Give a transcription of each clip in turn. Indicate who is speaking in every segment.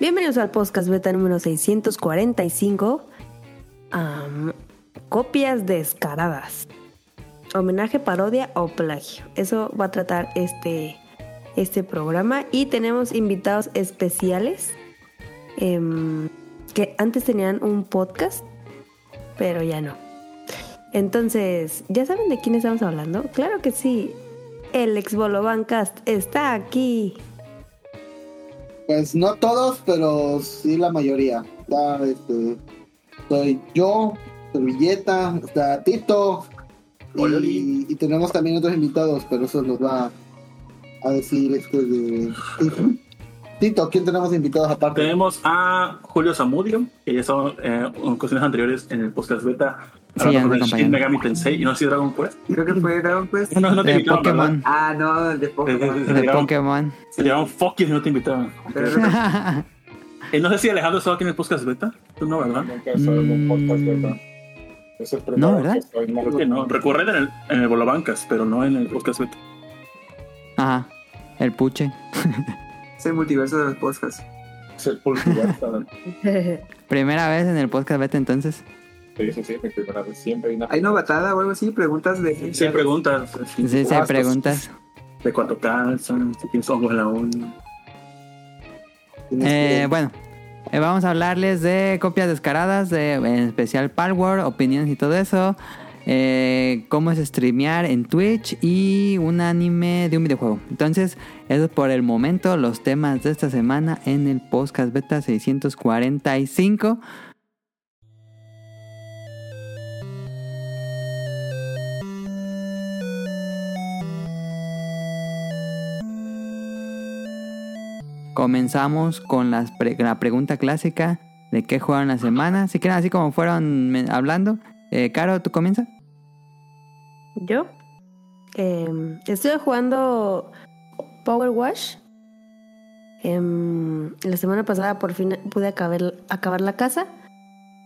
Speaker 1: Bienvenidos al podcast beta número 645. Am, copias descaradas. Homenaje, parodia o plagio. Eso va a tratar este, este programa. Y tenemos invitados especiales em, que antes tenían un podcast, pero ya no. Entonces, ¿ya saben de quién estamos hablando? Claro que sí. El ex Bolobancast está aquí.
Speaker 2: Pues no todos, pero sí la mayoría. Está, este, soy yo, Servilleta, está Tito. Y, y tenemos también otros invitados, pero eso nos va a decir este de. Tito, ¿quién tenemos invitados aparte?
Speaker 3: Tenemos a Julio Zamudio, que ya estado eh, en ocasiones anteriores en el podcast beta.
Speaker 4: Sí, ya me
Speaker 3: Shin. Megami Tensei y no sé si Dragon Quest.
Speaker 5: Creo que fue Dragon Quest.
Speaker 3: No, no te
Speaker 4: De
Speaker 3: invitaron,
Speaker 4: Pokémon.
Speaker 3: ¿verdad?
Speaker 5: Ah, no, el de Pokémon.
Speaker 3: eh,
Speaker 4: De Pokémon.
Speaker 3: Se llamaban fuck you y no te invitaban.
Speaker 5: Pero
Speaker 3: Eh, no sé si Alejandro estaba aquí en el podcast beta. Tú no, ¿verdad?
Speaker 6: Nunca he estado en un podcast. Es el primero
Speaker 4: No, ¿verdad?
Speaker 6: que estoy, no.
Speaker 3: Creo que no. Recurrente en el, en el Bolobancas, pero no en el podcast beta.
Speaker 4: Ajá. El puche.
Speaker 5: es el multiverso de los podcasts.
Speaker 6: Es el multiverso.
Speaker 4: Primera vez en el podcast beta entonces.
Speaker 6: Sí, sí, sí, mi primera vez. Siempre hay una.
Speaker 5: ¿Hay novatada o algo así? Preguntas de...
Speaker 3: Sí, preguntas.
Speaker 4: Sí, sí, hay preguntas.
Speaker 3: De cuánto calzan, si tienes ojos en la uña.
Speaker 2: Tienes
Speaker 4: Eh, bueno, eh, vamos a hablarles de copias descaradas, de, en especial Palworld, opiniones y todo eso. eh, cómo es streamear en Twitch y un anime de un videojuego. Entonces, eso es por el momento los temas de esta semana en el podcast beta 645. Comenzamos con pre- la pregunta clásica de qué jugaron la semana. Si quieren, así como fueron hablando. Eh, Caro, ¿tú comienzas?
Speaker 1: Yo em, estoy jugando Power Wash. Em, la semana pasada por fin pude acabar, acabar la casa.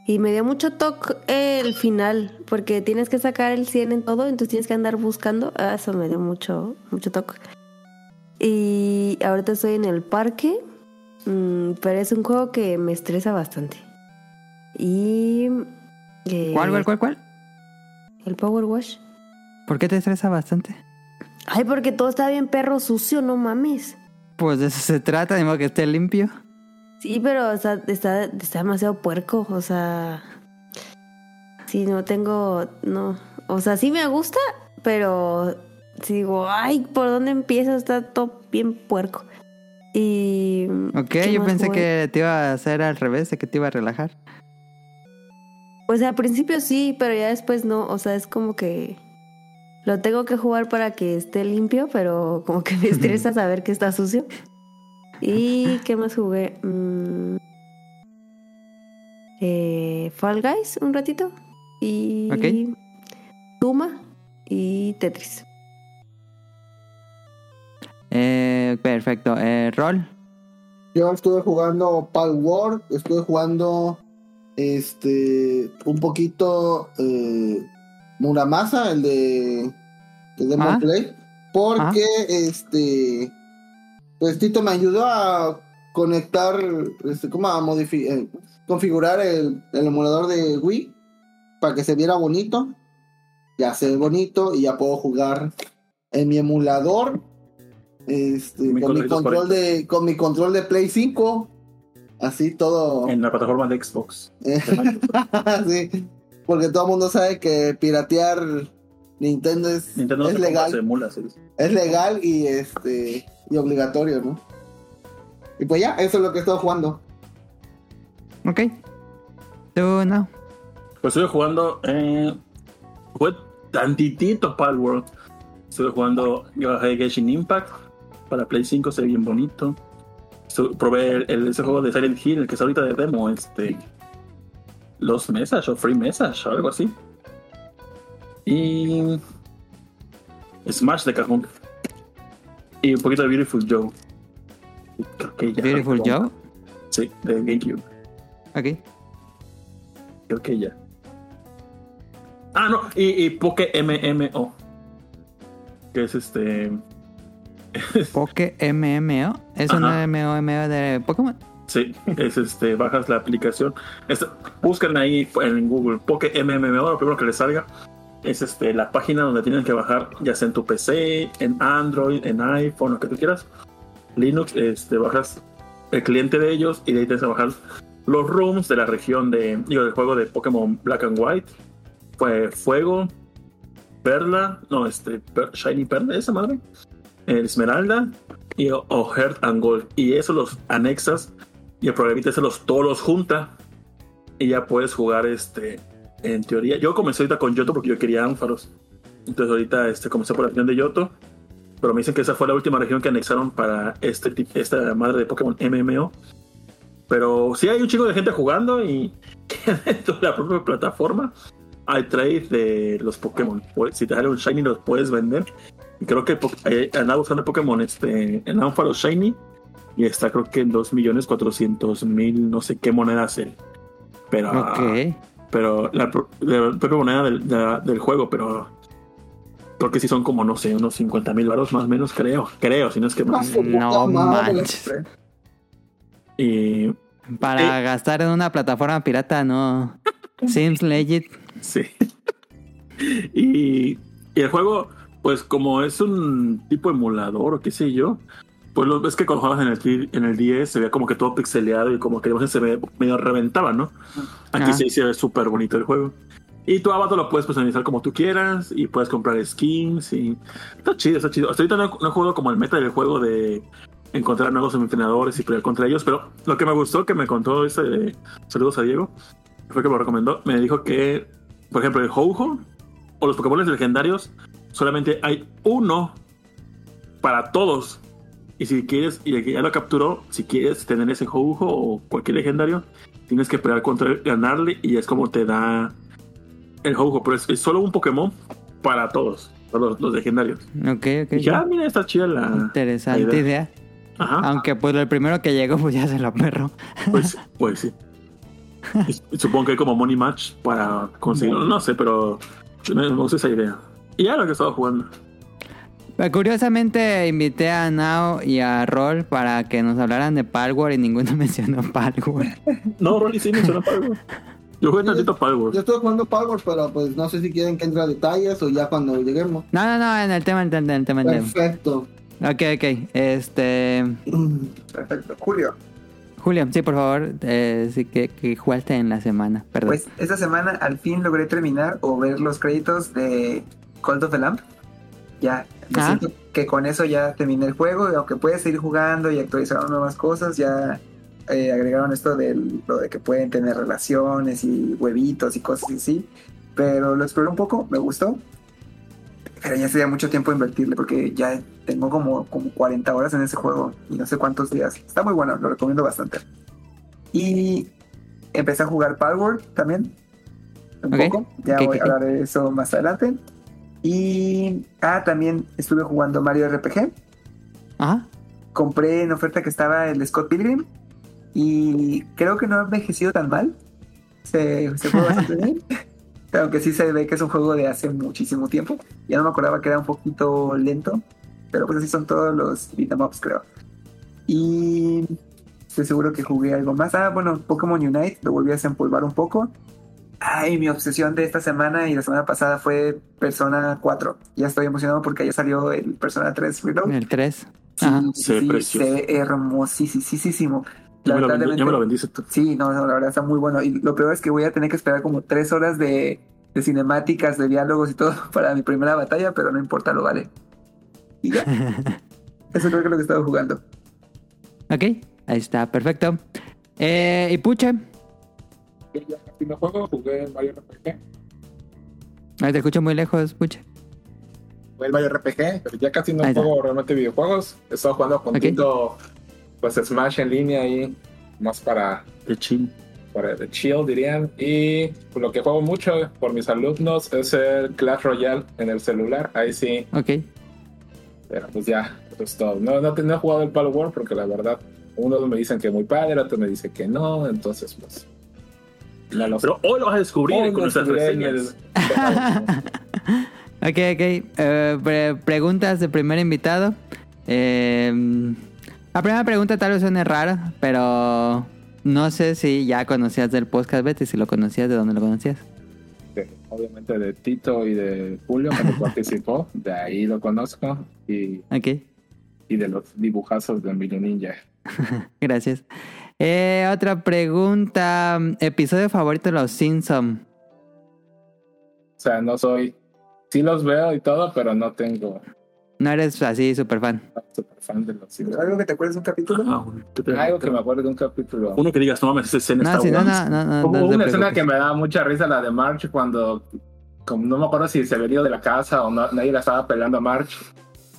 Speaker 1: Y me dio mucho toque el final, porque tienes que sacar el 100 en todo, entonces tienes que andar buscando. Ah, Eso me dio mucho, mucho toque. Y ahorita estoy en el parque, mm, pero es un juego que me estresa bastante. Y... eh,
Speaker 4: ¿Cuál, cuál, cuál, cuál?
Speaker 1: El Power Wash.
Speaker 4: ¿Por qué te estresa bastante?
Speaker 1: Ay, porque todo está bien perro sucio, no mames.
Speaker 4: Pues de eso se trata, de modo que esté limpio.
Speaker 1: Sí, pero está, está, está demasiado puerco, o sea... Sí, no tengo... No. O sea, sí me gusta, pero... Digo, ay, ¿por dónde empiezo? Está todo bien puerco. Y...
Speaker 4: Ok,
Speaker 1: ¿qué
Speaker 4: yo pensé
Speaker 1: jugué?
Speaker 4: que te iba a hacer al revés, de que te iba a relajar.
Speaker 1: Pues al principio sí, pero ya después no. O sea, es como que... Lo tengo que jugar para que esté limpio, pero como que me estresa saber que está sucio. ¿Y qué más jugué? Mm, eh, Fall Guys un ratito. Y...
Speaker 4: Ok.
Speaker 1: Tuma y Tetris.
Speaker 4: Eh, perfecto. Eh, Rol.
Speaker 2: Yo estuve jugando Pal World, estuve jugando este un poquito eh, Muramasa, el de el de
Speaker 4: Ah.
Speaker 2: Play, porque este pues Tito me ayudó a conectar, este, como a modificar, configurar el, el emulador de Wii para que se viera bonito. Ya se ve bonito y ya puedo jugar en mi emulador este,
Speaker 3: Mi
Speaker 2: con mi
Speaker 3: 440.
Speaker 2: control de con mi control de Play 5 así todo
Speaker 3: En la plataforma de Xbox.
Speaker 2: sí, porque todo el mundo sabe que piratear Nintendo es,
Speaker 3: Nintendo
Speaker 2: legal
Speaker 3: emula,
Speaker 2: es legal y este y obligatorio no y pues ya eso es lo que estoy jugando
Speaker 4: Ok. Tú no.
Speaker 3: Pues estuve jugando. Eh, jugué tantitito Palworld. Estuve jugando. Yo bajé Genshin Impact. Para Play 5 se ve bien bonito. Probé el, el- ese juego de Silent Hill, el que está ahorita de demo. Este. Los Message o Free Message o algo así. Y. Smash de cajón. Y un poquito de Beautiful Joe. Creo que ya.
Speaker 4: Beautiful Joe.
Speaker 3: Sí, de GameCube.
Speaker 4: Ok.
Speaker 3: Creo que ya. Ah, no, y, y Poke MMO. Que es este.
Speaker 4: Poke MMO. ¿Es un
Speaker 3: Ajá.
Speaker 4: MMO de Pokémon?
Speaker 3: Sí, es este, bajas la aplicación. Es- buscan ahí en Google Poke MMO, lo primero que les salga. Es este, la página donde tienen que bajar, ya sea en tu PC, en Android, en iPhone, lo que tú quieras. Linux, este, bajas el cliente de ellos y de ahí tienes que bajar los rooms de la región de, digo, del juego de Pokémon Black and White. Fue Fuego, Perla, no, este, Per- Shiny Perla, esa madre, Esmeralda y o, Heart and Gold. Y eso los anexas y el programita se los todos los junta y ya puedes jugar este en teoría. Yo comencé ahorita con Yoto porque yo quería ánfaros. Entonces ahorita este comencé por la región de Yoto. Pero me dicen que esa fue la última región que anexaron para este esta madre de Pokémon MMO. Pero sí hay un chico de gente jugando y dentro de la propia plataforma hay trade de los Pokémon. Pues, Si te sale un Shiny los puedes vender. Creo que eh, andaba buscando Pokémon este, en ánfaro Shiny y está creo que en 2.400.000 no sé qué monedas él. Pero,
Speaker 4: Ok.
Speaker 3: pero la, la propia moneda del, la- del juego, pero creo que sí son como, no sé, unos 50 mil baros más o menos, creo. Creo, si no es que más.
Speaker 4: No manches.
Speaker 3: Y
Speaker 4: Para
Speaker 3: Eh.
Speaker 4: gastar en una plataforma pirata, no. Sims Legit.
Speaker 3: sí. y, y el juego, pues como es un tipo emulador o qué sé yo, pues lo ves que cuando jugabas en el, en el 10 se veía como que todo pixeleado y como que la imagen se ve medio reventaba, ¿no? Aquí sí se ve súper bonito el juego. Y tu avatar lo puedes personalizar como tú quieras y puedes comprar skins y está chido, está chido. Hasta ahorita no, no he jugado como el meta del juego de encontrar nuevos entrenadores y pelear contra ellos, pero lo que me gustó que me contó ese de saludos a Diego, fue que me lo recomendó, me dijo que, por ejemplo, el Ho-Ho o los Pokémon legendarios solamente hay uno para todos. Y si quieres, y el que ya lo capturó, si quieres tener ese Ho-Ho o cualquier legendario, tienes que pelear contra él, ganarle y es como te da el Ho-Ho, pero es, es solo un Pokémon para todos, para los, los legendarios.
Speaker 4: Ok, ok.
Speaker 3: Y ah, mira, está chida la.
Speaker 4: Interesante
Speaker 3: la idea.
Speaker 4: idea.
Speaker 3: Ajá,
Speaker 4: Aunque pues el primero que llegó pues ya se lo perro.
Speaker 3: pues, pues sí. Supongo que hay como Money Match para conseguirlo, no sé, pero me gusta esa idea. Y ya lo que he estado jugando.
Speaker 4: Pero Curiosamente invité a Nao y a Roll para que nos hablaran de Palworld y ninguno mencionó Palworld.
Speaker 3: No, Rolly sí me suena Palworld. Yo jugué tantito Palworld.
Speaker 2: Yo estoy jugando Power, pero pues no sé si quieren que entre a detalles o ya cuando lleguemos.
Speaker 4: No, no, no, en el tema, en el tema, en el tema. en el tema.
Speaker 2: Perfecto.
Speaker 4: Ok, ok. Este...
Speaker 5: Perfecto. Julio,
Speaker 4: Julio, sí, por favor, eh, sí que, que jugaste en la semana, perdón.
Speaker 5: pues esta semana al fin logré terminar o ver los créditos de Cult of the Lamp. Ya, me
Speaker 4: Ah.
Speaker 5: siento que con eso ya terminé el juego, y aunque puedes seguir jugando y actualizaron nuevas cosas, ya eh, agregaron esto de lo de que pueden tener relaciones y huevitos y cosas así. Pero lo exploré un poco, me gustó. Pero ya sería mucho tiempo invertirle porque ya tengo como, como 40 horas en ese juego y no sé cuántos días. Está muy bueno, lo recomiendo bastante. Y empecé a jugar Palworld también. Un
Speaker 4: Ok,
Speaker 5: poco. Ya
Speaker 4: ok,
Speaker 5: voy
Speaker 4: ok,
Speaker 5: a hablar de eso más adelante. Y. Ah, también estuve jugando Mario RPG.
Speaker 4: Ajá.
Speaker 5: Compré en oferta que estaba el Scott Pilgrim. Y creo que no ha envejecido tan mal. Se, se fue bastante bien. Aunque sí se ve que es un juego de hace muchísimo tiempo. Ya no me acordaba que era un poquito lento. Pero pues así son todos los beat'em ups, creo. Y estoy seguro que jugué algo más. Ah, bueno, Pokémon Unite. Lo volví a desempolvar un poco. Ay, mi obsesión de esta semana y la semana pasada fue Persona 4. Ya estoy emocionado porque ya salió el Persona 3 Reload.
Speaker 4: El 3.
Speaker 5: Sí,
Speaker 4: Ajá.
Speaker 3: Se ve
Speaker 5: sí,
Speaker 3: precioso.
Speaker 5: se ve hermosísimo.
Speaker 3: Ya me, lo, me.
Speaker 5: Sí, no, no, la verdad está muy bueno. Y lo peor es que voy a tener que esperar como tres horas de, de cinemáticas, de diálogos y todo para mi primera batalla, pero no importa, lo vale. Y ya. Eso creo que es lo que he estado jugando.
Speaker 4: Ok, ahí está, perfecto. Eh, y Puche,
Speaker 6: Yo ya casi no juego, jugué en Mario RPG.
Speaker 4: Ay, te escucho muy lejos, Puche.
Speaker 6: Jugué el Mario RPG, pero ya casi no juego realmente videojuegos. He estado jugando con. Tito, pues Smash en línea ahí, más para,
Speaker 3: Qué chin.
Speaker 6: para de chill dirían. Y pues, lo que juego mucho por mis alumnos es el Clash Royale en el celular. Ahí sí,
Speaker 4: Ok.
Speaker 6: pero pues ya, eso es todo. No, no, te- no he jugado el Palo War porque la verdad, unos me dicen que muy padre, otros me dicen que no, entonces pues... No lo sé.
Speaker 3: Pero hoy lo vas a descubrir
Speaker 6: Hoy
Speaker 3: con nuestras reseñas.
Speaker 6: el-
Speaker 4: Ok, ok. Eh, pre- preguntas de primer invitado. Eh, La primera pregunta tal vez suene rara, pero no sé si ya conocías del podcast Betty, si lo conocías, de dónde lo conocías.
Speaker 6: obviamente de Tito y de Julio cuando participó, de ahí lo conozco y,
Speaker 4: Ok,
Speaker 6: y de los dibujazos de Mini Ninja.
Speaker 4: gracias. Eh, otra pregunta. ¿Episodio favorito de los Simpsons?
Speaker 6: O sea, no soy, sí los veo y todo, pero no tengo
Speaker 4: No eres así súper fan.
Speaker 6: super fan de los Simpsons.
Speaker 5: ¿Algo que te acuerdes de un capítulo?
Speaker 3: Ah,
Speaker 6: Algo que me acuerdo de un capítulo.
Speaker 3: Uno que digas, no mames, esa escena
Speaker 4: No,
Speaker 3: está
Speaker 4: sí, no,
Speaker 3: buena.
Speaker 4: no, no, no,
Speaker 6: Hubo
Speaker 4: no
Speaker 6: una escena que me da mucha risa, la de March, cuando, como no me acuerdo si se había ido de la casa o no, nadie la estaba pelando a March,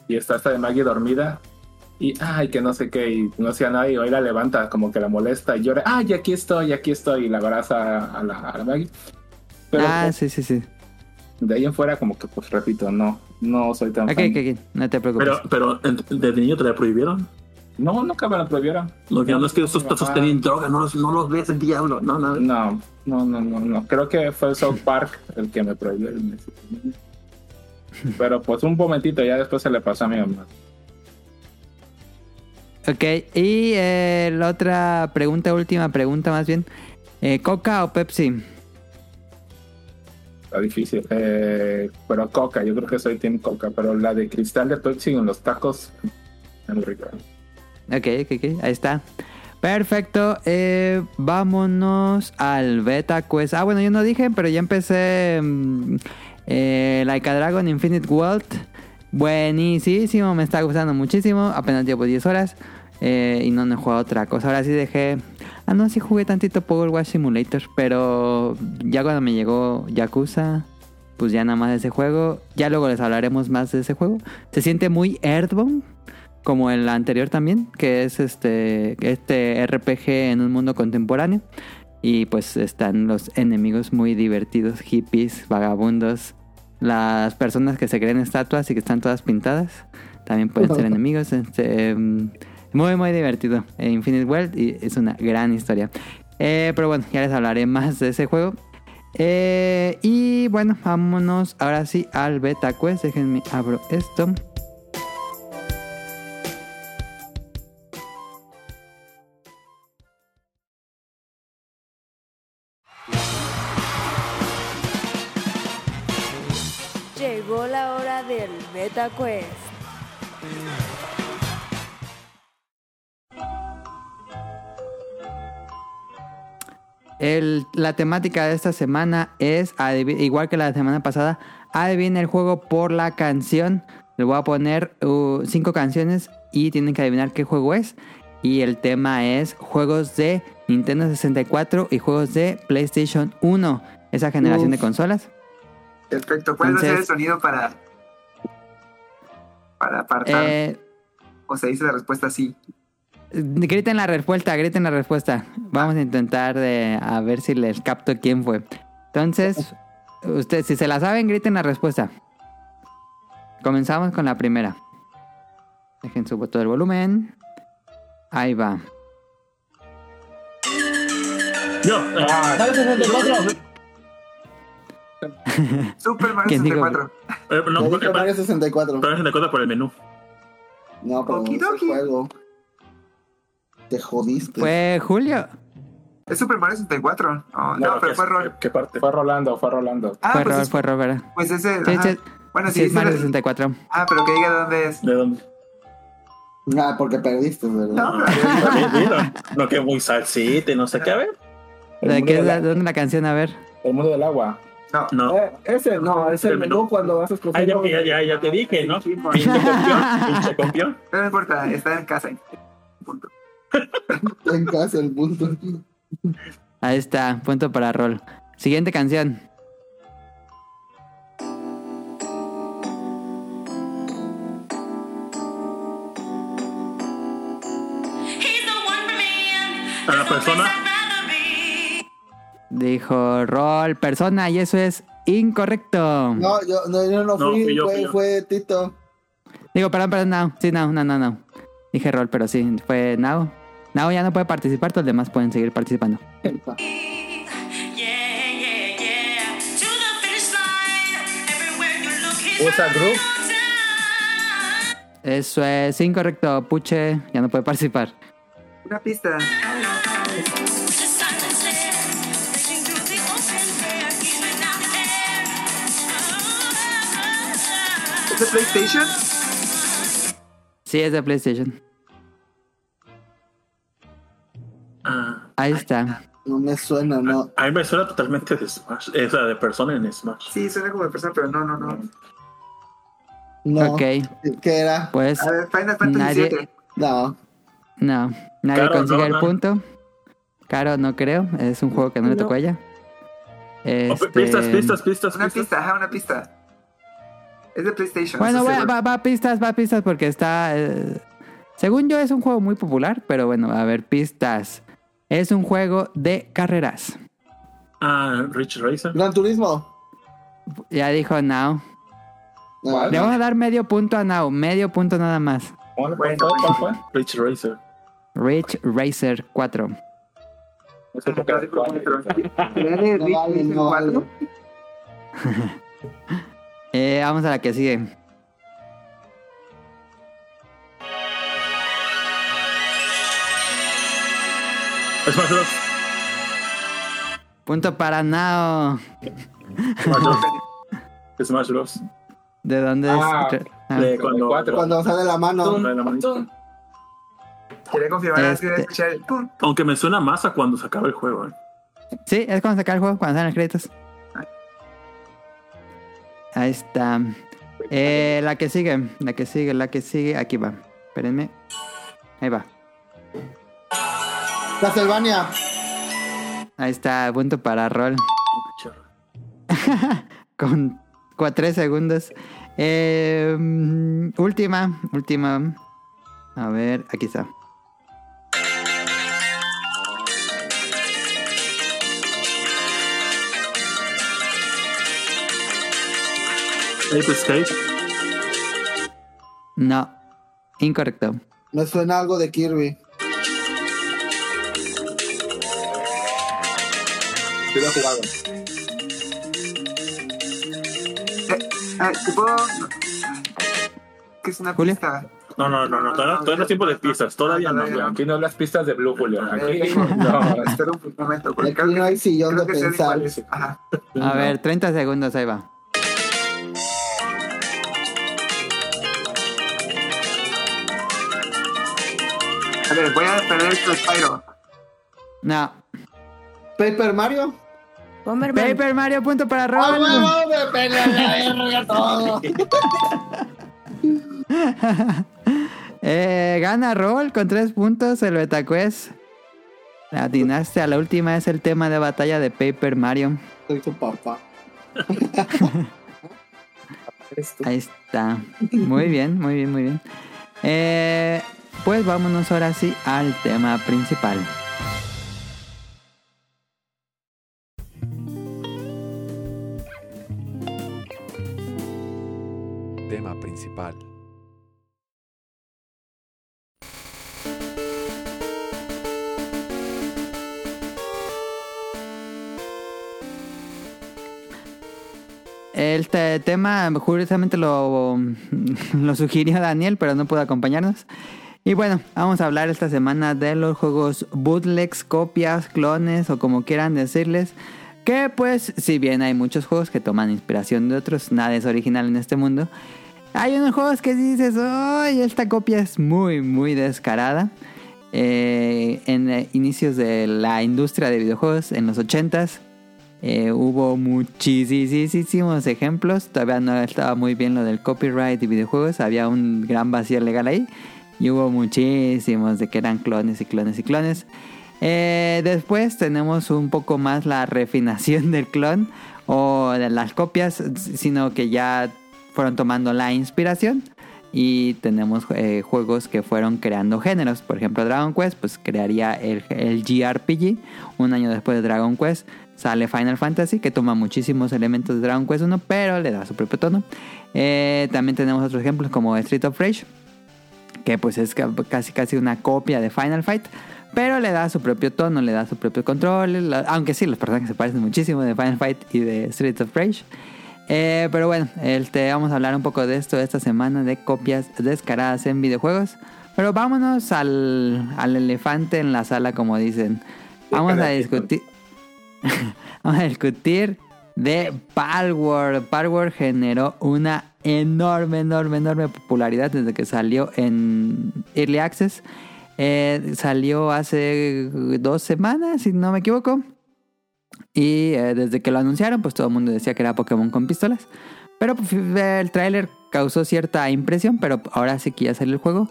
Speaker 6: y está esta de Maggie dormida, y ay, que no sé qué, y no hacía nada, y hoy la levanta, como que la molesta, y llora, ay, aquí estoy, aquí estoy, y la abraza a la, a la Maggie. Pero
Speaker 4: Ah,
Speaker 6: pues,
Speaker 4: sí, sí, sí.
Speaker 6: de ahí en fuera, como que, pues repito, no, no soy tan
Speaker 4: Ok,
Speaker 6: fan.
Speaker 4: ok, ok. No te preocupes.
Speaker 3: Pero, pero desde niño te la prohibieron.
Speaker 6: No, nunca me lo prohibieron.
Speaker 3: Lo que no es que estos pasos tenían droga, no los, no los ves el diablo, no, nada.
Speaker 6: No, no, no, no, no. Creo que fue South Park el que me prohibió el Pero pues un momentito, ya después se le pasó a mi mamá.
Speaker 4: Ok, y eh, la otra pregunta, última pregunta más bien. Eh, ¿Coca o Pepsi?
Speaker 6: Está difícil. Eh, pero Coca, yo creo que soy Team Coca, pero la de cristal de Pepsi en los tacos es muy rica.
Speaker 4: Ok, ok, ok, ahí está. Perfecto, eh, vámonos al Beta Quest. Ah, bueno, yo no dije, pero ya empecé mm, eh, Like a Dragon Infinite World. Buenísimo, me está gustando muchísimo. Apenas llevo 10 horas eh, y no, he jugado otra cosa. Ahora sí dejé... Ah, no, sí jugué tantito Power Wash Simulator, pero ya cuando me llegó Yakuza, pues ya nada más de ese juego. Ya luego les hablaremos más de ese juego. Se siente muy Earthbound, como el anterior también, que es este, este RPG en un mundo contemporáneo. Y pues están los enemigos muy divertidos, hippies, vagabundos, las personas que se creen estatuas y que están todas pintadas, también pueden ser enemigos. Este, mm, muy, muy divertido. eh, Infinite World y es una gran historia. Eh, pero bueno, ya les hablaré más de ese juego. Eh, y bueno, vámonos ahora sí al Beta Quest. Déjenme abro esto.
Speaker 1: Llegó la hora del Beta Quest.
Speaker 4: El- la temática de esta semana es, igual que la semana pasada, adivina el juego por la canción. Le voy a poner uh, cinco canciones y tienen que adivinar qué juego es. Y el tema es juegos de Nintendo 64 y juegos de PlayStation 1, esa generación de consolas.
Speaker 5: Perfecto. ¿Puedes hacer el
Speaker 4: Entonces-
Speaker 5: sonido para. para apartar?
Speaker 4: Eh,
Speaker 5: o se dice la respuesta así.
Speaker 4: griten la respuesta, griten la respuesta. Vamos a intentar de, a ver si les capto quién fue. Entonces, ustedes, si se la saben, griten la respuesta. Comenzamos con la primera. Dejen subo todo el volumen. Ahí va.
Speaker 3: Yo, ah, ¿sabes 64?
Speaker 5: Super Mario
Speaker 4: ¿Quién dijo?
Speaker 5: 64.
Speaker 3: Eh, no,
Speaker 2: dije
Speaker 3: porque
Speaker 2: Mario 64.
Speaker 3: pero 64 por el menú.
Speaker 2: No, pero
Speaker 5: Okidoki.
Speaker 2: juego. Te jodiste.
Speaker 4: Fue Julio.
Speaker 5: Es Super Mario 64. Oh, no, pero
Speaker 3: ¿qué-
Speaker 5: fue Rol.
Speaker 3: ¿Qué, parte?
Speaker 6: Fue Rolando, fue Rolando.
Speaker 5: Ah,
Speaker 4: fue
Speaker 5: pues,
Speaker 4: Robert,
Speaker 5: es,
Speaker 4: fue Robert.
Speaker 5: pues ese.
Speaker 4: Sí,
Speaker 5: ajá.
Speaker 4: sí,
Speaker 5: Bueno,
Speaker 4: sí,
Speaker 5: sí,
Speaker 4: es Mario
Speaker 5: la-
Speaker 4: 64.
Speaker 5: Ah, pero que diga dónde es.
Speaker 3: ¿De dónde?
Speaker 2: Ah, porque perdiste, ¿verdad?
Speaker 5: No, pero-
Speaker 3: Sí, mira. No, que muy salsita y no sé qué. A ver.
Speaker 4: ¿De qué la, dónde la canción? A ver.
Speaker 6: El mundo del agua.
Speaker 5: No.
Speaker 3: No.
Speaker 2: Eh, ese no, es el
Speaker 3: El menú.
Speaker 2: menú cuando vas a escoger.
Speaker 3: Ah, ya, ya, ya, ya te dije, ¿no? Pinche.
Speaker 5: Pero no importa, está en casa. Punto.
Speaker 2: En casa el punto.
Speaker 4: Ahí está, punto para Rol. Siguiente canción.
Speaker 3: A la persona.
Speaker 4: Dijo Rol, persona, y eso es incorrecto.
Speaker 2: No, yo no, yo no
Speaker 3: No,
Speaker 2: fui,
Speaker 3: yo,
Speaker 2: fue,
Speaker 3: fui yo.
Speaker 2: fue Tito.
Speaker 4: Digo, perdón, perdón, no. Sí, no, no, no, no. Dije Rol, pero sí, fue Now. Now ya no puede participar, todos los demás pueden seguir participando.
Speaker 6: Usa Group.
Speaker 4: Eso es incorrecto. Puche ya no puede participar.
Speaker 5: Una pista. ¿Es de PlayStation?
Speaker 4: Sí, es de PlayStation.
Speaker 3: Ah,
Speaker 4: Ahí está.
Speaker 2: No me suena, no.
Speaker 3: a mí me suena totalmente de Smash. Esa de persona en Smash.
Speaker 5: Sí, suena como de persona, pero no, no, no.
Speaker 2: No.
Speaker 4: Ok,
Speaker 2: ¿Qué era?
Speaker 4: pues
Speaker 5: A ver, Final Fantasy
Speaker 4: Nadie-.
Speaker 2: No.
Speaker 4: no. Nadie consigue
Speaker 3: no,
Speaker 4: el
Speaker 3: no.
Speaker 4: punto. Caro, no creo. Es un juego que no, le tocó a ella.
Speaker 3: Oh,
Speaker 4: Este,
Speaker 3: Pistas, pistas, pistas,
Speaker 5: Una
Speaker 3: pistas.
Speaker 5: pista, ajá, una pista. Es de PlayStation.
Speaker 4: Bueno, va,
Speaker 5: seguro.
Speaker 4: va, va a pistas, va a pistas porque está... eh, según yo es un juego muy popular, pero bueno, a ver, pistas. Es un juego de carreras.
Speaker 3: Ah, Rich Racer.
Speaker 2: Gran Turismo.
Speaker 4: Ya dijo Now.
Speaker 2: No.
Speaker 4: Le vamos a dar medio punto a Now, medio punto nada más.
Speaker 6: ¿Cuál fue?
Speaker 5: Bueno,
Speaker 6: ¿Cuál fue?
Speaker 3: Rich Racer.
Speaker 4: Rich Racer 4.
Speaker 6: No sé por qué hace cuatro.
Speaker 5: ¿Era de
Speaker 2: No
Speaker 5: Ridge
Speaker 2: vale,
Speaker 5: Racer
Speaker 2: no
Speaker 5: 4?
Speaker 4: Eh, vamos a la que sigue.
Speaker 3: Smash Bros.
Speaker 4: Punto para Now.
Speaker 3: Smash Bros. Smash Bros.
Speaker 4: ¿De dónde
Speaker 6: Ah,
Speaker 4: es? Ah,
Speaker 3: De cuando,
Speaker 6: cuatro.
Speaker 2: Cuando sale la mano.
Speaker 3: de la manita.
Speaker 5: Quería confirmar
Speaker 4: Este-
Speaker 5: escuchar el pum.
Speaker 3: Aunque me suena más a cuando se acaba el juego. ¿eh?
Speaker 4: Sí, es cuando saca el juego, cuando salen los créditos. Ahí está. Eh, la que sigue, la que sigue, la que sigue. Aquí va. Espérenme. Ahí va.
Speaker 2: Castlevania.
Speaker 4: Ahí está, punto para Roll. Con 3 segundos. Eh, mm, última, última. A ver, aquí está.
Speaker 3: Ape Escape.
Speaker 4: No, incorrecto.
Speaker 2: Me suena algo de Kirby.
Speaker 6: Sí lo he jugado.
Speaker 5: ¿te puedo...? ¿Qué es una
Speaker 4: Julio?
Speaker 5: pista?
Speaker 3: No, no, no, no. Todavía, todavía no es tiempo de pistas. Todavía no.
Speaker 5: No.
Speaker 6: Aquí no las pistas de Blue, Julio. Aquí
Speaker 5: Eh,
Speaker 6: no.
Speaker 5: Espera un momento. porque
Speaker 2: Aquí no hay sillón de pensar.
Speaker 4: A ver, 30 segundos, ahí va.
Speaker 5: A ver, voy a perder el Spyro.
Speaker 4: No.
Speaker 2: Paper Mario.
Speaker 1: Bomberman.
Speaker 4: Paper Mario, punto para
Speaker 2: ¡Ah,
Speaker 4: Roll.
Speaker 2: huevo! Me pela la verga todo.
Speaker 4: Eh, gana Roll con 3 puntos el Betacuest. La dinastia, la última es el tema de batalla de Paper Mario.
Speaker 2: Soy tu papá.
Speaker 4: Ahí está. Muy bien, muy bien, muy bien. Eh, pues vámonos ahora sí al tema principal.
Speaker 7: Tema principal.
Speaker 4: El te- tema, curiosamente lo, lo sugirió Daniel, pero no pudo acompañarnos. Y bueno, vamos a hablar esta semana de los juegos bootlegs, copias, clones o como quieran decirles. Que pues, si bien hay muchos juegos que toman inspiración de otros, nada es original en este mundo. Hay unos juegos que dices, ¡ay! Esta copia es muy, muy descarada. Eh, en inicios de la industria de videojuegos, en los 80s, eh, hubo muchísimos ejemplos. Todavía no estaba muy bien lo del copyright y videojuegos. Había un gran vacío legal ahí. Y hubo muchísimos de que eran clones y clones y clones. Eh, después tenemos un poco más la refinación del clon o de las copias, sino que ya fueron tomando la inspiración. Y tenemos eh, juegos que fueron creando géneros. Por ejemplo, Dragon Quest, pues crearía el, el GRPG. Un año después de Dragon Quest sale Final Fantasy, que toma muchísimos elementos de Dragon Quest 1, pero le da su propio tono. Eh, también tenemos otros ejemplos como Street of Rage, que pues es ca- casi casi una copia de Final Fight, pero le da su propio tono, le da su propio control, la- aunque sí, los personajes se parecen muchísimo de Final Fight y de Street of Rage. Eh, pero bueno, este, vamos a hablar un poco de esto esta semana de copias descaradas en videojuegos. Pero vámonos al, al elefante en la sala, como dicen. Vamos a discutir. vamos a discutir de Palworld. Palworld generó una enorme, enorme, enorme popularidad desde que salió en Early Access. Eh, salió hace dos semanas, si no me equivoco. Y eh, desde que lo anunciaron, pues todo el mundo decía que era Pokémon con pistolas. Pero pues, el tráiler causó cierta impresión, pero ahora sí que ya salió el juego.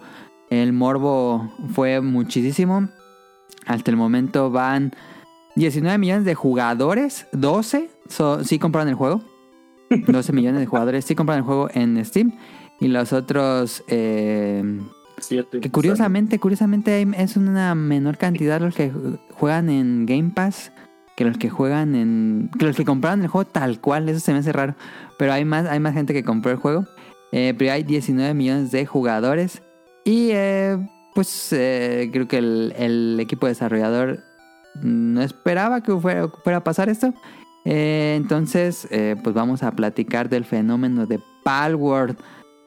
Speaker 4: El morbo fue muchísimo. Hasta el momento van 19 millones de jugadores, 12 so- sí compraron el juego. 12 millones de jugadores sí compraron el juego en Steam. Y los otros, eh,
Speaker 3: Siete.
Speaker 4: que curiosamente, curiosamente es una menor cantidad los que juegan en Game Pass que los que juegan en... que los que compraron el juego tal cual, eso se me hace raro. Pero hay más, hay más gente que compró el juego. Eh, pero hay 19 millones de jugadores. Y eh, pues eh, creo que el, el equipo desarrollador no esperaba que fuera, fuera a pasar esto. Eh, entonces, eh, pues vamos a platicar del fenómeno de Palworld.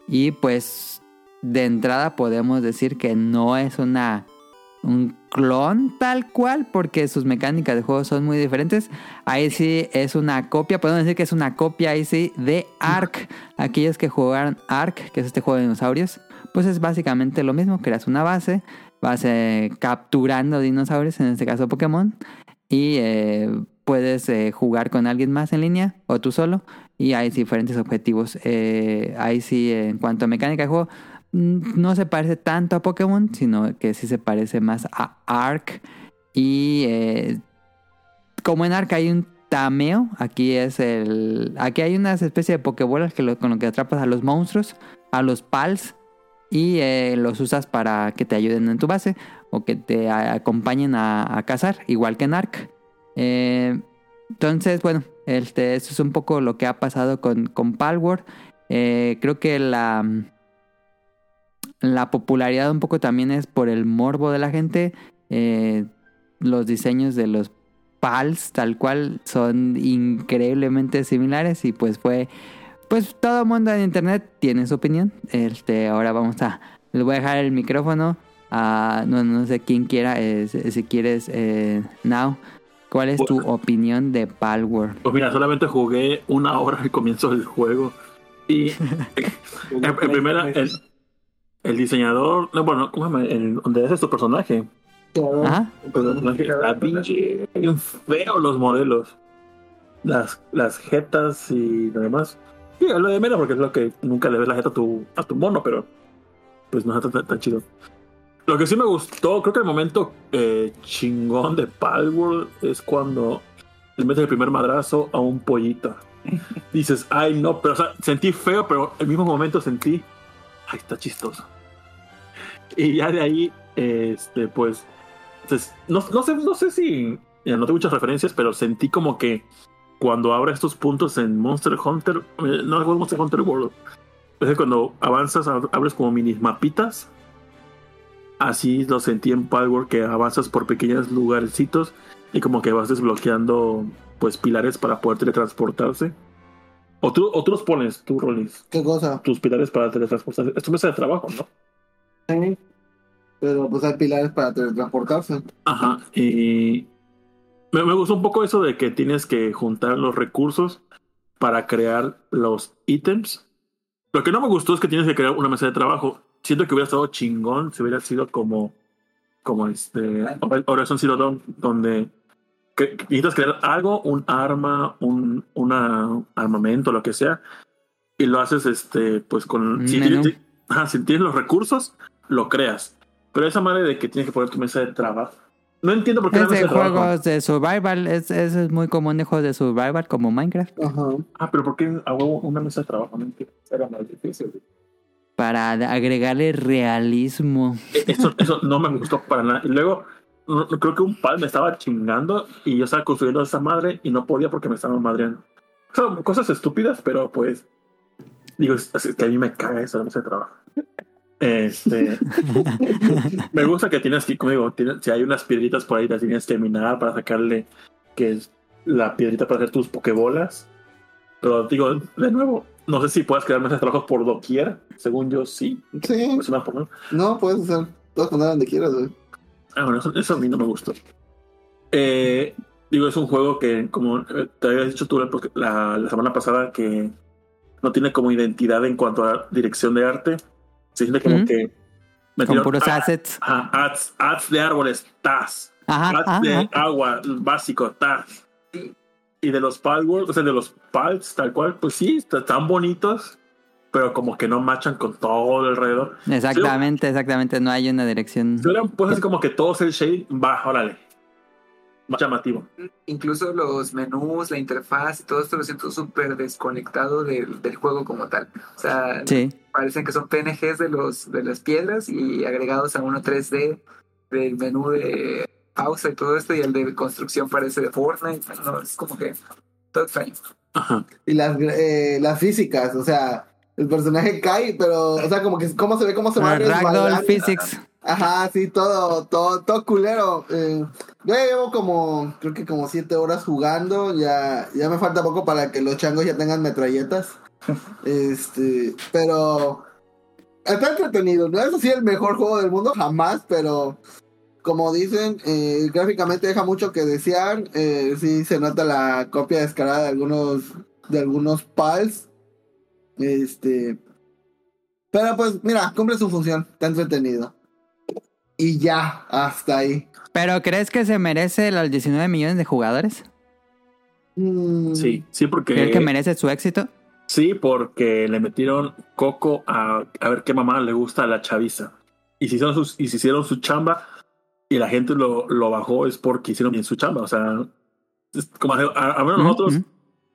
Speaker 4: Y pues de entrada podemos decir que no es una un clon tal cual porque sus mecánicas de juego son muy diferentes. Ahí sí es una copia, podemos decir que es una copia ahí sí de Ark. Aquellos que jugaron Ark, que es este juego de dinosaurios, pues es básicamente lo mismo, creas una base, vas eh, capturando dinosaurios, en este caso Pokémon, y puedes eh, jugar con alguien más en línea o tú solo, y hay diferentes objetivos. Eh, ahí sí, en cuanto a mecánica de juego, mm, no se parece tanto a Pokémon, sino que sí se parece más a Ark. Y eh, como en Ark hay un tameo, aquí es el. Aquí hay unas especies de Pokébolas que con lo que atrapas a los monstruos, a los pals, y eh, los usas para que te ayuden en tu base o que te acompañen a, a cazar, igual que en Ark. Eh, entonces, bueno, este, eso es un poco lo que ha pasado con, con Palworld. Eh, creo que la, la popularidad un poco también es por el morbo de la gente. Eh, los diseños de los PALs tal cual son increíblemente similares y pues fue pues todo el mundo en internet tiene su opinión. Este, ahora vamos a les voy a dejar el micrófono a no, no sé quién quiera eh, si quieres Now. ¿Cuál es tu opinión de Palworld?
Speaker 3: Pues mira, solamente jugué una hora al comienzo del juego. Y el, el primero, el, el diseñador, no, bueno, ¿cómo se llama? El, donde haces tu personaje.
Speaker 4: Ajá.
Speaker 3: El personaje, la pinche, bien feo los modelos. Las, las jetas y lo demás. Sí, es lo de menos porque es lo que nunca le ves la jeta a tu, a tu mono, pero pues no está tan, tan chido. Lo que sí me gustó, creo que el momento eh, chingón de Palworld es cuando le metes el primer madrazo a un pollito. Dices, ay no, pero o sea, sentí feo, pero el mismo momento sentí, ay, está chistoso. Y ya de ahí, este, pues, entonces, no, no sé, no sé si, ya no tengo muchas referencias, pero sentí como que cuando abra estos puntos en Monster Hunter, eh, no Monster Hunter World, es cuando avanzas, ab- abres como mini mapitas. Así lo sentí en Palworld, que avanzas por pequeños lugarcitos y como que vas desbloqueando pues pilares para poder teletransportarse. O tú, o tú los pones, tú, Rollins,
Speaker 2: ¿Qué cosa?
Speaker 3: tus pilares para teletransportarse. Es tu mesa de trabajo, ¿no?
Speaker 2: Sí. Pero pues hay pilares para teletransportarse.
Speaker 3: Ajá. Y me, me gustó un poco eso de que tienes que juntar los recursos para crear los ítems. Lo que no me gustó es que tienes que crear una mesa de trabajo. Siento que hubiera estado chingón si hubiera sido como, como este Horizon Zero Dawn, donde que- que necesitas crear algo, un arma, un una armamento, lo que sea, y lo haces este pues con si tienes, ajá, si tienes los recursos, lo creas. Pero esa madre de que tienes que poner tu mesa de trabajo. No entiendo por qué la
Speaker 4: Es
Speaker 3: mesa
Speaker 4: de
Speaker 3: trabajo.
Speaker 4: juegos de survival, es, eso es muy común de juegos de survival como Minecraft.
Speaker 2: Ajá.
Speaker 3: Ah, pero ¿por qué a huevo una mesa de trabajo? No entiendo. Era más difícil.
Speaker 4: Para agregarle realismo.
Speaker 3: E- Eso, eso no me gustó para nada. Y luego, no- no, creo que un pal me estaba chingando y yo estaba construyendo esa madre y no podía porque me estaban madreando. Son cosas estúpidas, pero pues. Digo, es, que a mí me caga eso mesa de trabajo. Este. me gusta que tienes que, como digo, tienes- si hay unas piedritas por ahí, las tienes que minar para sacarle que es la piedrita para hacer tus pokebolas. Pero digo, de nuevo, no sé si puedes crear mesas de trabajo por doquier. Según yo, sí.
Speaker 2: Sí,
Speaker 3: por
Speaker 2: no, puedes hacer, puedes poner donde quieras, güey.
Speaker 3: Ah, bueno, eso, eso a mí no me gustó. Eh, digo, es un juego que, como eh, te había dicho tú la, la semana pasada, que no tiene como identidad en cuanto a dirección de arte. Se siente como que...
Speaker 4: Con
Speaker 3: metieron
Speaker 4: puros
Speaker 3: a-
Speaker 4: assets.
Speaker 3: Ajá, ads, ads de árboles, tas.
Speaker 4: Ajá,
Speaker 3: ads
Speaker 4: ajá,
Speaker 3: de
Speaker 4: ajá.
Speaker 3: agua, básico, tas. Y de los palworld, o sea, de los pals, tal cual, pues sí, est- están bonitos, pero como que no machan con todo alrededor.
Speaker 4: Exactamente, exactamente. No hay una dirección.
Speaker 3: Si hubieran puesto así como que todo el shade, va, órale. Más llamativo.
Speaker 5: Incluso los menús, la interfaz y todo esto lo siento súper desconectado del, del juego como tal. O sea,
Speaker 4: Sí.
Speaker 5: parecen que son PNGs de los de las piedras y agregados a uno 3D del menú de pausa y todo esto y el de construcción parece de Fortnite. No, es como que todo extraño.
Speaker 3: Ajá.
Speaker 2: Y las, eh, las físicas, o sea, el personaje cae, pero, o sea, como que cómo se ve, cómo se va
Speaker 4: Ah, Ragdoll
Speaker 2: resbalando.
Speaker 4: Physics.
Speaker 2: Ajá, sí, todo, todo, todo culero. Eh, yo ya llevo como, creo que como siete horas jugando. Ya, ya me falta poco para que los changos ya tengan metralletas. Este, pero está entretenido. No es así el mejor juego del mundo, jamás, pero como dicen, eh, gráficamente deja mucho que desear. Eh, sí se nota la copia descarada de algunos, de algunos pals. Este, pero pues mira, cumple su función, está entretenido. Y ya, hasta ahí.
Speaker 4: ¿Pero crees que se merece los 19 millones de jugadores?
Speaker 2: Mm,
Speaker 3: Sí, sí, porque.
Speaker 4: ¿Crees que merece su éxito?
Speaker 3: Sí, porque le metieron coco a, a ver qué mamá le gusta a la chaviza. Y si hicieron, sus, y si hicieron su chamba y la gente lo, lo bajó es porque hicieron bien su chamba. O sea, es como a, a- a menos nosotros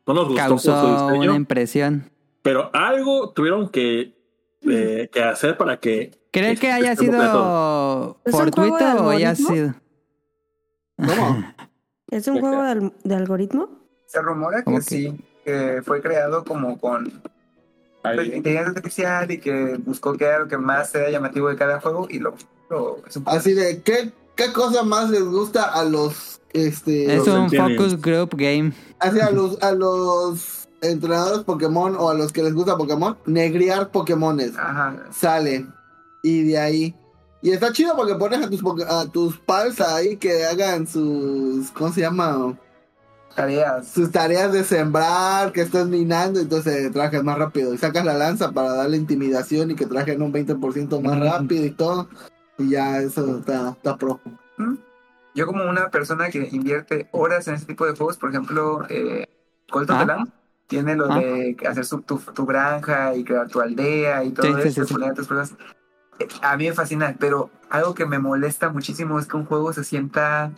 Speaker 3: no nos gustó por su
Speaker 4: Causó
Speaker 3: diseño,
Speaker 4: una impresión.
Speaker 3: pero algo tuvieron que, eh, que hacer para que.
Speaker 4: ¿Crees que haya sido
Speaker 1: ¿Es un juego de
Speaker 4: fortuito o haya sido...?
Speaker 2: ¿Cómo?
Speaker 1: ¿Es un juego de, de algoritmo?
Speaker 5: Se rumora
Speaker 4: ¿Cómo
Speaker 5: que sí, que fue creado como con inteligencia artificial y que buscó que era lo que más sea llamativo de cada juego y lo,
Speaker 2: Así de, ¿qué, ¿qué cosa más les gusta a los, este,
Speaker 4: Es
Speaker 3: Los
Speaker 4: un focus group game.
Speaker 2: así a los, a los entrenadores Pokémon o a los que les gusta Pokémon? Negriar Pokémones.
Speaker 5: Ajá.
Speaker 2: Sale. Y de ahí. Y está chido porque pones a tus, poke- a tus pals ahí que hagan sus, ¿cómo se llama?
Speaker 5: Tareas.
Speaker 2: sus tareas de sembrar, que estás minando, entonces trajes más rápido. Y sacas la lanza para darle intimidación y que trajen un 20% más rápido y todo. Y ya eso está, está pro.
Speaker 5: ¿Mm? Yo como una persona que invierte horas en este tipo de juegos, por ejemplo, eh, of
Speaker 4: Ah.
Speaker 5: the Lamb, tiene lo
Speaker 4: Ah.
Speaker 5: de hacer su, tu, tu granja y crear tu aldea y todo
Speaker 4: Sí, sí,
Speaker 5: eso,
Speaker 4: sí, sí.
Speaker 5: a personas. Eh, A mí me fascina, pero algo que me molesta muchísimo es que un juego se sienta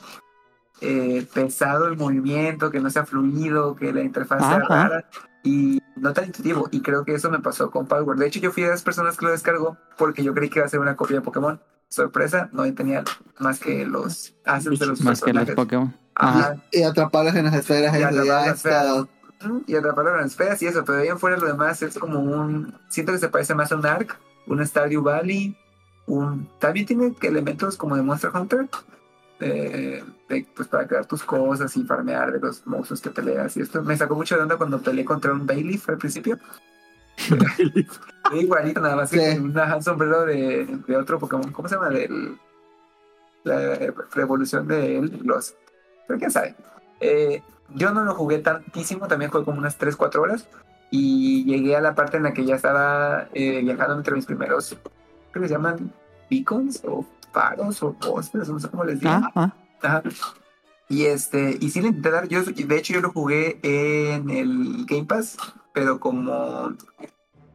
Speaker 5: eh, pesado el movimiento, que no sea fluido, que la interfaz sea
Speaker 4: Ajá.
Speaker 5: rara y no tan intuitivo. Y creo que eso me pasó con Power. De hecho, yo fui de las personas que lo descargó porque yo creí que iba a ser una copia de Pokémon. Sorpresa, no tenía más que los assets de los
Speaker 4: Más que los. Pokémon.
Speaker 5: Ajá.
Speaker 4: Ajá.
Speaker 2: Y atraparlas en las esferas.
Speaker 5: Y
Speaker 2: eso
Speaker 5: atrapar
Speaker 2: ya
Speaker 5: las esferas. Y en las esferas y eso, pero de ahí en fuera lo demás es como un... Siento que se parece más a un Ark, un Stardew Valley, un... También tiene elementos como de Monster Hunter, eh, de, pues para crear tus cosas y farmear de los monstruos que peleas. Y esto me sacó mucho de onda cuando peleé contra un Bailiff al principio. Era igualito, nada más que
Speaker 2: Sí.
Speaker 5: con una un sombrero de, de otro Pokémon. ¿Cómo se llama? Del, la revolución de él, los... Pero quién sabe. Eh, yo no lo jugué tantísimo, también jugué como unas 3-4 horas. Y llegué a la parte en la que ya estaba eh, viajando entre mis primeros, creo que se llaman beacons o faros o postes, no sé cómo les digo.
Speaker 4: Ah, ah.
Speaker 5: Ajá. Y este, y sí le intenté dar, yo, de hecho yo lo jugué en el Game Pass, pero como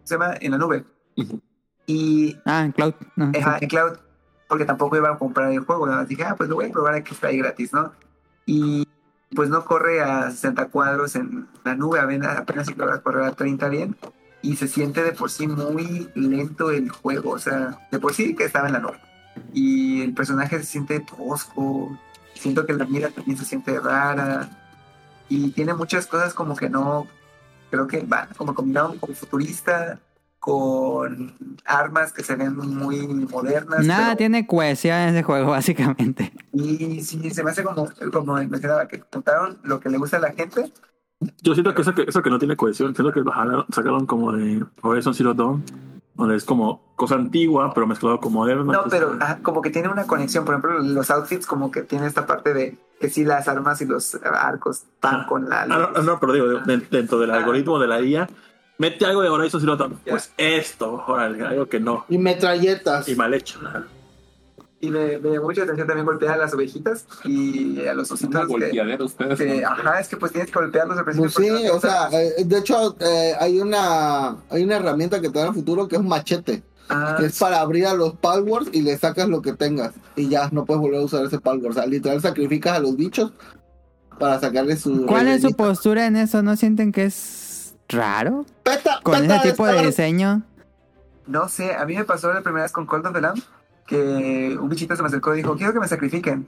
Speaker 5: se llama en la nube.
Speaker 3: Ujú.
Speaker 5: Y
Speaker 4: Ah, en Cloud. No,
Speaker 5: Ajá, en cloud, porque tampoco iba a comprar el juego, nada más dije, ah, pues lo voy a probar aquí está ahí gratis, ¿no? Y pues no corre a 60 cuadros en la nube, apenas, apenas si logra correr a 30 bien, y se siente de por sí muy lento el juego, o sea, de por sí que estaba en la nube. Y el personaje se siente tosco, siento que la mira también se siente rara, y tiene muchas cosas como que no, creo que van como combinado como futurista, con armas que se ven muy modernas.
Speaker 4: Nada
Speaker 5: pero-
Speaker 4: tiene cohesión en ese juego, básicamente.
Speaker 5: Y sí, se me hace como, como mencionaba, que juntaron lo que le gusta a la gente
Speaker 3: Yo siento que eso que, eso que no tiene cohesión, siento que lo jalaron- sacaron como de Horizon Zero Dawn, donde es como cosa antigua, pero mezclado con moderno.
Speaker 5: No,
Speaker 3: entonces,
Speaker 5: pero ah, como que tiene una conexión. Por ejemplo, los outfits como que tiene esta parte de que sí las armas y los arcos van con la...
Speaker 3: Ah, no, no, pero digo, de- dentro del algoritmo de la IA, mete algo de Horizon Zero Dawn. Pues esto, órale, algo que no.
Speaker 2: Y metralletas.
Speaker 3: Y mal hecho. ajá.
Speaker 5: Y me, me llamó mucha atención también golpear a las ovejitas y a los ositos. Que,
Speaker 6: ustedes.
Speaker 5: que, ajá, es que pues tienes que golpearlos al principio.
Speaker 2: Pues sí,
Speaker 5: no
Speaker 2: o sea, eh, de hecho eh, hay una hay una herramienta que te da en el futuro que es un machete,
Speaker 5: Ah,
Speaker 2: que es para abrir a los palwords y le sacas lo que tengas y ya no puedes volver a usar ese palword. O sea, literal sacrificas a los bichos para sacarle su
Speaker 4: ¿Cuál es su postura en eso? ¿No sienten que es raro?
Speaker 2: Peta-
Speaker 4: Con
Speaker 2: peta
Speaker 4: ese tipo de diseño.
Speaker 5: No sé, a mí me pasó la primera vez con Cold of the Lamb que un bichito se me acercó y dijo, quiero que me sacrifiquen.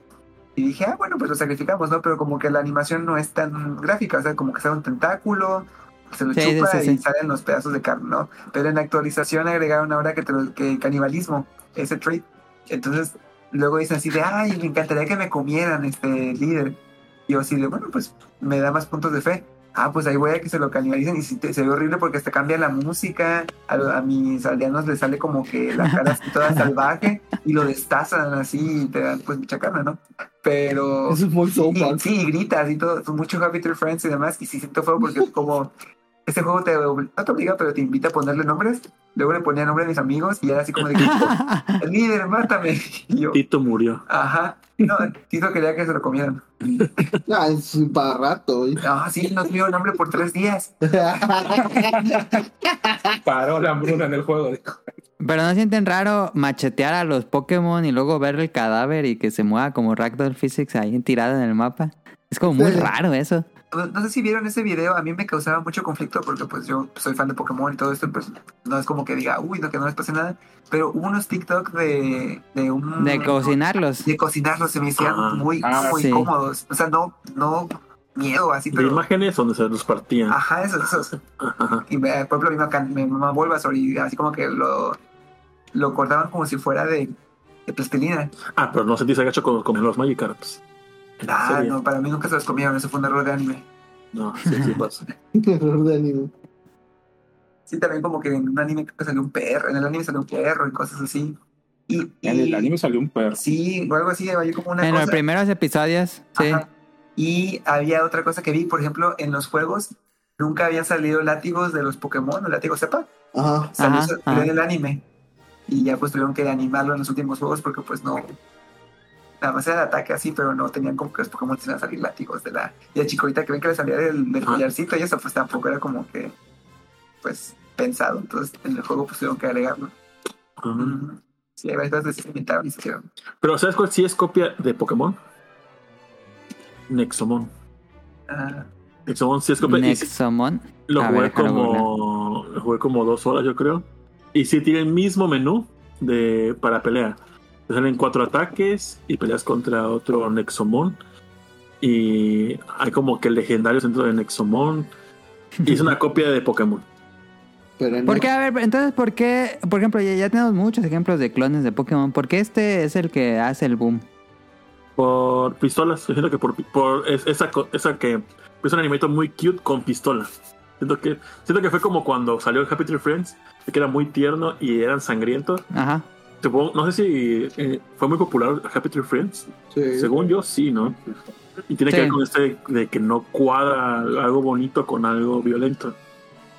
Speaker 5: Y dije, ah, bueno, pues lo sacrificamos, ¿no? Pero como que la animación no es tan gráfica, o sea, como que sale un tentáculo, se lo
Speaker 4: Sí,
Speaker 5: chupa
Speaker 4: sí,
Speaker 5: y
Speaker 4: sí.
Speaker 5: salen los pedazos de carne, ¿no? Pero en la actualización agregaron ahora que, te lo- que canibalismo, ese trait. Entonces, luego dicen así de, ay, me encantaría que me comieran este líder. Y yo así de, bueno, pues me da más puntos de fe. Ah, pues ahí voy a que se lo canibalicen y sí te- se ve horrible porque hasta cambia la música. A, a mis aldeanos les sale como que la cara así toda salvaje y lo destazan así y te dan pues mucha carne, ¿no? Pero...
Speaker 2: Eso es muy South
Speaker 5: Y- sí, y gritas y todo, son mucho Happy Tree Friends y demás. Y sí siento feo porque es como este juego te no te obliga, pero te invita a ponerle nombres. Luego le ponía nombre a mis amigos y era así como de que, el líder, mátame. Y yo,
Speaker 3: Tito murió.
Speaker 5: ajá. No, Tito quería que se lo comieran.
Speaker 2: Ah, es para rato. ¿eh?
Speaker 5: Ah, sí, no tuvieron nombre por tres días.
Speaker 6: Paró la hambruna en el juego. dijo.
Speaker 4: Pero no sienten raro machetear a los Pokémon y luego ver el cadáver y que se mueva como Ragdoll Physics ahí tirado en el mapa. Es como muy
Speaker 2: Sí.
Speaker 4: raro eso.
Speaker 5: No, sé si vieron ese video, a mí me causaba mucho conflicto porque pues yo soy fan de Pokémon y todo esto, pues no es como que diga, uy, no, que no les pase nada. Pero hubo unos TikTok de, de un...
Speaker 4: De cocinarlos.
Speaker 5: de cocinarlos se me hacían
Speaker 3: Ah,
Speaker 5: muy,
Speaker 6: ah,
Speaker 5: muy
Speaker 4: sí.
Speaker 5: cómodos. O sea, no, no miedo así,
Speaker 3: De
Speaker 5: pero.
Speaker 3: imágenes donde se los partían.
Speaker 5: Ajá, esos, esos.
Speaker 3: Ajá.
Speaker 5: Y me, por ejemplo, a mí me, mamá Bulbasaur y así como que lo, lo cortaban como si fuera de, de plastilina.
Speaker 3: Ah, pero no sentís agacho con, con los Magikarps. ¿En
Speaker 5: Ah, no, para mí nunca se los comieron, eso fue un error de anime.
Speaker 3: No, sí, sí pasa.
Speaker 2: Error de anime.
Speaker 5: Sí, también como que en un anime creo que salió un perro, en el anime salió un perro y cosas así. Y, y-
Speaker 6: En el anime salió un perro.
Speaker 5: Sí, o algo así, había como una
Speaker 4: En
Speaker 5: cosa.
Speaker 4: los primeros episodios, sí.
Speaker 5: Ajá. Y había otra cosa que vi, por ejemplo, en los juegos nunca habían salido látigos de los Pokémon, o látigos sepa,
Speaker 2: Ajá.
Speaker 5: salió,
Speaker 4: Ajá,
Speaker 5: salió
Speaker 4: ajá.
Speaker 5: en el anime. Y ya pues tuvieron que animarlo en los últimos juegos porque pues no... Nada más era el ataque así, pero no tenían como que los Pokémon tenían a salir látigos de la... Y a Chikorita que ven que le salía del, del collarcito y eso pues tampoco era como que... Pues pensado, entonces en el juego pues tuvieron que agregarlo.
Speaker 3: Ajá.
Speaker 5: Mm. Sí, hay varias cosas que se inventaron y se hicieron.
Speaker 3: Pero ¿sabes cuál sí es copia de Pokémon? Nexomon.
Speaker 5: Ah,
Speaker 3: Nexomon sí es copia. sí-
Speaker 4: Nexomon.
Speaker 3: lo jugué
Speaker 4: ver,
Speaker 3: como. Lo jugué como dos horas, yo creo. Y sí tiene el mismo menú de para pelea. Te salen cuatro ataques y peleas contra otro Nexomon. Y hay como que legendarios dentro de Nexomon. Y es una copia de Pokémon.
Speaker 2: Pero no.
Speaker 4: ¿Por qué? A ver, entonces, ¿por qué? Por ejemplo, ya, ya tenemos muchos ejemplos de clones de Pokémon. ¿Por qué este es el que hace el boom?
Speaker 3: Por pistolas. Yo siento que por, por es- esa, co- esa que es un animalito muy cute con pistola. Siento que, siento que fue como cuando salió el Happy Tree Friends, que era muy tierno y eran sangrientos.
Speaker 4: Ajá.
Speaker 3: Supongo- no sé si eh, fue muy popular Happy Tree Friends.
Speaker 2: Sí.
Speaker 3: Según yo, sí, ¿no? Y tiene que ver con este de que no cuadra algo bonito con algo violento.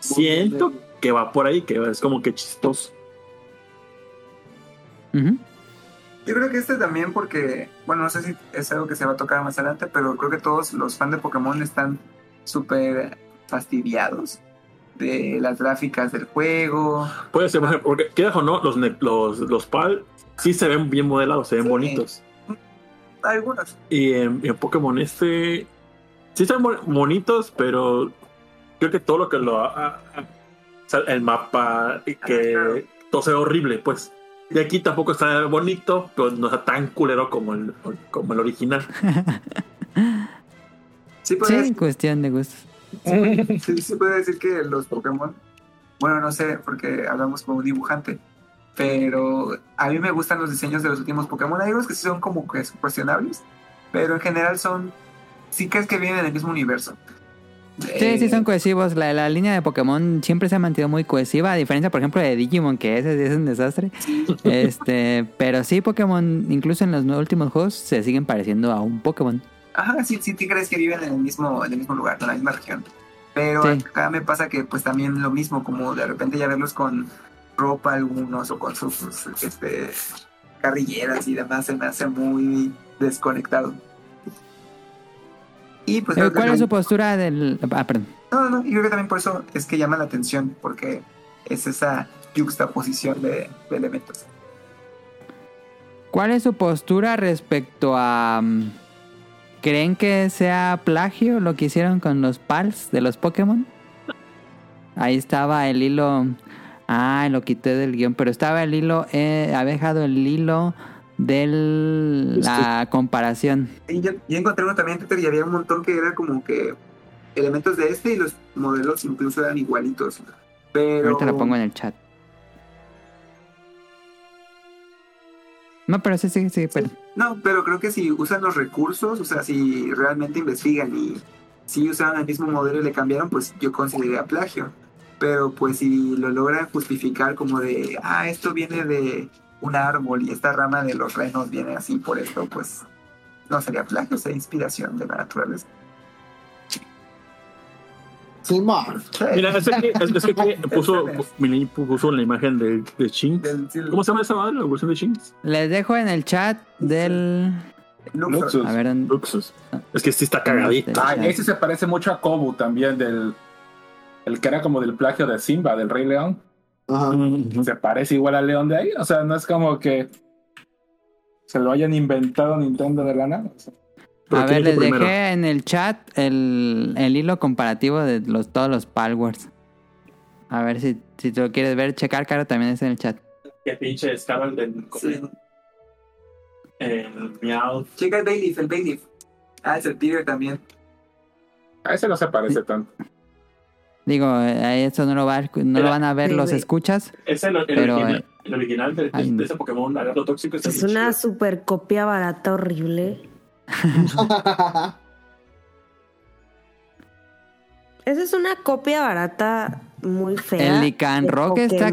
Speaker 3: Siento que va por ahí, que es como que chistoso.
Speaker 5: Yo creo que este también porque, bueno, no sé si es algo que se va a tocar más adelante, pero creo que todos los fans de Pokémon están súper fastidiados de las gráficas del juego.
Speaker 3: Puede ser, ejemplo, porque quedas o no, los, los, los PAL sí se ven bien modelados, se ven
Speaker 5: Sí.
Speaker 3: bonitos.
Speaker 5: Algunos.
Speaker 3: Y en, en Pokémon este sí están bon- bonitos, pero creo que todo lo que lo o sea, el mapa que
Speaker 5: claro.
Speaker 3: todo se ve horrible, pues. Y aquí tampoco está bonito, pero no está tan culero como el, como el original.
Speaker 5: Sí, puede
Speaker 4: Sí, cuestión de gustos.
Speaker 5: sí, sí puede decir que los Pokémon, bueno, no sé, porque hablamos con un dibujante, pero a mí me gustan los diseños de los últimos Pokémon. Hay algunos que sí son como que cuestionables, pero en general son, sí crees que vienen del mismo universo.
Speaker 4: Sí, sí son cohesivos. La, la línea de Pokémon siempre se ha mantenido muy cohesiva, a diferencia, por ejemplo, de Digimon, que ese es un desastre. Este, pero sí, Pokémon, incluso en los últimos juegos, se siguen pareciendo a un Pokémon.
Speaker 5: Ajá, sí, sí, crees que viven en el mismo, en el mismo lugar, en la misma región. Pero
Speaker 4: Sí.
Speaker 5: acá me pasa que pues también lo mismo, como de repente ya verlos con ropa algunos o con sus, sus, este, carrilleras y demás, se me hace muy desconectado. Y pues
Speaker 4: ¿Cuál es su postura del...? Ah, perdón.
Speaker 5: No, no, no, y creo que también por eso es que llama la atención, porque es esa juxtaposición de, de elementos.
Speaker 4: ¿Cuál es su postura respecto a... mm, ¿Creen que sea plagio lo que hicieron con los pals de los Pokémon? Ahí estaba el hilo... Ah, lo quité del guion, pero estaba el hilo... Eh, había dejado el hilo de la comparación.
Speaker 5: Y yo, yo encontré uno también en Twitter y había un montón que era como que elementos de este y los modelos incluso eran igualitos. Pero...
Speaker 4: Ahorita lo pongo en el chat. No, pero sí, sí, sí, pero...
Speaker 5: No, pero creo que si usan los recursos, o sea, si realmente investigan y si usaron el mismo modelo y le cambiaron, pues yo consideraría plagio. Pero pues si lo logran justificar como de, ah, esto viene de un árbol y esta rama de los renos viene así por esto, pues no sería plagio, sería inspiración de la naturaleza.
Speaker 2: Simón.
Speaker 3: Mira, es que, es, es que puso, puso la imagen de, de
Speaker 5: del-
Speaker 3: ¿Cómo se llama esa madre? La evolución de Shinx.
Speaker 4: Les dejo en el chat del...
Speaker 6: Luxus.
Speaker 4: A ver, ¿dónde-
Speaker 3: Luxus. Es que sí está cagadita.
Speaker 6: Ah, ese se parece mucho a Kobu también, del. El que era como del plagio de Simba, del Rey León.
Speaker 2: Ajá.
Speaker 6: Se parece igual al León de ahí. O sea, no es como que se lo hayan inventado Nintendo de la nada. O sea,
Speaker 3: Pero
Speaker 4: A
Speaker 3: ¿quién
Speaker 4: ver,
Speaker 3: es
Speaker 4: les
Speaker 3: el primero?
Speaker 4: dejé en el chat el, el hilo comparativo de los, todos los Palwords. A ver si, si tú lo quieres ver, checar, cara, también es en el chat.
Speaker 3: Qué pinche escala del
Speaker 5: Sí.
Speaker 3: el Meow.
Speaker 5: Checa el Bayleaf, el Bayleaf. Ah, es el Peter también.
Speaker 6: a ese no se parece tanto.
Speaker 4: Digo, a eso no lo, va, no lo van a ver
Speaker 5: sí,
Speaker 4: los
Speaker 5: sí.
Speaker 4: escuchas.
Speaker 3: Es el, el
Speaker 4: Pero,
Speaker 3: original,
Speaker 4: eh,
Speaker 3: el original de, de-
Speaker 4: ay,
Speaker 3: de ese Pokémon lagarto tóxico.
Speaker 1: Es una
Speaker 3: chido.
Speaker 1: super copia barata horrible. Esa es una copia barata muy fea.
Speaker 4: El Lycanroc
Speaker 1: de
Speaker 4: está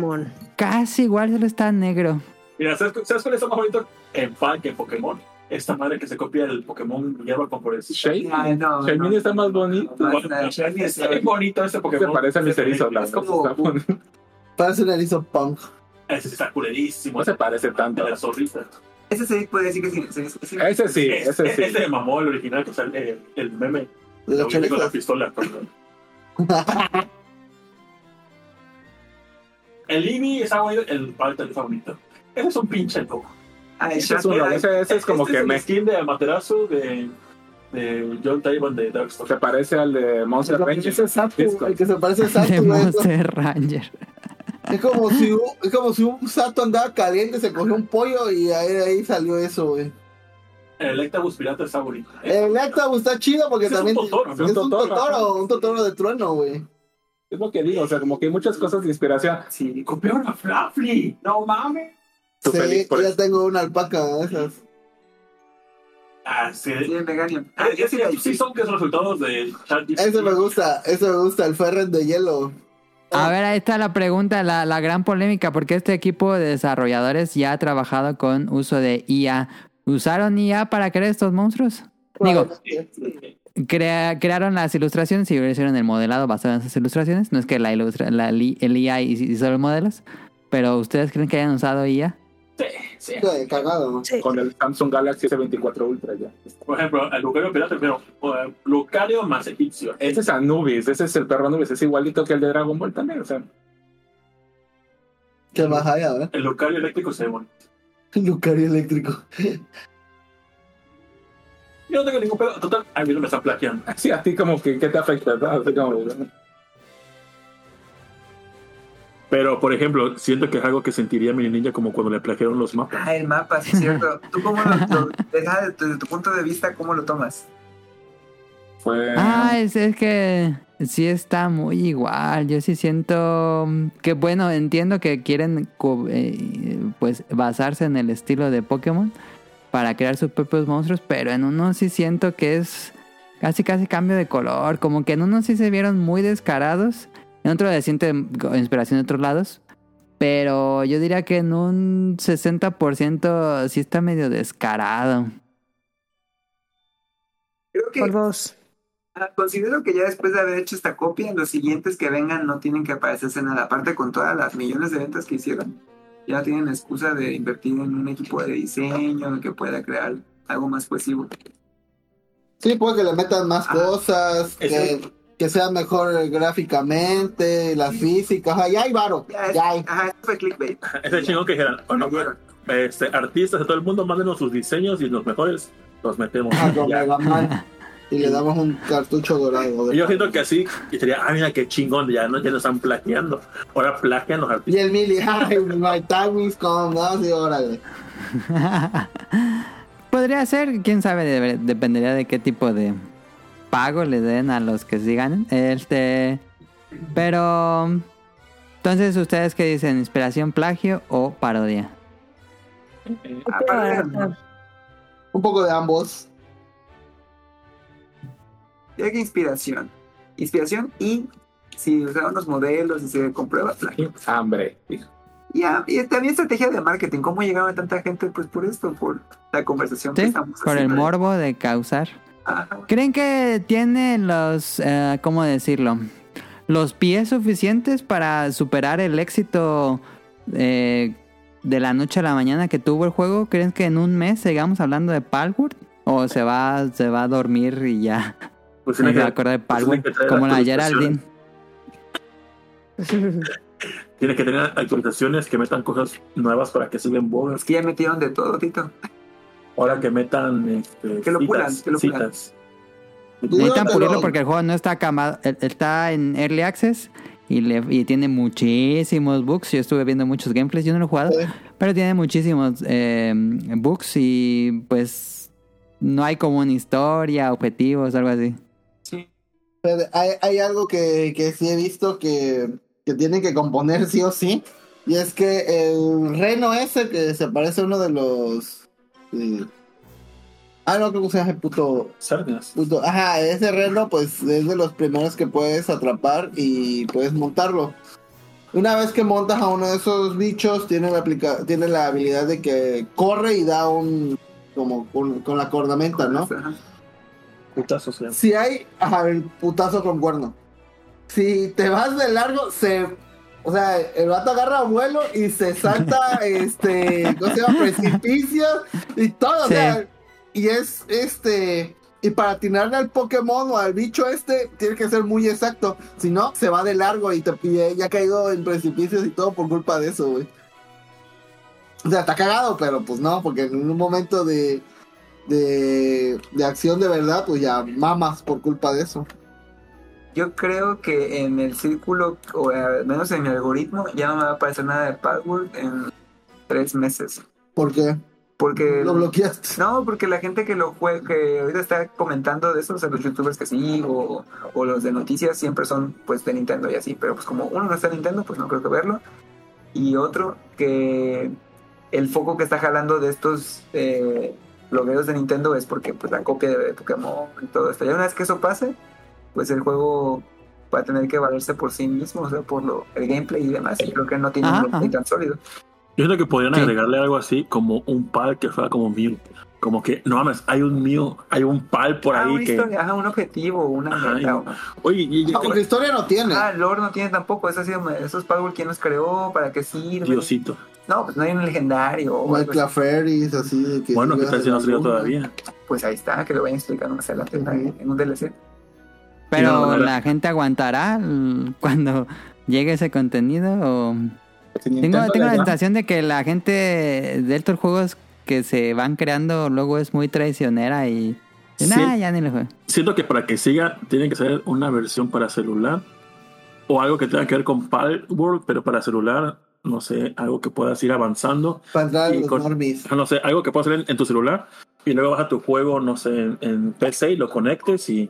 Speaker 4: casi igual, solo está negro.
Speaker 3: Mira, ¿sabes, ¿sabes cuál es el más bonito en Fan que en Pokémon? Esta madre que se copia del Pokémon hierba con por
Speaker 6: Shane.
Speaker 5: Ay, no,
Speaker 6: Shaymin
Speaker 5: no.
Speaker 6: está más bonito.
Speaker 5: No,
Speaker 3: Bueno,
Speaker 5: no,
Speaker 3: es, es, es bonito ese
Speaker 6: Se
Speaker 3: Pokémon.
Speaker 6: parece a
Speaker 5: como-
Speaker 6: Está bonito.
Speaker 2: Parece un erizo punk.
Speaker 3: Ese sí está culerísimo.
Speaker 6: No se parece tanto.
Speaker 3: De la zorrita.
Speaker 5: Ese sí puede decir que sí. sí, sí, sí.
Speaker 6: Ese sí,
Speaker 3: Es-
Speaker 6: ese
Speaker 3: es-
Speaker 6: sí.
Speaker 3: Ese de mamó el original, que sale el, el meme.
Speaker 2: De
Speaker 3: vi con la pistola. perdón. el Eevee está bonito, el Palta está bonito. Ese es un pinche loco.
Speaker 5: Ah,
Speaker 6: Ese es, uno, ese, ese es como
Speaker 3: Este
Speaker 6: que
Speaker 3: es
Speaker 6: me,
Speaker 3: skin de Amaterasu de, de John Taiwan de Darkstalker.
Speaker 6: se parece al de Monster Ranger.
Speaker 2: Ese es el que se parece a
Speaker 4: De. Monster Ranger.
Speaker 2: Es como si un- es como si un Sato andaba caliente, se cogió un pollo y ahí, ahí salió eso, güey.
Speaker 3: El Electabuzz pirata está bonito.
Speaker 2: El Electabuzz está chido porque
Speaker 3: Es un
Speaker 2: también
Speaker 3: Totoro,
Speaker 2: es un
Speaker 6: Un Totoro,
Speaker 2: totoro, un totoro de trueno, güey.
Speaker 6: Es lo que digo, o sea, como que hay muchas cosas de inspiración.
Speaker 5: Sí,
Speaker 3: Copiaron a Fluffy. No mames.
Speaker 2: Sí,
Speaker 6: feliz por
Speaker 2: ya
Speaker 6: eso.
Speaker 2: tengo una alpaca de esas.
Speaker 3: Ah, sí.
Speaker 5: sí. Ah,
Speaker 3: Ah,
Speaker 5: yo sí
Speaker 3: son que son resultados de ChatGPT.
Speaker 2: Ese me gusta, ese me gusta, el Ferret de hielo.
Speaker 4: A ver, ahí está la pregunta, la, la gran polémica, porque este equipo de desarrolladores ya ha trabajado con uso de IA. ¿Usaron IA para crear estos monstruos? Digo, crea- crearon las ilustraciones y hicieron el modelado basado en esas ilustraciones. No es que la ilustra, la, el IA hizo los modelos, pero ¿ustedes creen que hayan usado IA?
Speaker 3: Sí, sí.
Speaker 2: Sí, cagado.
Speaker 1: Sí.
Speaker 6: Con el Samsung Galaxy S24 Ultra ya.
Speaker 3: Por ejemplo, el Lucario pirata, pero eh, Lucario más egipcio.
Speaker 6: Ese es Anubis, ese es el perro Anubis, es igualito que el de Dragon Ball también, o sea.
Speaker 2: ¿Qué más hay, a ver?
Speaker 3: El Lucario eléctrico se ve bonito.
Speaker 2: Lucario eléctrico.
Speaker 3: Yo no tengo ningún pedo. Total, a mí no me está plagiando.
Speaker 6: Sí, a ti como que, ¿qué te afecta? no? Así como,
Speaker 3: Pero, por ejemplo, siento que es algo que sentiría mi niña como cuando le plagiaron los mapas.
Speaker 5: Ah, el mapa, sí, es cierto. ¿Tú cómo lo, lo- desde, desde tu punto de vista, cómo lo tomas?
Speaker 6: fue...
Speaker 4: Ah, es, es que sí está muy igual. Yo sí siento que, bueno, entiendo que quieren eh, pues basarse en el estilo de Pokémon para crear sus propios monstruos, pero en uno sí siento que es casi casi cambio de color. Como que en uno sí se vieron muy descarados. En otro le siente inspiración de otros lados. Pero yo diría que en un 60% sí está medio descarado.
Speaker 5: Creo que
Speaker 1: Por dos.
Speaker 5: ah, considero que ya después de haber hecho esta copia, los siguientes que vengan no tienen que aparecerse nada. Aparte con todas las millones de ventas que hicieron, ya tienen excusa de invertir en un equipo de diseño que pueda crear algo más cohesivo.
Speaker 2: Sí, puede que le metan más
Speaker 5: Ajá.
Speaker 2: cosas, que, que sea mejor gráficamente, las físicas. Ya hay varo.
Speaker 5: Ya, es-
Speaker 2: Ya hay.
Speaker 5: ajá, fue clickbait.
Speaker 3: Ese chingón que bueno,
Speaker 5: Cayeron.
Speaker 3: este, artistas de todo el mundo, mándenos sus diseños y los mejores los metemos.
Speaker 2: Ajá, con
Speaker 3: Ya.
Speaker 2: Y le damos un cartucho dorado.
Speaker 3: Y Yo siento que así, y sería, ah, mira qué chingón, ya no, ya no están plagiando. Ahora plagian los
Speaker 2: Y
Speaker 3: artistas.
Speaker 2: el Mili, ay, my time is come, ¿no? Sí, órale.
Speaker 4: Podría ser, quién sabe, dependería de qué tipo de pago le den a los que sigan. Este, pero entonces ustedes qué dicen, inspiración, plagio o parodia.
Speaker 5: Aparte,
Speaker 2: Un poco de ambos.
Speaker 5: Que inspiración. Inspiración y si usaron los modelos y se comprueba plagio.
Speaker 6: Hambre. hijo.
Speaker 5: Ah, y también estrategia de marketing. ¿Cómo llegaron a tanta gente? Pues por esto, por la conversación que estamos
Speaker 4: por el
Speaker 5: haciendo.
Speaker 4: morbo de causar. ¿Creen que tiene los, eh, cómo decirlo, los pies suficientes para superar el éxito eh, de la noche a la mañana que tuvo el juego? ¿Creen que en un mes sigamos hablando de Palworld? ¿O se va, se va a dormir y ya
Speaker 3: Pues
Speaker 4: no se va a acordar de
Speaker 3: pues
Speaker 4: Palworld? Como la. Geraldine.
Speaker 3: tiene que tener actualizaciones que metan cosas nuevas para que sigan bogas.
Speaker 5: Es que ya metieron de todo, Tito.
Speaker 3: Ahora que metan este,
Speaker 5: Que lo pulan,
Speaker 3: citas,
Speaker 5: que lo pulan.
Speaker 3: citas.
Speaker 4: Necesitan pulirlo porque el juego no está acabado, está en Early Access y, le, y tiene muchísimos bugs. Yo estuve viendo muchos gameplays, yo no lo he jugado,
Speaker 2: Sí.
Speaker 4: pero tiene muchísimos eh, bugs y pues no hay como una historia, objetivos, algo así.
Speaker 5: Sí.
Speaker 2: Pero hay, hay algo que, que sí he visto que, que tienen que componer sí o sí. Y es que el reno ese que se parece a uno de los. Eh, ah, no, creo que se llama el puto,
Speaker 3: Sardinas.
Speaker 2: puto. Ajá, ese reno, pues es de los primeros que puedes atrapar y puedes montarlo. Una vez que montas a uno de esos bichos, tiene la, aplica tiene la habilidad de que corre y da un. como con, con la cornamenta, ¿no?
Speaker 5: Ajá.
Speaker 3: Putazos, sí.
Speaker 2: Si hay, ajá, el putazo con cuerno. Si te vas de largo, se. O sea, el vato agarra vuelo y se salta, este. ¿Cómo se llama? Precipicios y todo. O sea, y es este. Y para atinarle al Pokémon o al bicho este, tiene que ser muy exacto. Si no, se va de largo y te pide. Ya ha caído en precipicios y todo por culpa de eso, güey. O sea, está cagado, pero pues no, porque en un momento de. De, de acción de verdad, pues ya mamas por culpa de eso.
Speaker 5: Yo creo que en el círculo, o al menos en mi algoritmo, ya no me va a aparecer nada de password en tres meses.
Speaker 2: ¿Por qué?
Speaker 5: Porque.
Speaker 2: Lo bloqueaste.
Speaker 5: No, porque la gente que lo juega, que ahorita está comentando de eso, o sea, los youtubers que sí, o, o los de noticias, siempre son pues de Nintendo y así, pero pues como uno no está en Nintendo, pues no creo que verlo. Y otro, que el foco que está jalando de estos eh, blogueros de Nintendo es porque pues la copia de Pokémon y todo esto. Ya una vez que eso pase, pues el juego va a tener que valerse por sí mismo, o sea, por lo, el gameplay y demás, y creo que no tiene un gameplay tan sólido.
Speaker 3: Yo creo que podrían
Speaker 4: Sí.
Speaker 3: agregarle algo así como un pal que fuera como Mew. Como que, no mames, hay un Mew, hay un pal por
Speaker 5: Ah,
Speaker 3: ahí
Speaker 5: una
Speaker 3: que.
Speaker 5: historia, ajá, un objetivo, una
Speaker 3: Ajá,
Speaker 5: meta.
Speaker 3: y-
Speaker 5: o-
Speaker 3: Oye, y, y-
Speaker 2: No, porque historia no tiene.
Speaker 5: Ah, lore no tiene tampoco. Eso ha sido, esos Power, ¿quién los creó? ¿Para qué sirve?
Speaker 3: Diosito.
Speaker 5: No, pues no hay un legendario. o algo así.
Speaker 2: Que.
Speaker 3: Bueno, que tal si no todavía.
Speaker 5: Pues ahí está, que lo vayan explicando más adelante en- en un DLC.
Speaker 4: Pero
Speaker 3: no, no, no.
Speaker 4: la gente aguantará cuando llegue ese contenido o...
Speaker 6: Si
Speaker 4: Tengo, la sensación de que la gente de estos juegos que se van creando luego es muy traicionera y...
Speaker 3: Sí.
Speaker 4: Nah, ya ni lo juego.
Speaker 3: Siento que para que siga, tiene que ser una versión para celular. O algo que tenga que ver con Palworld, pero para celular, no sé, algo que puedas ir avanzando.
Speaker 2: Para
Speaker 3: Y
Speaker 2: los
Speaker 3: con- No sé, algo que puedas hacer en, en tu celular y luego vas a tu juego, no sé, en, en PC y lo conectes y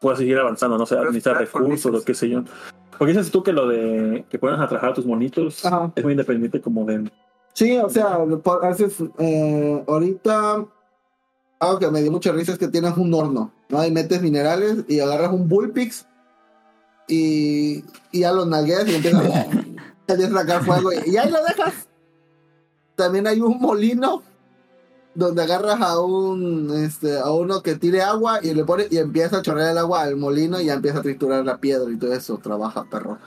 Speaker 3: puedas seguir avanzando, no sé,
Speaker 5: Los
Speaker 3: administrar recursos, lo que sé yo. Porque dices tú que lo de que puedas trabajar a tus monitos
Speaker 2: Ajá.
Speaker 3: es muy independiente como de...
Speaker 2: Sí, o sea, haces. eh, ahorita. algo que me dio mucha risa es que tienes un horno, ¿no? Ahí metes minerales y agarras un bullpix y, y ya lo nalgueas y empiezas a, a sacar fuego y, y ahí lo dejas. También hay un molino donde agarras a un este a uno que tire agua y le pone y empieza a chorrear el agua al molino y ya empieza a triturar la piedra y todo eso trabaja perro.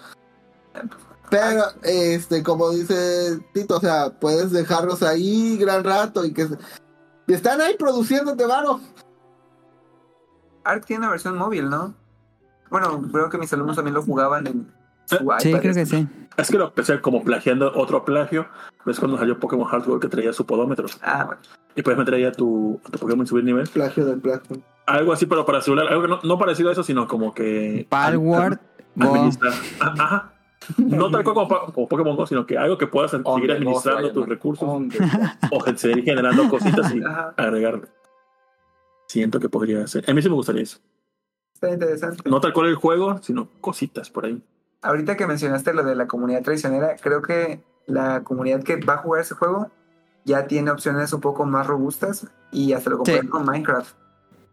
Speaker 2: Pero este como dice Tito o sea puedes dejarlos ahí gran rato y que se- y están ahí produciéndote varo.
Speaker 5: Ark tiene una versión móvil, ¿no? Bueno, creo que mis alumnos también lo jugaban en
Speaker 4: Sí, creo que sí.
Speaker 3: Es que lo empecé como plagiando otro plagio. Es cuando salió Pokémon Hardware que traía su podómetro.
Speaker 5: Ah, bueno.
Speaker 3: Y puedes meter ahí a tu, a tu Pokémon y subir nivel.
Speaker 2: plagio del plagio
Speaker 3: Algo así, pero para celular. Algo que no, no parecido a eso, sino como que.
Speaker 4: Palward.
Speaker 3: Ah, Ajá. No tal cual como, Pokémon Go, sino que algo que puedas seguir administrando tus recursos o seguir generando cositas y agregarle. Siento que podría ser. A mí sí me gustaría eso.
Speaker 5: Está interesante.
Speaker 3: No tal cual el juego, sino cositas por ahí.
Speaker 5: Ahorita que mencionaste lo de la comunidad traicionera, creo que la comunidad que va a jugar ese juego ya tiene opciones un poco más robustas y hasta lo comparan
Speaker 4: Sí.
Speaker 5: con Minecraft.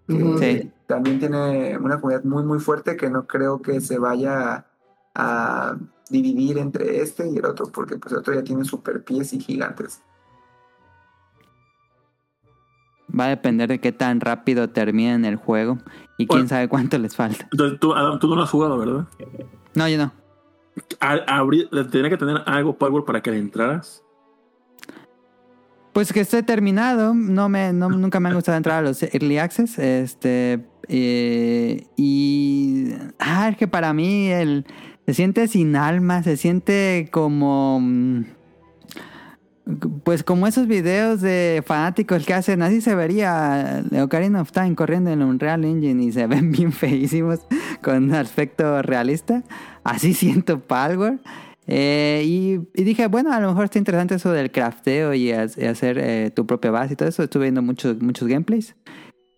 Speaker 4: Sí.
Speaker 5: También tiene una comunidad muy muy fuerte que no creo que se vaya a dividir entre este y el otro, porque pues el otro ya tiene super pies y gigantes.
Speaker 4: Va a depender de qué tan rápido terminen el juego y quién
Speaker 3: Bueno.
Speaker 4: sabe cuánto les falta.
Speaker 3: Entonces, tú, Adam, tú no lo has jugado, ¿verdad?
Speaker 4: No, yo no.
Speaker 3: Tenía que tener algo Power para que le entraras.
Speaker 4: Pues que esté terminado. No me, no- nunca me han gustado entrar a los early access. Este. eh, y. Ah, es que para mí el. Se siente sin alma, se siente como. mm, Pues como esos videos de fanáticos que hacen, así se vería Ocarina of Time corriendo en Unreal Engine y se ven bien feísimos con aspecto realista. Así siento Palworld. Eh, y, dije, bueno, a lo mejor está interesante eso del crafteo y, ha- y hacer eh, tu propia base y todo eso. Estuve viendo muchos, muchos gameplays.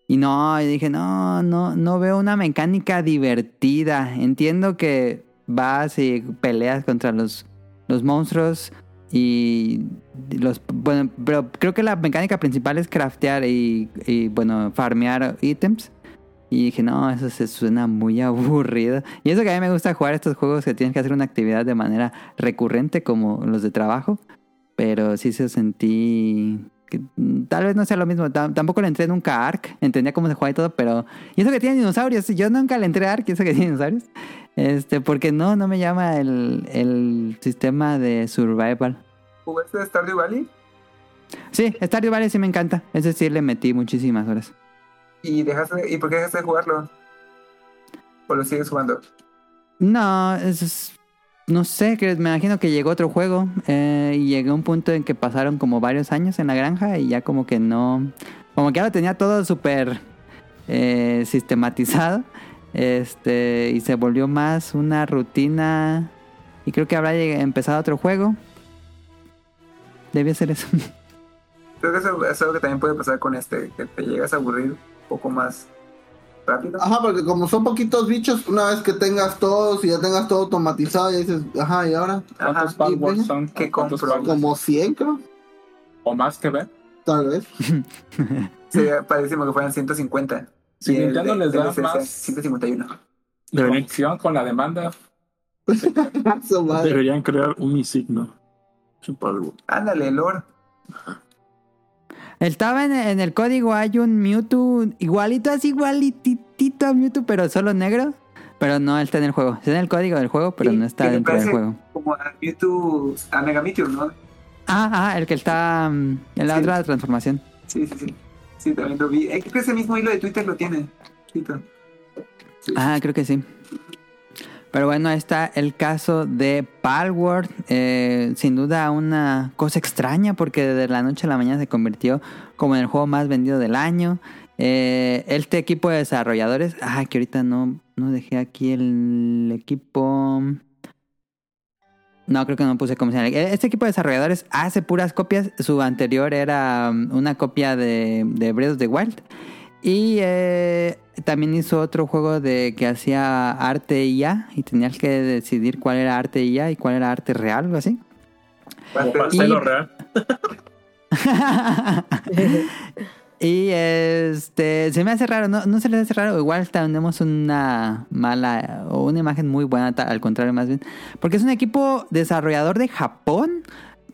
Speaker 4: Y no, dije, no, no, no veo una mecánica divertida. Entiendo que vas y peleas contra los, los monstruos y los bueno, pero creo que la mecánica principal es craftear y, y bueno, farmear ítems. Y dije, no, eso se suena muy aburrido. Y eso que a mí me gusta jugar estos juegos que tienes que hacer una actividad de manera recurrente como los de trabajo. Pero sí se sentí que tal vez no sea lo mismo. Tam- tampoco le entré nunca a Ark. Entendía cómo se juega y todo, pero... Y eso que tiene dinosaurios. Yo nunca le entré a Ark y eso que tiene dinosaurios. Este, porque no, no me llama el, el sistema de survival.
Speaker 5: ¿Jugaste Stardew Valley?
Speaker 4: Sí, Stardew Valley sí me encanta. Ese sí le metí muchísimas horas.
Speaker 5: ¿Y, dejaste, ¿Y por qué dejaste de jugarlo? ¿O lo sigues jugando?
Speaker 4: No, es, no sé, que me imagino que llegó otro juego eh, y llegué a un punto en que pasaron como varios años en la granja y ya como que no, como que ya lo tenía todo súper eh, sistematizado, este, y se volvió más una rutina y creo que habrá empezado otro juego. Debía ser eso.
Speaker 5: Creo que eso es algo que también puede pasar con este, que te llegas a aburrir poco más rápido.
Speaker 2: Ajá, porque como son poquitos bichos, una vez que tengas todos y ya tengas todo automatizado, ya dices, ajá, ¿y ahora?
Speaker 5: Ajá.
Speaker 6: ¿Cuántos son?
Speaker 5: ¿Qué
Speaker 6: ¿Cuántos
Speaker 5: compro?
Speaker 2: Como 100, creo,
Speaker 6: ¿O más que ver?
Speaker 2: tal vez.
Speaker 5: Sería padrísimo que fueran 150.
Speaker 6: Si Nintendo les da más
Speaker 5: 151.
Speaker 3: Deberían,
Speaker 6: opción con la demanda,
Speaker 3: deberían crear un Palworld.
Speaker 5: Ándale, Lord.
Speaker 4: Estaba en, en el código, hay un Mewtwo igualito, así igualitito a Mewtwo, pero solo negro. Pero no está en el juego. Está en el código del juego, pero
Speaker 5: Sí,
Speaker 4: no está dentro del juego.
Speaker 5: Como a Mewtwo, a Mega Mewtwo, ¿no?
Speaker 4: Ah, ah, el que está mm, en la
Speaker 5: Sí.
Speaker 4: otra transformación.
Speaker 5: Sí, sí, sí. Sí, también lo vi. Eh, Creo que ese mismo hilo de Twitter lo tiene. Sí.
Speaker 4: Ah, creo que sí. Pero bueno, ahí está el caso de Palworld. Eh, sin duda una cosa extraña porque de la noche a la mañana se convirtió como en el juego más vendido del año. Eh, este equipo de desarrolladores... Ah, que ahorita no, no dejé aquí el equipo... No, creo que no puse se llama. Este equipo de desarrolladores hace puras copias. Su anterior era um, una copia de, de Breath of the Wild. Y eh, también hizo otro juego de que hacía arte IA y tenías que decidir cuál era arte IA y cuál era arte real, algo así.
Speaker 3: Como
Speaker 4: Y-
Speaker 3: real.
Speaker 4: Y este, se me hace raro, no, no se les hace raro, igual tenemos una mala o una imagen muy buena, al contrario más bien, porque es un equipo desarrollador de Japón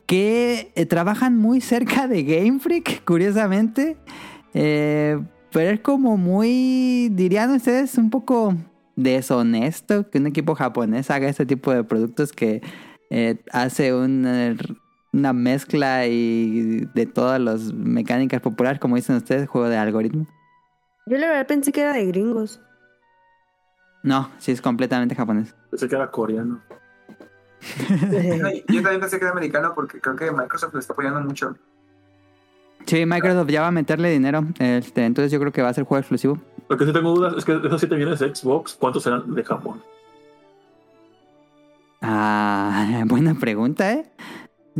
Speaker 4: que eh, trabajan muy cerca de Game Freak, curiosamente, Eh, pero es como muy, dirían ustedes, un poco deshonesto que un equipo japonés haga este tipo de productos que eh, hace una, una mezcla y de todas las mecánicas populares, como dicen ustedes, juego de algoritmo.
Speaker 1: Yo la verdad pensé que era de gringos.
Speaker 4: No, sí es completamente japonés.
Speaker 3: Pensé que era coreano.
Speaker 5: Yo también pensé que era americano porque creo que Microsoft lo está apoyando mucho.
Speaker 4: Sí, Microsoft ya va a meterle dinero, este, entonces yo creo que va a ser juego exclusivo.
Speaker 3: Lo que sí tengo dudas es que de esos 7 millones de Xbox, ¿cuántos serán de Japón?
Speaker 4: Ah, buena pregunta, ¿eh?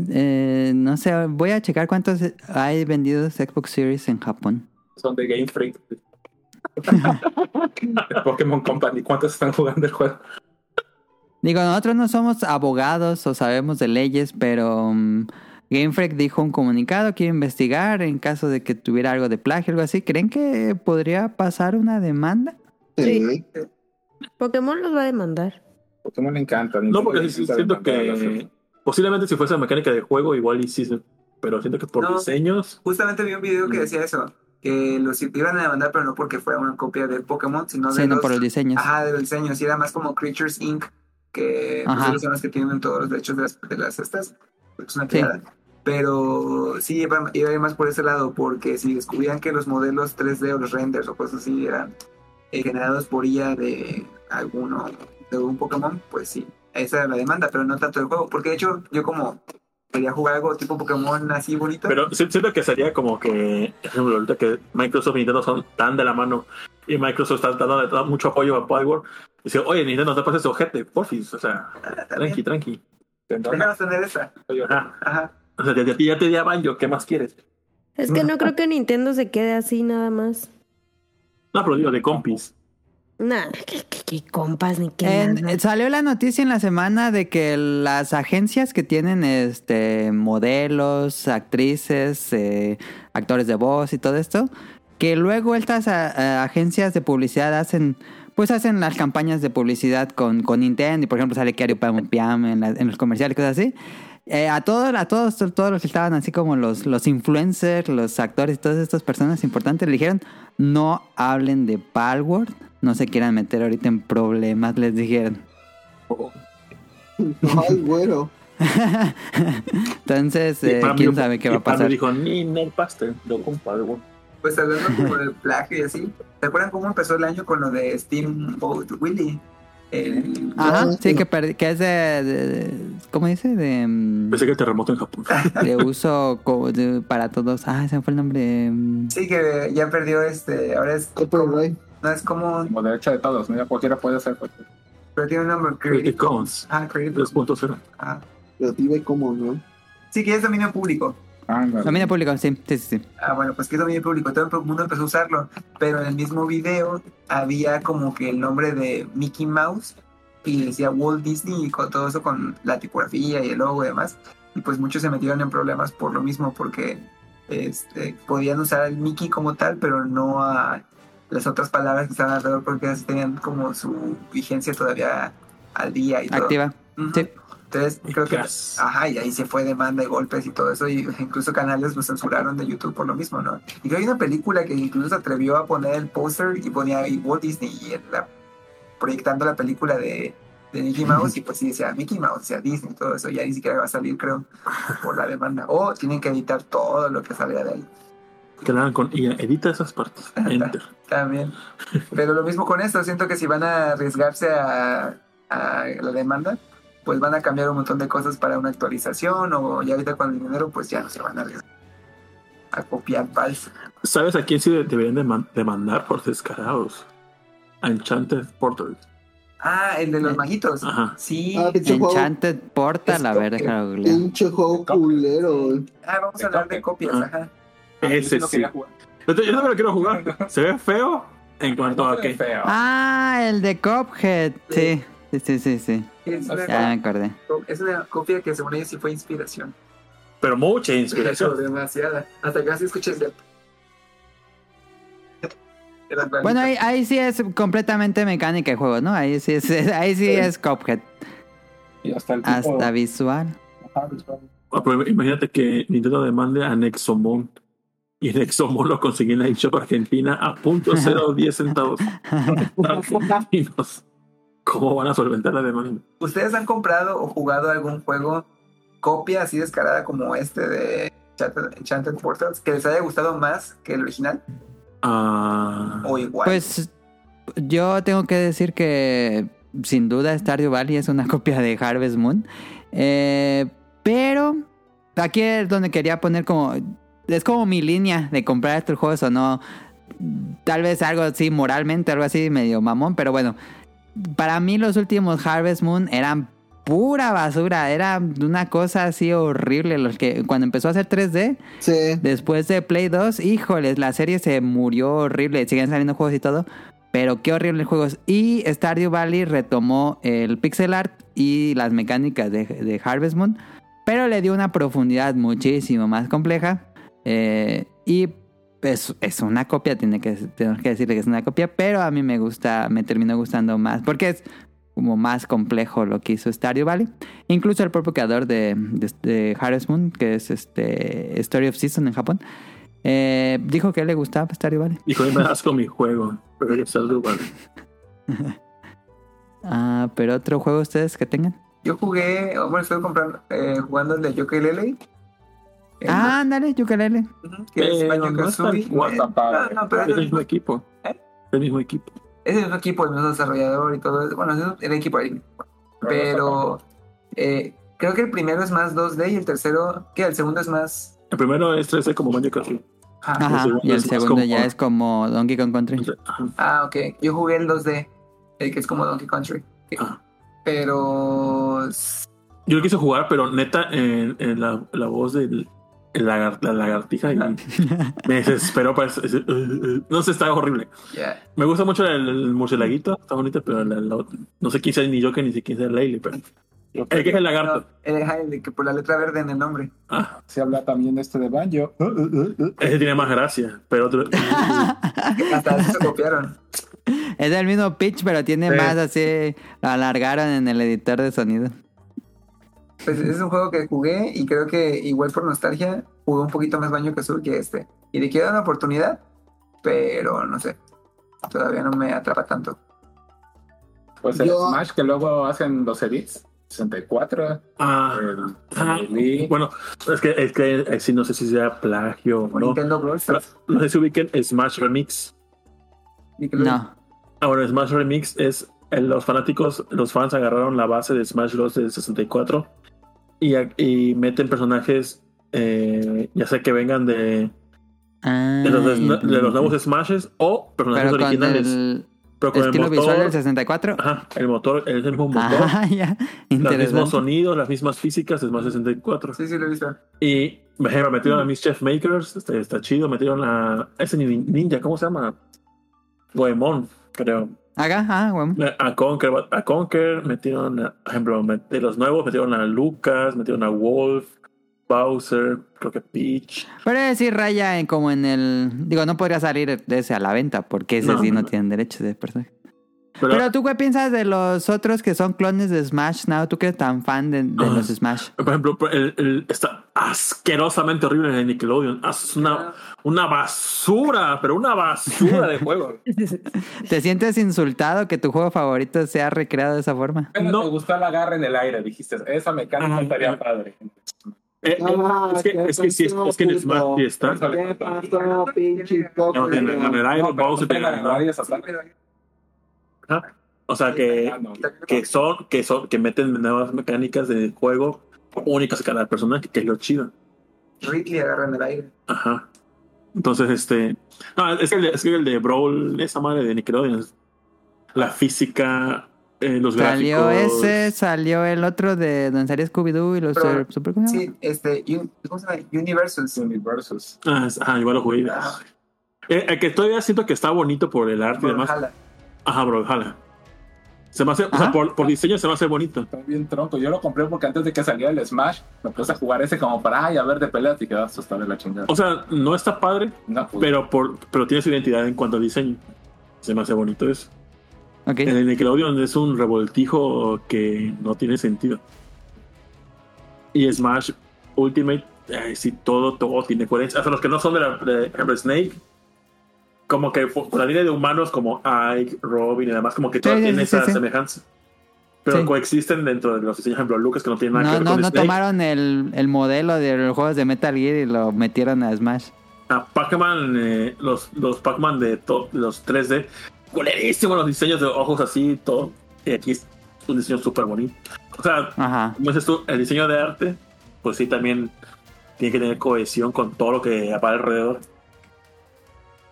Speaker 4: Eh, no sé, voy a checar cuántos hay vendidos Xbox Series en Japón.
Speaker 6: Son de Game Freak. Pokémon Company. ¿Cuántos están jugando el juego?
Speaker 4: Digo, nosotros no somos abogados o sabemos de leyes, pero mm, Game Freak dijo un comunicado, quiere investigar en caso de que tuviera algo de plagio o algo así. ¿Creen que podría pasar una demanda?
Speaker 2: Sí.
Speaker 1: Pokémon los va a demandar.
Speaker 6: Pokémon le encanta.
Speaker 3: No, porque sí, siento que posiblemente si fuese mecánica de juego, igual y sí, se- pero siento que por
Speaker 5: No.
Speaker 3: diseños.
Speaker 5: Justamente vi un video que decía eso, que los iban a demandar, pero no porque fuera una copia de Pokémon, sino de
Speaker 4: Sí, no
Speaker 5: los,
Speaker 4: por los diseños.
Speaker 5: ajá, de los diseños. Y era más como Creatures Inc., que pues, son los que tienen todos los derechos de las, de las estas. Es una
Speaker 4: Sí.
Speaker 5: Pero sí, iba, iba a ir más por ese lado, porque si descubrían que los modelos 3D o los renders o cosas así eran eh, generados por IA de alguno, de un Pokémon, pues sí, esa era la demanda, pero no tanto del juego. Porque de hecho, yo como quería jugar algo tipo Pokémon así bonito.
Speaker 3: Pero sí- siento que sería como que, por ejemplo, ahorita que Microsoft y Nintendo son tan de la mano y Microsoft está dando mucho apoyo a Power. Dice, oye, Nintendo, no te pases ojete, porfis. O sea, tranqui, tranqui.
Speaker 5: Déjanos tener esa.
Speaker 3: Ajá.
Speaker 5: Ajá.
Speaker 3: O sea, ya, ya- ya te di a Banjo, ¿qué más quieres?
Speaker 1: Es que no creo que Nintendo se quede así nada más.
Speaker 3: No, pero digo, de compis.
Speaker 1: Nah, que, que- que compas ni qué
Speaker 4: En-
Speaker 1: nada.
Speaker 4: eh, salió la noticia en la semana de que las agencias que tienen este modelos, actrices, eh, actores de voz y todo esto, que luego estas a- a- agencias de publicidad hacen, pues hacen las campañas de publicidad con, con Nintendo y por ejemplo sale Kiario Pam Piam en, la- en los comerciales y cosas así. Eh, a todos, a todos, todos los que estaban así como los, los influencers, los actores y todas estas personas importantes le dijeron no hablen de Palworld, no se quieran meter ahorita en problemas, les dijeron.
Speaker 2: Ay, güero.
Speaker 4: Entonces, eh, quién sabe qué va a pasar.
Speaker 3: dijo, ni Nel Pastel, lo con Power.
Speaker 5: Pues hablando como de plagio y así. ¿Se acuerdan cómo empezó el año con lo de Steamboat Willie? El...
Speaker 4: Ajá,
Speaker 2: No,
Speaker 4: sí, que, per- que es de, de- de- ¿Cómo dice? De, mm,
Speaker 3: Pensé que el terremoto en Japón.
Speaker 4: de uso co- de- para todos. Ah, ese fue el nombre.
Speaker 5: Sí, que ya perdió este. Ahora es.
Speaker 2: Copyright.
Speaker 5: No es como.
Speaker 6: Como derecho de todos, ¿no? Cualquiera puede hacer cualquier.
Speaker 5: Pero tiene un nombre.
Speaker 3: Creative
Speaker 5: Creative
Speaker 3: Commons
Speaker 5: Ah, Creative
Speaker 3: 3.0.
Speaker 5: Ah.
Speaker 2: Creativa y común, ¿no?
Speaker 5: Sí, que es dominio público.
Speaker 6: Ándale.
Speaker 4: Dominio público, sí, sí, sí.
Speaker 5: Ah, bueno, pues que es dominio público. Todo el mundo empezó a usarlo. Pero en el mismo video había como que el nombre de Mickey Mouse y decía Walt Disney y con todo eso con la tipografía y el logo y demás. Y pues muchos se metieron en problemas por lo mismo, porque este, podían usar al Mickey como tal, pero no a las otras palabras que estaban alrededor, porque tenían como su vigencia todavía al día y todo.
Speaker 4: Activa. Sí.
Speaker 5: Entonces, creo que. Ajá, y ahí se fue demanda y golpes y todo eso, y incluso canales lo censuraron de YouTube por lo mismo, ¿no? Y hay una película que incluso se atrevió a poner el póster y ponía ahí Walt Disney y la- proyectando la película de, de Mickey Mouse, y pues sí decía Mickey Mouse, decía Disney, todo eso, ya ni siquiera va a salir, creo, por la demanda. O tienen que editar todo lo que salga de ahí.
Speaker 3: Que la hagan con IA. Edita esas partes. Enter.
Speaker 5: También. Pero lo mismo con esto, siento que si van a arriesgarse a, a la demanda, pues van a cambiar un montón de cosas para una actualización o ya ahorita con el dinero pues ya no se van a arriesgar a copiar files.
Speaker 3: ¿Sabes a quién sí deberían deman- demandar por descarados? A Enchanted Portal.
Speaker 5: Ah, el de los maguitos.
Speaker 3: Ajá.
Speaker 5: Sí.
Speaker 2: Ah, pinche juego.
Speaker 4: Enchanted Portal, a ver,
Speaker 5: Es
Speaker 4: déjalo.
Speaker 2: Pinche juego culero.
Speaker 5: Ah, vamos a hablar de copias,
Speaker 3: Ah.
Speaker 5: ajá.
Speaker 3: Ese
Speaker 6: Yo
Speaker 3: sí. Yo, yo no me lo quiero jugar. Se ve feo en cuanto a que.
Speaker 6: Feo.
Speaker 4: Ah, el de Cuphead. Sí, sí, sí, sí. sí.
Speaker 5: Es
Speaker 4: Ya
Speaker 5: una,
Speaker 4: me acordé.
Speaker 5: es una copia que según ellos sí fue inspiración.
Speaker 3: Pero mucha
Speaker 5: Pero
Speaker 3: inspiración.
Speaker 5: demasiada. Hasta casi escuché el
Speaker 4: Bueno, ahí, ahí sí es completamente mecánica de juego, ¿no? Ahí sí es, ahí sí es Cuphead.
Speaker 6: Y hasta el tipo-
Speaker 4: Hasta visual.
Speaker 6: Ajá, visual.
Speaker 3: Ah, pero imagínate que Nintendo demande a Nexomon. Y Nexomon lo conseguí en la eShop Argentina a punto 0.10 centavos. ¿Cómo van a solventar la demanda?
Speaker 5: ¿Ustedes han comprado o jugado algún juego copia así descarada como este de Enchanted, Enchanted Portals que les haya gustado más que el original?
Speaker 3: Ah,
Speaker 5: O igual.
Speaker 4: Pues yo tengo que decir que sin duda Stardew Valley es una copia de Harvest Moon. Eh, pero aquí es donde quería poner como... Es como mi línea de comprar estos juegos o no. Tal vez algo así moralmente, algo así medio mamón, pero bueno. Para mí los últimos Harvest Moon eran pura basura. Era una cosa así horrible. Los que cuando empezó a hacer 3D,
Speaker 2: Sí.
Speaker 4: Después de Play 2, híjoles, la serie se murió horrible. Siguen saliendo juegos y todo. Pero qué horribles juegos. Y Stardew Valley retomó el pixel art y las mecánicas de, de Harvest Moon. Pero le dio una profundidad muchísimo más compleja. Eh, y es, es una copia, tiene que, tengo que decirle que es una copia. Pero a mí me gusta, me terminó gustando más. Porque es como más complejo lo que hizo Stardew Valley. Incluso el propio creador de, de, de Harvest Moon, que es este Story of Season en Japón, eh, dijo que le gustaba Stardew Valley.
Speaker 3: hijo, me das con mi juego. Pero yo salgo, vale.
Speaker 4: Ah, pero otro juego ustedes que tengan.
Speaker 5: Yo jugué, o bueno, estoy comprando, eh, jugando el de Yooka-Laylee. El-
Speaker 4: Ah, ándale.
Speaker 5: Ujú, que es
Speaker 3: Pero
Speaker 5: Banjo
Speaker 3: no es
Speaker 5: Kazooie. Eh, no, pero
Speaker 3: Es el
Speaker 5: es,
Speaker 3: mismo equipo.
Speaker 5: ¿Eh?
Speaker 3: El mismo equipo.
Speaker 5: es el mismo equipo, el mismo desarrollador y todo. eso. Bueno, es el equipo ahí. Pero eh, creo que el primero es más 2D y el tercero, que el segundo es más.
Speaker 3: El primero es 3D como Banjo Kazooie.
Speaker 5: Ajá.
Speaker 4: Y el
Speaker 3: es
Speaker 4: segundo
Speaker 3: como-
Speaker 4: ya es como Donkey Kong Country.
Speaker 3: Ajá.
Speaker 5: Ah, ok. Yo jugué el 2D, el que es como Donkey Country.
Speaker 3: Ah.
Speaker 5: Pero.
Speaker 3: Yo lo quise jugar, pero neta, en, en la, la voz de la lagartija y me desesperó. Para, ese- ese- no sé, está horrible.
Speaker 5: Ya.
Speaker 3: Me gusta mucho el, el murcielaguito, está bonito, pero la- la no sé quién sea ni yo que ni sé quién sea Leile, pero el que es el lagarto.
Speaker 5: No, el, que por la letra verde en el nombre.
Speaker 3: Ah,
Speaker 6: Se habla también de este de Banjo.
Speaker 3: ese tiene más gracia, pero otro.
Speaker 5: Hasta eso se copiaron.
Speaker 4: Es el mismo pitch, pero tiene
Speaker 3: Sí.
Speaker 4: más así. Lo alargaron en el editor de sonido.
Speaker 5: Pues es un juego que jugué y creo que igual por nostalgia jugué un poquito más baño que azul que este. Y le quiero dar una oportunidad, pero no sé. Todavía no me atrapa tanto.
Speaker 6: Pues el
Speaker 2: Yo-
Speaker 6: Smash que luego hacen los edits. 64.
Speaker 3: Ah,
Speaker 6: el,
Speaker 3: ah,
Speaker 6: el
Speaker 3: bueno, es que, es que eh, sí, no sé si sea plagio o no.
Speaker 5: Nintendo Brawl Stars.
Speaker 3: no sé si ubiquen Smash Remix.
Speaker 4: No.
Speaker 3: Ah, bueno, Smash Remix es eh, los fanáticos, los fans agarraron la base de Smash Bros. del 64 y, y meten personajes, eh, ya sea que vengan de,
Speaker 4: Ah,
Speaker 3: de, los, de los nuevos Smashes o personajes
Speaker 4: Pero
Speaker 3: originales.
Speaker 4: el
Speaker 3: pero con
Speaker 4: estilo
Speaker 3: el
Speaker 4: visual del
Speaker 3: motor.
Speaker 4: 64.
Speaker 3: Ajá, el motor es el mismo motor.
Speaker 4: Ah, ya.
Speaker 3: los mismos sonidos, las mismas físicas de Smash 64.
Speaker 5: Sí, sí, lo he visto.
Speaker 3: Y por ejemplo, metieron a Mischief Makers, está, está chido. Metieron a ese nin- ninja, ¿cómo se llama? Goemon, creo.
Speaker 4: Acá, ah, bueno.
Speaker 3: A Conker, a Conker, metieron, a, por ejemplo, de los nuevos metieron a Lucas, metieron a Wolf, Bowser, creo que Peach.
Speaker 4: Pero es decir, raya en como en el. Digo, no podría salir de ese a la venta, porque ese
Speaker 3: No,
Speaker 4: sí no,
Speaker 3: no.
Speaker 4: tienen derechos de personaje.
Speaker 3: Pero,
Speaker 4: Pero tú, ¿qué piensas de los otros que son clones de Smash Now? ¿Tú que eres tan fan de, de
Speaker 3: Ah.
Speaker 4: los Smash?
Speaker 3: por ejemplo, el, el- está asquerosamente horrible de Nickelodeon. Ah, Es una, una basura, pero una basura de juego.
Speaker 4: ¿Te sientes insultado que tu juego favorito sea recreado de esa forma?
Speaker 3: No.
Speaker 6: te gustó el agarre en el aire, dijiste. Esa mecánica
Speaker 3: Ajá.
Speaker 6: estaría padre.
Speaker 3: Eh, eh,
Speaker 2: Ah,
Speaker 3: es, que,
Speaker 2: ¿qué
Speaker 3: es que sí, es, es que en Smash sí está.
Speaker 2: ¿Qué pasó, pinche?
Speaker 3: No, en, en el aire,
Speaker 6: no
Speaker 3: te
Speaker 6: tenga
Speaker 3: gana.
Speaker 6: varias atrás.
Speaker 3: Ajá. O sea que,
Speaker 6: Ah,
Speaker 3: que son, que son, que meten nuevas mecánicas de juego únicas a cada personaje, que es lo chido.
Speaker 5: Ridley agarra en el aire.
Speaker 3: Ajá. Entonces, este. No, es que el de, es que el de Brawl, esa madre de Nickelodeon, la física, eh, los
Speaker 4: Salió
Speaker 3: gráficos.
Speaker 4: ese, salió el otro de donde salía Scooby-Doo y los
Speaker 5: Pero-
Speaker 4: eh, Super.
Speaker 5: Sí, este, un- ¿cómo se llama? Universus.
Speaker 6: Universus.
Speaker 3: Ah, es- ajá, igual lo jugué.
Speaker 5: Ah.
Speaker 3: Eh, el que todavía siento que está bonito por el arte y demás. Ajá, Brawlhalla. Se me hace, o sea, por, por diseño se me hace bonito.
Speaker 6: Está bien tronco. Yo lo compré porque antes de que saliera el Smash, me puse a jugar ese como para, ay, a ver de peleas y quedaste hasta de la chingada.
Speaker 3: O sea, no está padre,
Speaker 6: No, pues,
Speaker 3: pero por pero tiene su identidad en cuanto al diseño. Se me hace bonito eso.
Speaker 4: Ok.
Speaker 3: En el Nickelodeon es un revoltijo que no tiene sentido. Y Smash Ultimate, eh, sí, todo, todo tiene coherencia. Hasta los que no son de, la, de Snake, como que por por la línea de humanos como Ike, Robin y demás, como que todo
Speaker 4: Sí, sí,
Speaker 3: tiene
Speaker 4: sí,
Speaker 3: esa
Speaker 4: sí.
Speaker 3: semejanza. Pero coexisten dentro de los diseños, por ejemplo, Lucas, que no tiene nada
Speaker 4: No,
Speaker 3: que ver
Speaker 4: no,
Speaker 3: con
Speaker 4: no
Speaker 3: Snake.
Speaker 4: tomaron el, el modelo de los juegos de Metal Gear y lo metieron a Smash.
Speaker 3: A Pac-Man, eh, los, los Pac-Man de to- los 3D, culerísimos los diseños de ojos así, todo. Y aquí es un diseño súper bonito. O sea,
Speaker 4: Ajá.
Speaker 3: como dices tú, el diseño de arte, pues sí, también tiene que tener cohesión con todo lo que aparece alrededor.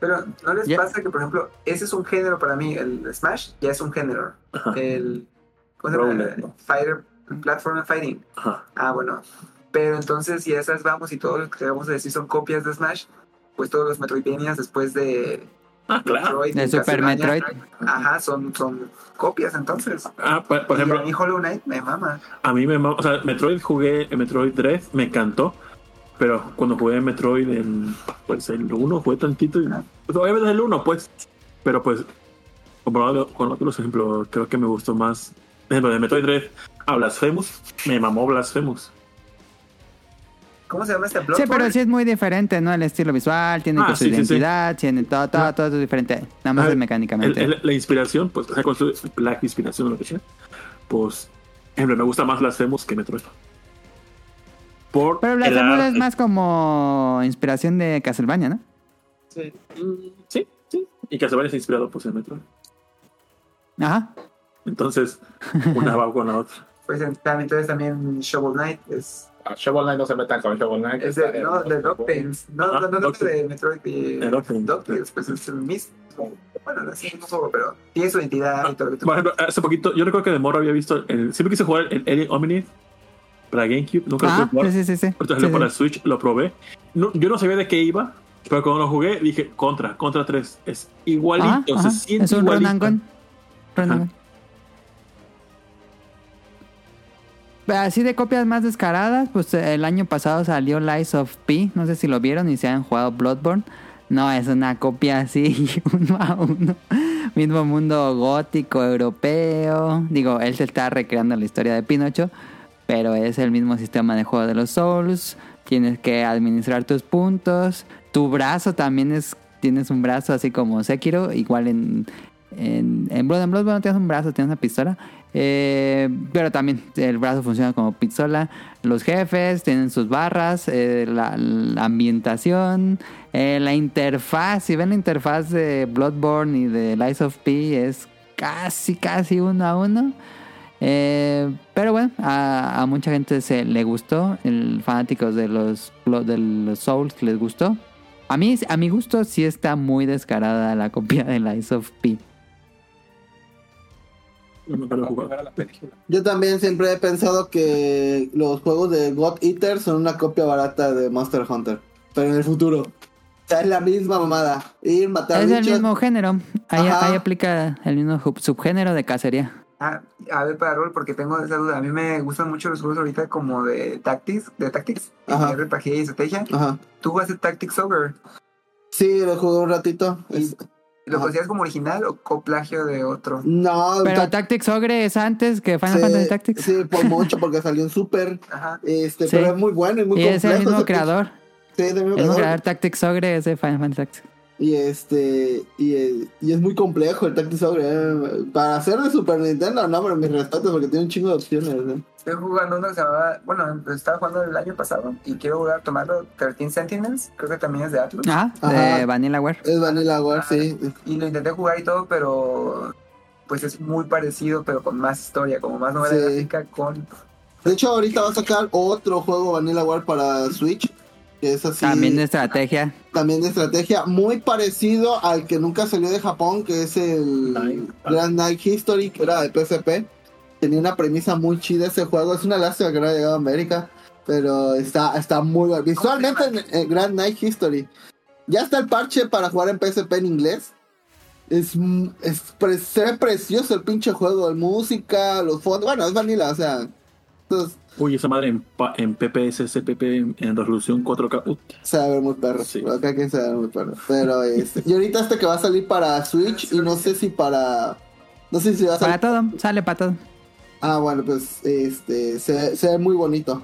Speaker 5: Pero ¿no les pasa que, por ejemplo, ese es un género para mí, el Smash ya es un género.
Speaker 3: Ajá.
Speaker 5: El ¿cómo se llama? Fighter, Platform Fighting.
Speaker 3: Ajá.
Speaker 5: Ah, bueno. Pero entonces, si esas vamos y todo lo que vamos a decir son copias de Smash, pues todos los Metroidvanias después de
Speaker 3: Ah, claro.
Speaker 5: Metroid
Speaker 4: De
Speaker 5: y
Speaker 4: Super
Speaker 5: Castlevania,
Speaker 4: Metroid.
Speaker 5: Ajá, son, son copias entonces.
Speaker 3: Ah, por, por
Speaker 5: y
Speaker 3: ejemplo,
Speaker 5: a mí Hollow Knight me mama.
Speaker 3: a mí me... ma- O sea, Metroid jugué, en Metroid 3 me encantó. Pero cuando jugué Metroid en... Pues el 1 fue tantito... y- Pues, obviamente el 1, pues. Pero pues... Comparado con otros ejemplos, creo que me gustó más... Por ejemplo, de Metroid 3 a Blasphemous, me mamó Blasphemous.
Speaker 5: ¿Cómo se llama este
Speaker 4: Sí,
Speaker 5: Bloodborne?
Speaker 4: pero sí es muy diferente, ¿no? El estilo visual, tiene
Speaker 3: Ah,
Speaker 4: que su
Speaker 3: sí, sí, sí.
Speaker 4: identidad, tiene todo, todo, todo es diferente. Nada más
Speaker 3: Ah,
Speaker 4: es mecánicamente.
Speaker 3: el- la inspiración, pues, o sea, con su la inspiración o lo que sea, pues, ejemplo, me gusta más Blasphemous que Metroid. Por
Speaker 4: pero Blasphemous es más como inspiración de Castlevania, ¿no?
Speaker 3: Sí, sí, sí. Y Castlevania es inspirado, pues, en Metroid.
Speaker 4: Ajá.
Speaker 3: Entonces, una va con la otra.
Speaker 5: Pues entonces también Shovel Knight es,
Speaker 6: Ah, Shovel Knight no se metan con Shovel Knight.
Speaker 5: es de, no, de Doctales. No, no, no, no,
Speaker 3: Doctales.
Speaker 5: de Metroid y
Speaker 3: De Doctales.
Speaker 5: Doctales, pues es el mismo. Bueno, no es mismo juego, pero tiene su identidad y todo lo que tú
Speaker 3: Por ejemplo, hace poquito, yo recuerdo que de morro había visto, el- siempre quise jugar el Alien Omni para GameCube, nunca lo
Speaker 4: Ah,
Speaker 3: pude jugar.
Speaker 4: sí, sí, sí.
Speaker 3: para
Speaker 4: sí.
Speaker 3: Switch, lo probé. No, yo no sabía de qué iba, pero cuando lo jugué dije, contra, contra 3. Es igualito,
Speaker 4: Ajá, ajá.
Speaker 3: se siente
Speaker 4: Es un gun. Así de copias más descaradas, pues el año pasado salió Lies of P. No sé si lo vieron y se han jugado Bloodborne. No, es una copia así, uno a uno. Mismo mundo gótico, europeo. Digo, él se está recreando la historia de Pinocho, pero es el mismo sistema de juego de los Souls. Tienes que administrar tus puntos. Tu brazo también es. Tienes un brazo así como Sekiro, igual en. En, en Blood and Blood no tienes un brazo, tienes una pistola. Eh, pero también el brazo funciona como pistola. Los jefes tienen sus barras, eh, la, la ambientación, eh, la interfaz. Si ven la interfaz de Bloodborne y de Lies of P, es casi, casi uno a uno. Eh, pero bueno, a, a mucha gente se le gustó. El fanáticos de los, de los Souls les gustó. A mí, a mi gusto, sí está muy descarada la copia de Lies of P.
Speaker 2: Yo también siempre he pensado que los juegos de God Eater son una copia barata de Monster Hunter. Pero en el futuro. O sea, es la misma mamada. Ir, matar
Speaker 4: Es el
Speaker 2: bichos.
Speaker 4: mismo género. Ahí, ahí aplica el mismo sub- subgénero de cacería.
Speaker 5: Ah, a ver, para rol, porque tengo esa duda. A mí me gustan mucho los juegos ahorita como de Tactics, de Tactics,
Speaker 2: Ajá.
Speaker 5: RPG y estrategia.
Speaker 2: Ajá.
Speaker 5: ¿Tú jugaste Tactics Ogre?
Speaker 2: Sí, lo jugué un ratito.
Speaker 5: ¿Y
Speaker 2: Es-
Speaker 5: ¿Lo consideras como original o coplagio de otro?
Speaker 2: No,
Speaker 4: Pero
Speaker 2: ta-
Speaker 4: Tactics Ogre es antes que Final
Speaker 2: sí,
Speaker 4: Fantasy Tactics.
Speaker 2: Sí, por mucho, porque salió en Super.
Speaker 5: Ajá.
Speaker 2: Este,
Speaker 4: Sí.
Speaker 2: pero es muy bueno y muy
Speaker 4: y es el
Speaker 2: complejo
Speaker 4: mismo creador.
Speaker 2: Sí, es
Speaker 4: El mismo
Speaker 2: creador.
Speaker 4: creador Tactics Ogre es de Final Fantasy Tactics.
Speaker 2: Y este, y, y es muy complejo el Tactics Ogre. eh. Para hacer de Super Nintendo, no, pero mis respetos porque tiene un chingo de opciones. ¿eh?
Speaker 5: Estoy jugando uno que se llamaba, bueno, estaba jugando el año pasado y quiero jugar tomarlo 13 Sentinels, creo que también es de Atlus.
Speaker 4: Ajá,
Speaker 2: Ajá.
Speaker 4: de Vanillaware.
Speaker 2: Es Vanilla War, sí.
Speaker 5: Y lo intenté jugar y todo, pero pues es muy parecido, pero con más historia, como más novela
Speaker 2: Sí.
Speaker 5: gráfica con...
Speaker 2: De hecho, ahorita va a sacar otro juego Vanilla War para Switch. Que es así.
Speaker 4: También de estrategia.
Speaker 2: también de estrategia. Muy parecido al que nunca salió de Japón, que es el
Speaker 3: Night.
Speaker 2: Grand Night History, que era de PSP. Tenía una premisa muy chida ese juego. Es una lástima que no haya llegado a América. Pero está, está muy bueno. Visualmente, en, en Grand Night History. Ya está el parche para jugar en PSP en inglés. Es, es pre- se ve precioso el pinche juego. La música, los fondos. Bueno, es vanilla, o sea. Entonces,
Speaker 3: Uy, esa madre en, pa- en PPS, CPP, en, en resolución 4K. Ut,
Speaker 2: se va a ver muy perro.
Speaker 3: Sí.
Speaker 2: Acá que se va a ver muy perro. Pero este. Y ahorita este que va a salir para Switch y no sé si para. No sé si va a
Speaker 4: Para
Speaker 2: salir.
Speaker 4: todo, sale para todo.
Speaker 2: Ah, bueno, pues este. Se, se ve muy bonito.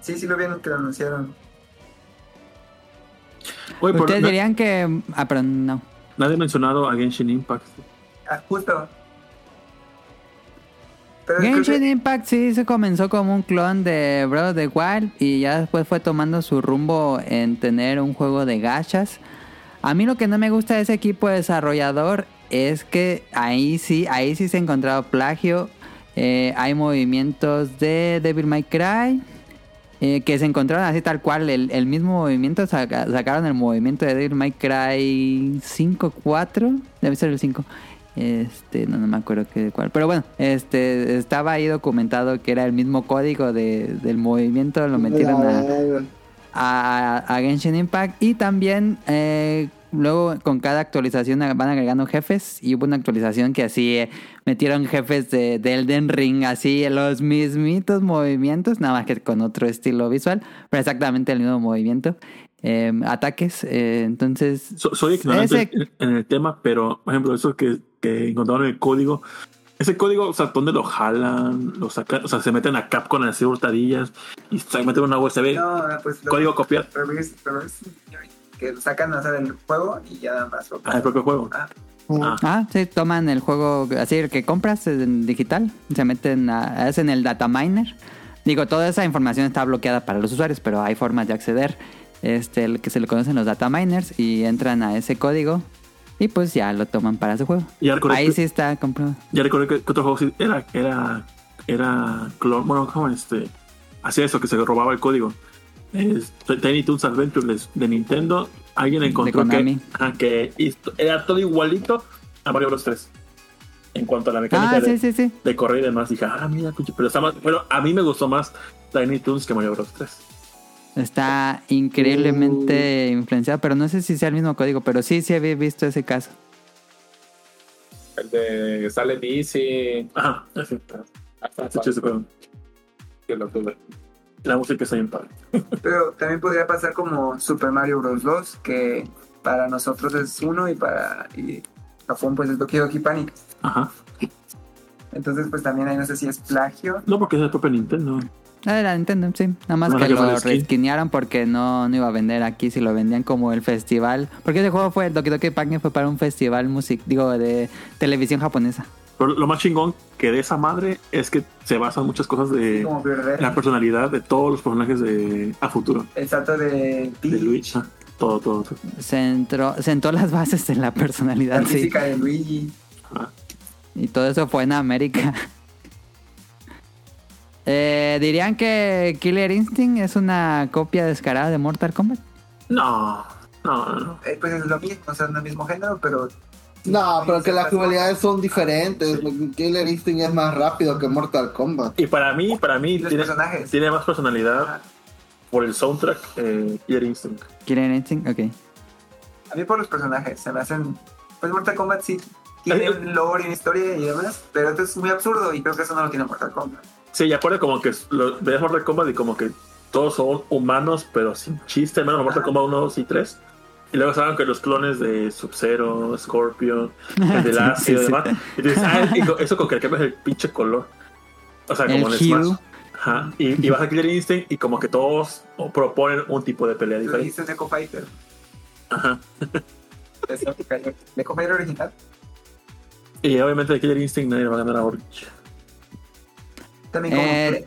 Speaker 5: Sí, sí lo vieron que lo anunciaron.
Speaker 3: Pero
Speaker 4: Ustedes dirían que... Ah, pero no.
Speaker 3: nadie ha mencionado a Genshin Impact.
Speaker 5: Ah, justo. Pero
Speaker 4: Genshin
Speaker 5: que-
Speaker 4: Impact sí se comenzó como un clon de Breath of the Wild y ya después fue tomando su rumbo en tener un juego de gachas. A mí lo que no me gusta de ese equipo desarrollador es que ahí sí, ahí sí se ha encontrado plagio. Eh, hay movimientos de Devil May Cry eh, que se encontraron así tal cual. El, el mismo movimiento, saca- sacaron el movimiento de Devil May Cry 5, 4, debe ser el 5. Este, no, no me acuerdo qué cuál. Pero bueno, este estaba ahí documentado que era el mismo código de, del movimiento, lo metieron a, a, a Genshin Impact. Y también eh, luego con cada actualización van agregando jefes. Y hubo una actualización que así eh, metieron jefes de, de Elden Ring así los mismitos movimientos nada más que con otro estilo visual pero exactamente el mismo movimiento eh, ataques eh, entonces
Speaker 3: So- soy ignorante
Speaker 4: Ese-
Speaker 3: en, en el tema, pero, por ejemplo, eso que, que encontraron en el código. Ese código, o sea, ¿dónde lo jalan? Lo sacan, o sea, se meten a Capcom a hacer hurtadillas y se meten una USB.
Speaker 5: No, pues lo-
Speaker 3: código copiar.
Speaker 5: reverse- reverse engineering, que lo sacan o sea, del juego y ya nada más lo
Speaker 3: Ah, el propio juego.
Speaker 5: Ah,
Speaker 3: Ah,
Speaker 4: Ah, sí, toman el juego así, el que compras en digital, se meten a, hacen el data miner. Digo, toda esa información está bloqueada para los usuarios, pero hay formas de acceder, este, el que se le conocen los data miners y entran a ese código y pues ya lo toman para su juego.
Speaker 3: ya
Speaker 4: Ahí
Speaker 3: que,
Speaker 4: sí está comprado.
Speaker 3: ya recordé que, que otro juego era, era, era clon, bueno, ¿cómo este? Hacía eso, que se robaba el código. Es Tiny Toons Adventures de Nintendo. Alguien encontró que, esto- era todo igualito a Mario Bros 3. En cuanto a la mecánica
Speaker 4: Ah,
Speaker 3: de,
Speaker 4: sí, sí, sí.
Speaker 3: de correr y demás, dije, ah, mira, pero está más, bueno, a mí me gustó más Tiny Toons que Mario Bros 3.
Speaker 4: Está increíblemente influenciado, pero no sé si sea el mismo código, pero sí, sí había visto ese caso.
Speaker 6: El de sale
Speaker 3: Está chido ese
Speaker 6: que lo tuve.
Speaker 3: La música está bien padre.
Speaker 5: Pero también podría pasar como Super Mario Bros. 2, que para nosotros es uno y para y Japón pues es Doki Doki Panic.
Speaker 3: Ajá.
Speaker 5: Entonces pues también ahí no sé si es plagio.
Speaker 3: No, porque es el propio Nintendo.
Speaker 4: Ah, era Nintendo, sí. Nada más que lo resquinearon porque no, no iba a vender aquí si lo vendían como el festival. Porque ese juego fue, Doki Doki Panic fue para un festival music, digo, de televisión japonesa.
Speaker 3: Pero lo más chingón que de esa madre es que se basan muchas cosas de la personalidad de todos los personajes de a futuro.
Speaker 5: el salto de
Speaker 3: De Luigi. Todo, todo. todo.
Speaker 4: Centró, sentó las bases de la
Speaker 5: la
Speaker 4: personalidad, sí.
Speaker 5: física de Luigi.
Speaker 3: Ajá.
Speaker 4: Y todo eso fue en América. Eh, ¿Dirían que Killer Instinct es una copia descarada de Mortal Kombat?
Speaker 3: No, no, no.
Speaker 5: Eh, pues es lo mismo, o sea, no es el mismo género, pero
Speaker 2: No, pero que las jugabilidades son diferentes. Killer Instinct es más rápido que Mortal Kombat.
Speaker 3: Y para mí, para mí tiene,
Speaker 5: personajes.
Speaker 3: tiene más personalidad por el soundtrack eh, Killer Instinct.
Speaker 4: Killer Instinct, ok.
Speaker 5: A mí por los personajes, se me hacen... Pues Mortal Kombat sí tiene un lore y una historia y demás, pero esto es muy absurdo y creo que eso no lo tiene Mortal Kombat.
Speaker 3: Sí, y aparte como que lo, veías Mortal Kombat y como que todos son humanos, pero sin chiste, menos Mortal Kombat 1, 2 y 3. Y luego saben que los clones de Sub-Zero, Scorpion, el de
Speaker 4: Sí,
Speaker 3: Lassie y
Speaker 4: sí,
Speaker 3: demás. Y dices, ah, eso con que le cambias el pinche color. O sea, como
Speaker 4: El
Speaker 3: en Smash.
Speaker 4: hue.
Speaker 3: Ajá. Y, y vas a Killer Instinct y como que todos proponen un tipo de pelea diferente.
Speaker 5: dijiste Neko Fighter.
Speaker 3: Ajá.
Speaker 5: Neko Fighter original.
Speaker 3: Y obviamente de Killer Instinct nadie va a ganar a Orange.
Speaker 5: También como
Speaker 4: Eh,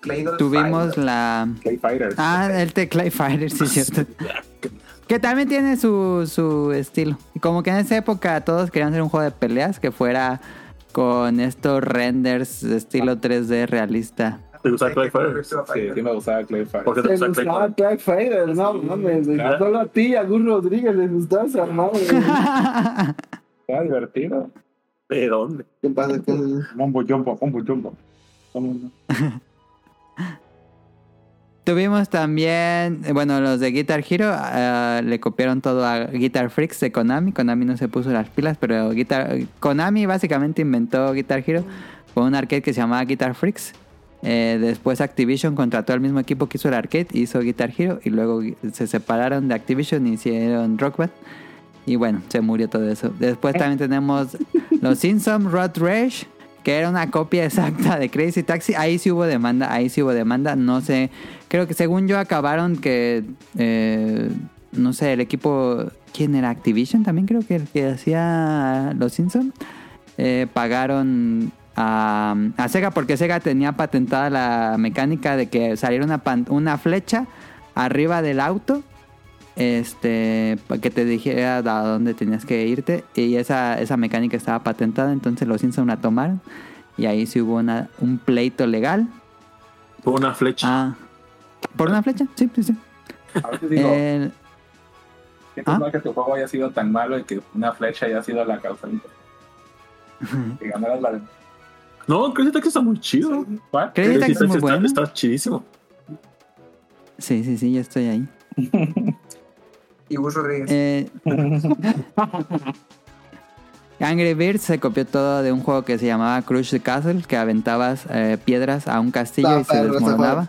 Speaker 5: Clay- Clay
Speaker 4: Tuvimos
Speaker 5: Fighter.
Speaker 4: la...
Speaker 6: Clay Fighters.
Speaker 4: Ah, el Teclay Fighter, sí, cierto. Que también tiene su, su estilo. Y como que en esa época todos querían hacer un juego de peleas que fuera con estos renders de estilo 3D realista.
Speaker 3: ¿Te gusta Clay Fighter?
Speaker 5: Virtua
Speaker 6: Sí, sí me gustaba Clay
Speaker 3: ¿Por
Speaker 6: Fighters.
Speaker 3: qué te
Speaker 2: Te
Speaker 3: gusta Clay
Speaker 2: gustaba
Speaker 3: Fighter?
Speaker 2: Black Fighter, no mames.
Speaker 6: Claro.
Speaker 2: Solo a ti y a Gus Rodríguez les gustaba esa madre.
Speaker 6: Estaba divertido.
Speaker 3: ¿De dónde?
Speaker 2: ¿Qué pasa? ¿Qué-
Speaker 6: Mombo jumbo, mombo jumbo.
Speaker 4: Tuvimos también, eh, bueno, los de Guitar Hero eh, le copiaron todo a Guitar Freaks de Konami. Konami no se puso las pilas, pero Guitar, Konami básicamente inventó Guitar Hero con un arcade que se llamaba Guitar Freaks. Eh, después Activision contrató al mismo equipo que hizo el arcade, hizo Guitar Hero y luego se separaron de Activision y hicieron Rock Band. Y bueno, se murió todo eso. Después también tenemos los Simpsons Road Rage, que era una copia exacta de Crazy Taxi. Ahí sí hubo demanda, ahí sí hubo demanda. No sé, creo que según yo acabaron que, eh, no sé, el equipo, ¿quién era? Activision también creo que el que hacía los Simpsons. Eh, pagaron a, a Sega porque Sega tenía patentada la mecánica de que saliera una, una flecha arriba del auto este para que te dijera a dónde tenías que irte y esa, esa mecánica estaba patentada entonces los Simpsons la tomaron y ahí sí hubo una, un pleito legal
Speaker 3: Fue una flecha.
Speaker 4: ah por una flecha sí sí sí
Speaker 6: A veces digo,
Speaker 4: El-
Speaker 6: siento
Speaker 4: ¿Ah?
Speaker 6: mal que tu juego haya sido tan malo y que una flecha haya sido la causa. Que ganaras la.
Speaker 3: No, Crazy Taxi está muy chido.
Speaker 4: Crazy Taxi es muy
Speaker 3: está,
Speaker 4: bueno.
Speaker 3: está chidísimo.
Speaker 4: sí sí sí yo estoy ahí
Speaker 5: Y Gus Rodríguez.
Speaker 4: Eh, Angry Birds se copió todo de un juego que se llamaba Crush the Castle, que aventabas eh, piedras a un castillo
Speaker 2: Ah,
Speaker 4: y se desmoronaba.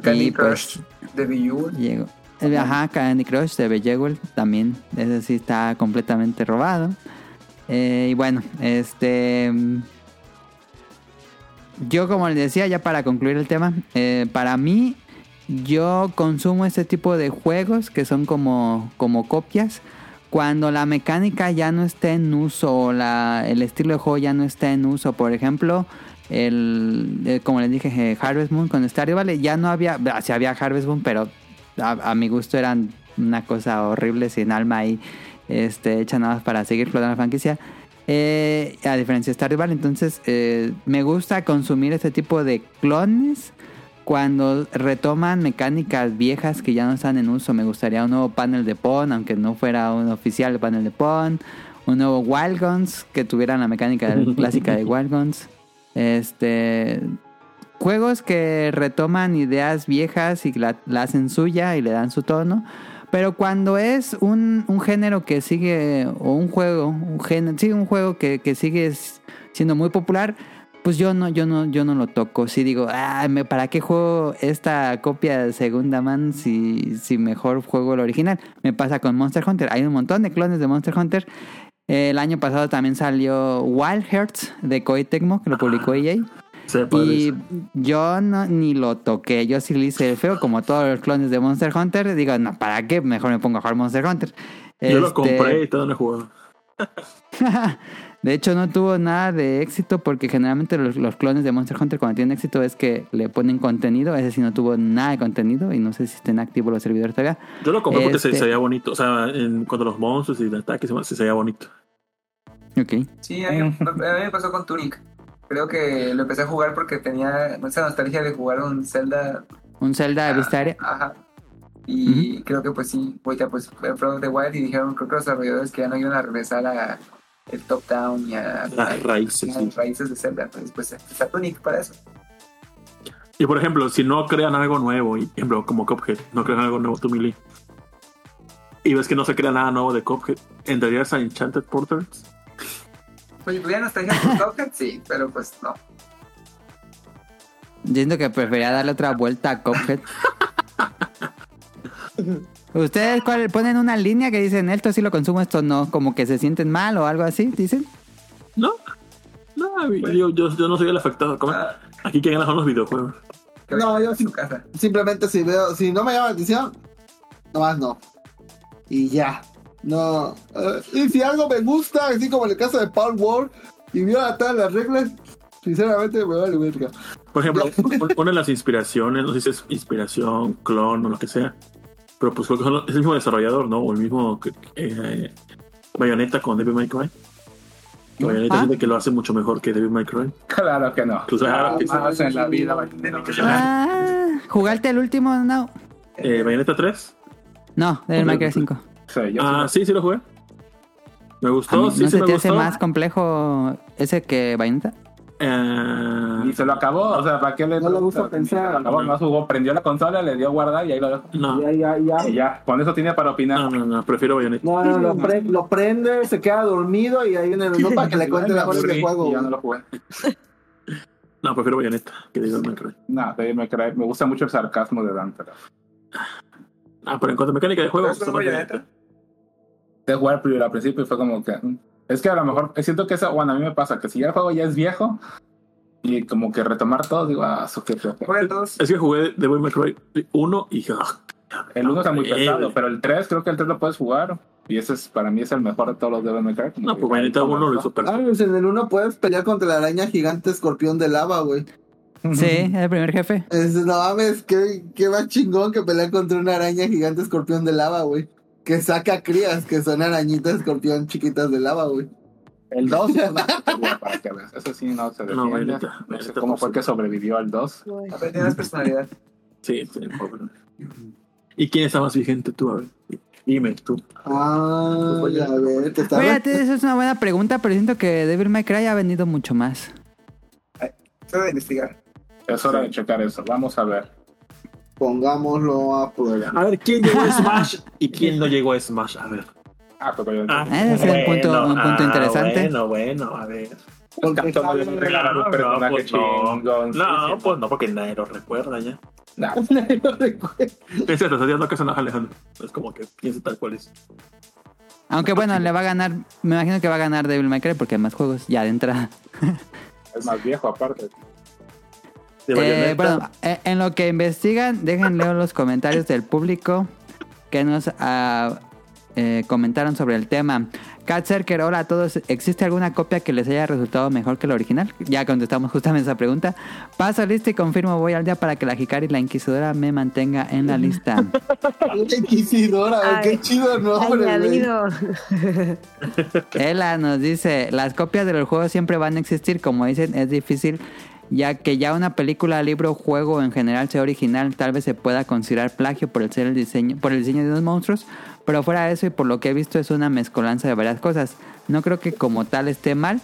Speaker 5: Candy
Speaker 4: y, pues,
Speaker 5: Crush de
Speaker 4: Ajá, Candy Crush de Bejeweled también. Ese sí está completamente robado. Eh, y bueno, este. mm, Yo, como les decía, ya para concluir el tema, eh, para mí, yo consumo este tipo de juegos que son como, como copias. Cuando la mecánica ya no está en uso o la, el estilo de juego ya no está en uso. Por ejemplo, el, como les dije, eh, Harvest Moon con Stardew Valley ya no había, sí había Harvest Moon, pero a, a mi gusto eran una cosa horrible sin alma ahí, este, hecha nada más para seguir flotando la franquicia. Eh, a diferencia de Stardew Valley, entonces eh, me gusta consumir este tipo de clones cuando retoman mecánicas viejas que ya no están en uso. Me gustaría un nuevo panel de Pon, aunque no fuera un oficial panel de Pon. Un nuevo Wild Guns que tuvieran la mecánica clásica de Wild Guns. Este. Juegos que retoman ideas viejas y la, la hacen suya y le dan su tono. Pero cuando es un, un género que sigue, o un juego, un género, sí, un juego que, que sigue siendo muy popular, pues yo no, yo no, yo no lo toco. Si digo, ah, ¿para qué juego esta copia de segunda man si, si mejor juego el original? Me pasa con Monster Hunter. Hay un montón de clones de Monster Hunter. El año pasado también salió Wild Hearts de Koei Tecmo, que lo publicó EA.
Speaker 3: Se puede
Speaker 4: Y yo no, ni lo toqué. Yo sí le hice el feo, como todos los clones de Monster Hunter. Digo, no, ¿para qué? Mejor me pongo a jugar Monster Hunter.
Speaker 3: Yo lo
Speaker 4: Este,
Speaker 3: compré y todo no he jugado.
Speaker 4: de hecho, no tuvo nada de éxito porque generalmente los, los clones de Monster Hunter cuando tienen éxito es que le ponen contenido. Ese sí no tuvo nada de contenido y no sé si estén activos los servidores todavía.
Speaker 3: Yo lo compré porque se,
Speaker 4: Este-
Speaker 3: se veía bonito. O sea, en, cuando los monstruos y el ataque se, se veía bonito.
Speaker 4: Ok.
Speaker 5: Sí, a mí, a mí me pasó con Tunic. Creo que lo empecé a jugar porque tenía esa nostalgia de jugar un Zelda.
Speaker 4: Un Zelda de vista aérea.
Speaker 5: Ajá. Y creo que pues sí, ahorita pues fue Breath of the Wild y dijeron creo que los desarrolladores que ya no iban a regresar a el top down y a,
Speaker 3: Las raíces,
Speaker 5: a
Speaker 3: sí.
Speaker 5: las raíces de Zelda. Entonces pues está Tunic para eso.
Speaker 3: Y por ejemplo, si no crean algo nuevo, y, por ejemplo, como Cuphead, no crean algo nuevo, tú, Mili, y ves que no se crea nada nuevo de Cuphead, ¿entrarías a Enchanted Portals?
Speaker 5: Oye, ¿tuviera nostalgia por Cuphead? Sí, pero pues no.
Speaker 4: Yo siento que prefería darle otra vuelta a Cuphead. ¿Ustedes cuál, ponen una línea que dicen esto sí lo consumo, esto no? Como que se sienten mal o algo así, dicen.
Speaker 3: No. No, yo, yo, yo no soy el afectado. ¿Cómo?
Speaker 5: Ah,
Speaker 3: Aquí quien gana son los videojuegos.
Speaker 5: que
Speaker 2: No, yo
Speaker 5: casa.
Speaker 2: Simplemente si veo, si no me llama la atención, nomás no. Y ya. No. eh, y si algo me gusta, así como en el caso de Paul Ward, y viola todas las reglas, sinceramente me vale verga.
Speaker 3: Por ejemplo, de las inspiraciones, no sé si es inspiración, clon o lo que sea, pero pues creo que son es el mismo desarrollador, ¿no? O el mismo que, que, eh, Bayonetta con Devil May Cry. Que Bayonetta
Speaker 4: Ah.
Speaker 3: siente que lo hace mucho mejor que Devil May Cry.
Speaker 6: Claro que no.
Speaker 3: Tú sabes,
Speaker 6: Jamás en la vida que.
Speaker 4: Ah, ¿Jugaste el último? No.
Speaker 3: eh, Bayonetta 3.
Speaker 4: No, del Minecraft 5.
Speaker 6: Sí, yo
Speaker 3: Ah,
Speaker 6: sí.
Speaker 3: sí, lo jugué. Me gustó,
Speaker 4: mí,
Speaker 3: sí,
Speaker 4: ¿No
Speaker 3: sí
Speaker 4: se
Speaker 3: me
Speaker 4: te hace más complejo ese que Bayonetta?
Speaker 3: Eh,
Speaker 6: Y se lo acabó, o sea, ¿para qué le
Speaker 2: No le gusta pensar.
Speaker 6: acabó, no jugó, prendió la consola, le dio guardar y ahí lo dejó.
Speaker 3: no,
Speaker 2: Ya, ya, ya.
Speaker 6: Y ya, con eso tiene para opinar.
Speaker 3: no, no, no, prefiero Bayonetta.
Speaker 2: No, no, lo, pre- lo prende, se queda dormido y ahí en el menú para que le cuente
Speaker 6: Igual me
Speaker 2: mejor
Speaker 6: aburrí
Speaker 2: el juego.
Speaker 6: y ya no lo jugué.
Speaker 3: No, prefiero Bayonetta que Devil May Cry.
Speaker 6: No, Devil May Cry, me gusta mucho el sarcasmo de Dante.
Speaker 3: Ah, pero en cuanto a mecánica de juego,
Speaker 5: ¿Pero es
Speaker 3: son
Speaker 5: como
Speaker 3: Bayonetta.
Speaker 5: Bayonetta?
Speaker 6: De jugar primero al principio y fue como que. Es que a lo mejor, siento que eso, bueno, a mí me pasa que si ya el juego ya es viejo y como que retomar todo, digo, ah,
Speaker 5: el 2.
Speaker 3: Es que jugué Devil May Cry 1 y dije, ah,
Speaker 6: El 1 está muy pesado, pero el 3 creo que el 3 lo puedes jugar. Y ese es, para mí es el mejor de todos los Devil May Cry.
Speaker 3: No,
Speaker 6: que
Speaker 3: pues
Speaker 6: igual,
Speaker 3: 1 lo hizo
Speaker 2: Ah,
Speaker 3: perfecto.
Speaker 2: pues en el 1 puedes pelear contra la araña gigante escorpión de lava, güey.
Speaker 4: Sí, el primer jefe.
Speaker 2: Es, no mames, qué, qué más chingón que pelear contra una araña gigante escorpión de lava, güey. Que saca crías, que son arañitas escorpión chiquitas de lava, güey.
Speaker 6: El 2 es una porquería para que veas. Eso sí no se
Speaker 3: No,
Speaker 6: defiende.
Speaker 3: Bayonetta,
Speaker 6: No sé cómo
Speaker 3: no
Speaker 6: fue que sobrevivió al 2.
Speaker 5: Tiene más personalidad.
Speaker 3: Sí, sí, pobre. ¿Y quién está más vigente tú? A ver. Dime tú.
Speaker 2: Ah,
Speaker 3: Pues,
Speaker 2: a ver, te está
Speaker 4: Fíjate, esa es una buena pregunta, pero siento que Devil May Cry ha vendido mucho más.
Speaker 5: Solo de investigar.
Speaker 6: Es hora de checar eso. Vamos a ver.
Speaker 2: Pongámoslo a prueba.
Speaker 3: A ver, ¿quién llegó a Smash y quién no llegó a Smash? A ver.
Speaker 6: Ah, pues Bayonetta.
Speaker 3: Ah,
Speaker 4: Ese es un punto- un punto interesante.
Speaker 3: Bueno, bueno, a ver.
Speaker 2: Porque
Speaker 3: No,
Speaker 6: personaje
Speaker 3: pues no. No, pues no, porque nadie lo recuerda ya.
Speaker 6: Nah,
Speaker 3: Es cierto, estoy dando que son Alejandro. Es como que piensa tal cual es.
Speaker 4: Aunque bueno, le va a ganar, me imagino que va a ganar Devil May Cry porque hay más juegos ya de entrada.
Speaker 6: es más viejo aparte.
Speaker 3: De
Speaker 4: Eh, bueno, eh, en lo que investigan, dejen leo los comentarios del público que nos ah, eh, comentaron sobre el tema. Cat Cerker, hola a todos. ¿Existe alguna copia que les haya resultado mejor que la original? Ya contestamos justamente esa pregunta. Paso lista y confirmo, voy al día para que la Hikari y la Inquisidora me mantenga en la lista.
Speaker 2: La Inquisidora,
Speaker 1: Ay,
Speaker 2: qué chido nombre.
Speaker 4: Ella nos dice, las copias de los juegos siempre van a existir, como dicen, es difícil, ya que ya una película, libro, juego en general sea original, tal vez se pueda considerar plagio por el ser el diseño, por el diseño de unos monstruos, pero fuera de eso y por lo que he visto es una mezcolanza de varias cosas. No creo que como tal esté mal,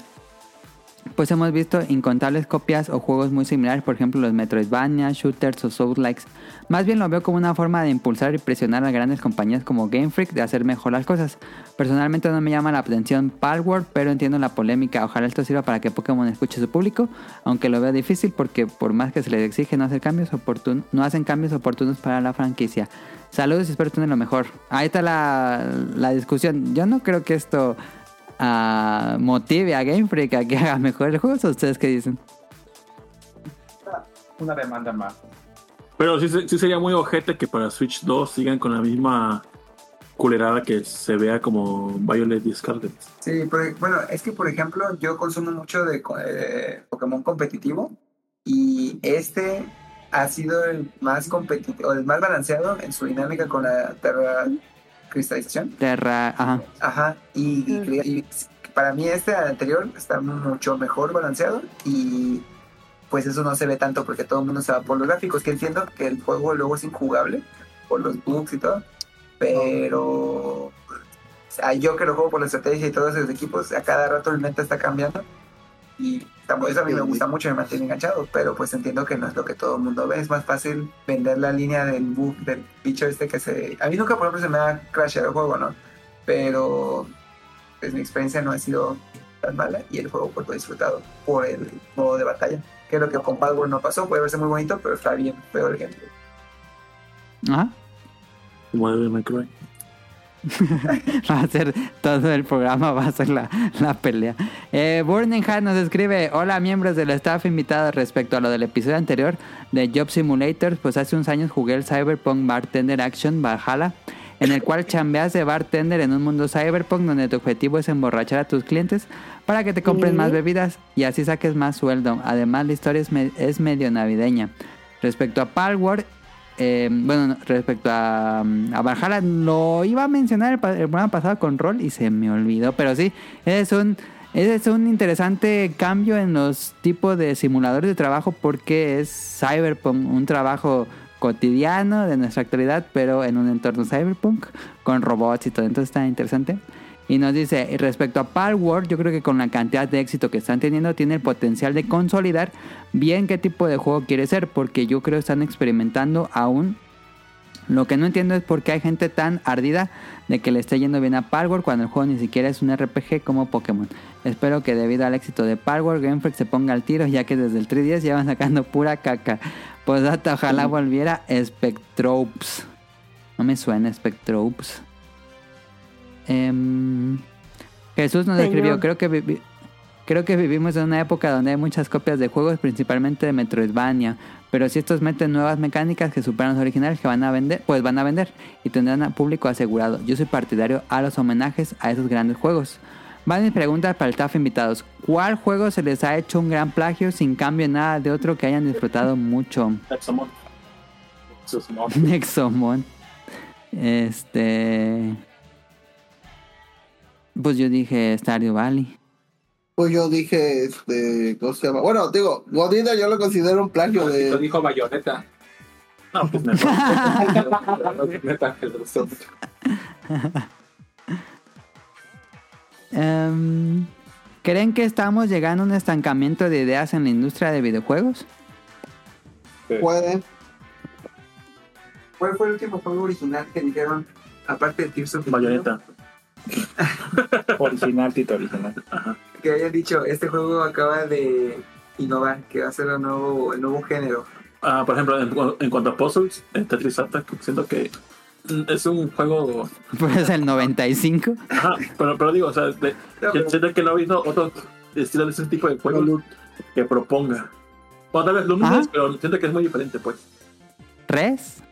Speaker 4: pues hemos visto incontables copias o juegos muy similares, por ejemplo los Metroidvania, shooters o Souls-likes. Más bien lo veo como una forma de impulsar y presionar a grandes compañías como Game Freak de hacer mejor las cosas. Personalmente no me llama la atención Palworld, pero entiendo la polémica. Ojalá esto sirva para que Pokémon escuche a su público, aunque lo veo difícil porque por más que se les exige no hacer cambios oportunos, no hacen cambios oportunos para la franquicia. Saludos y espero tener lo mejor. Ahí está la, la discusión. Yo no creo que esto ah, motive a Game Freak a que haga mejores juegos. ¿O ustedes qué dicen?
Speaker 6: Una demanda más.
Speaker 3: Pero sí, sí sería muy ojete que para Switch 2 sigan con la misma culerada que se vea como Violet y Scarlet.
Speaker 5: Sí, por- bueno, es que por ejemplo yo consumo mucho de eh, Pokémon competitivo y este ha sido el más competitivo, el más balanceado en su dinámica con la Terra cristalización.
Speaker 4: Terra, ajá.
Speaker 5: Ajá, y, y
Speaker 1: Mm.
Speaker 5: y para mí este anterior está mucho mejor balanceado y pues eso no se ve tanto porque todo el mundo se va por los gráficos, que entiendo que el juego luego es injugable por los bugs y todo, pero o sea, yo que lo juego por la estrategia y todos esos equipos, a cada rato el meta está cambiando y eso a mí me gusta mucho, me mantiene enganchado, pero pues entiendo que no es lo que todo el mundo ve, es más fácil vender la línea del bug, del bicho este que se... A mí nunca, por ejemplo, se me ha crasheado el juego, ¿no? Pero pues mi experiencia no ha sido tan mala y el juego pues lo he disfrutado por el modo de batalla. Que es lo que con Palworld no pasó, puede verse muy bonito, pero está bien feo el gameplay.
Speaker 4: Ajá.
Speaker 3: May Cry.
Speaker 4: va a ser todo el programa, va a ser la, la pelea. Eh, Burning Heart nos escribe: Hola, miembros del staff invitados respecto a lo del episodio anterior de Job Simulator. Pues hace unos años jugué el Cyberpunk Bartender Action Valhalla, en el cual chambeas de bartender en un mundo cyberpunk donde tu objetivo es emborrachar a tus clientes para que te compren más bebidas y así saques más sueldo. Además, la historia es, me- es medio navideña. Respecto a Palworld, eh, bueno, no, respecto a, mm, a Valhalla, lo iba a mencionar el, el programa pasado con Roll y se me olvidó. Pero sí, es un, es un interesante cambio en los tipos de simuladores de trabajo porque es Cyberpunk, un trabajo cotidiano de nuestra actualidad, pero en un entorno cyberpunk con robots y todo. Entonces está interesante. Y nos dice, respecto a Palworld, yo creo que con la cantidad de éxito que están teniendo, tiene el potencial de consolidar bien qué tipo de juego quiere ser, porque yo creo que están experimentando aún Lo que no entiendo es por qué hay gente tan ardida de que le esté yendo bien a Palworld cuando el juego ni siquiera es un RPG como Pokémon. Espero que debido al éxito de Palworld, Game Freak se ponga al tiro ya que desde el 3DS llevan sacando pura caca. Pues data, ojalá volviera Spectropes. No me suena Spectropes. Em, Jesús nos
Speaker 1: Señor.
Speaker 4: escribió, creo que vivi- Creo que vivimos en una época donde hay muchas copias de juegos, principalmente de Metroidvania. Pero si estos meten nuevas mecánicas que superan los originales que van a vender, pues van a vender y tendrán a público asegurado. Yo soy partidario a los homenajes a esos grandes juegos. Van mis preguntas para el staff invitados. ¿Cuál juego se les ha hecho un gran plagio sin cambio en nada de otro que hayan disfrutado mucho?
Speaker 3: Exomon. Exomon.
Speaker 4: Nexomon. Este. Pues yo dije Stardew Valley.
Speaker 2: Pues yo dije, este, ¿cómo se llama? Bueno, digo, Godina yo lo considero un plagio
Speaker 6: Lo
Speaker 2: de...
Speaker 6: dijo Bayonetta.
Speaker 3: No, pues
Speaker 6: mucho.
Speaker 4: Em, ¿Creen que estamos llegando a un estancamiento de ideas en la industria de videojuegos?
Speaker 2: Puede.
Speaker 5: ¿Cuál fue el último juego original que dijeron, aparte de Tears of the
Speaker 3: Bayonetta.
Speaker 6: Original, Tito, original.
Speaker 3: Ajá.
Speaker 5: Que hayan dicho, este juego acaba de innovar, que va a ser el nuevo, el nuevo género.
Speaker 3: Ah, por ejemplo, en, en cuanto a puzzles, en Tetris Attack, siento que mm, es un juego.
Speaker 4: Pues el 95.
Speaker 3: Ajá, pero, pero digo, o sea, de-
Speaker 5: No,
Speaker 3: que
Speaker 5: pero-
Speaker 3: siento que no ha habido otro estilo de ese tipo de juego que proponga. O tal vez lo mismo, es, pero siento que es muy diferente, pues.
Speaker 4: ¿Res?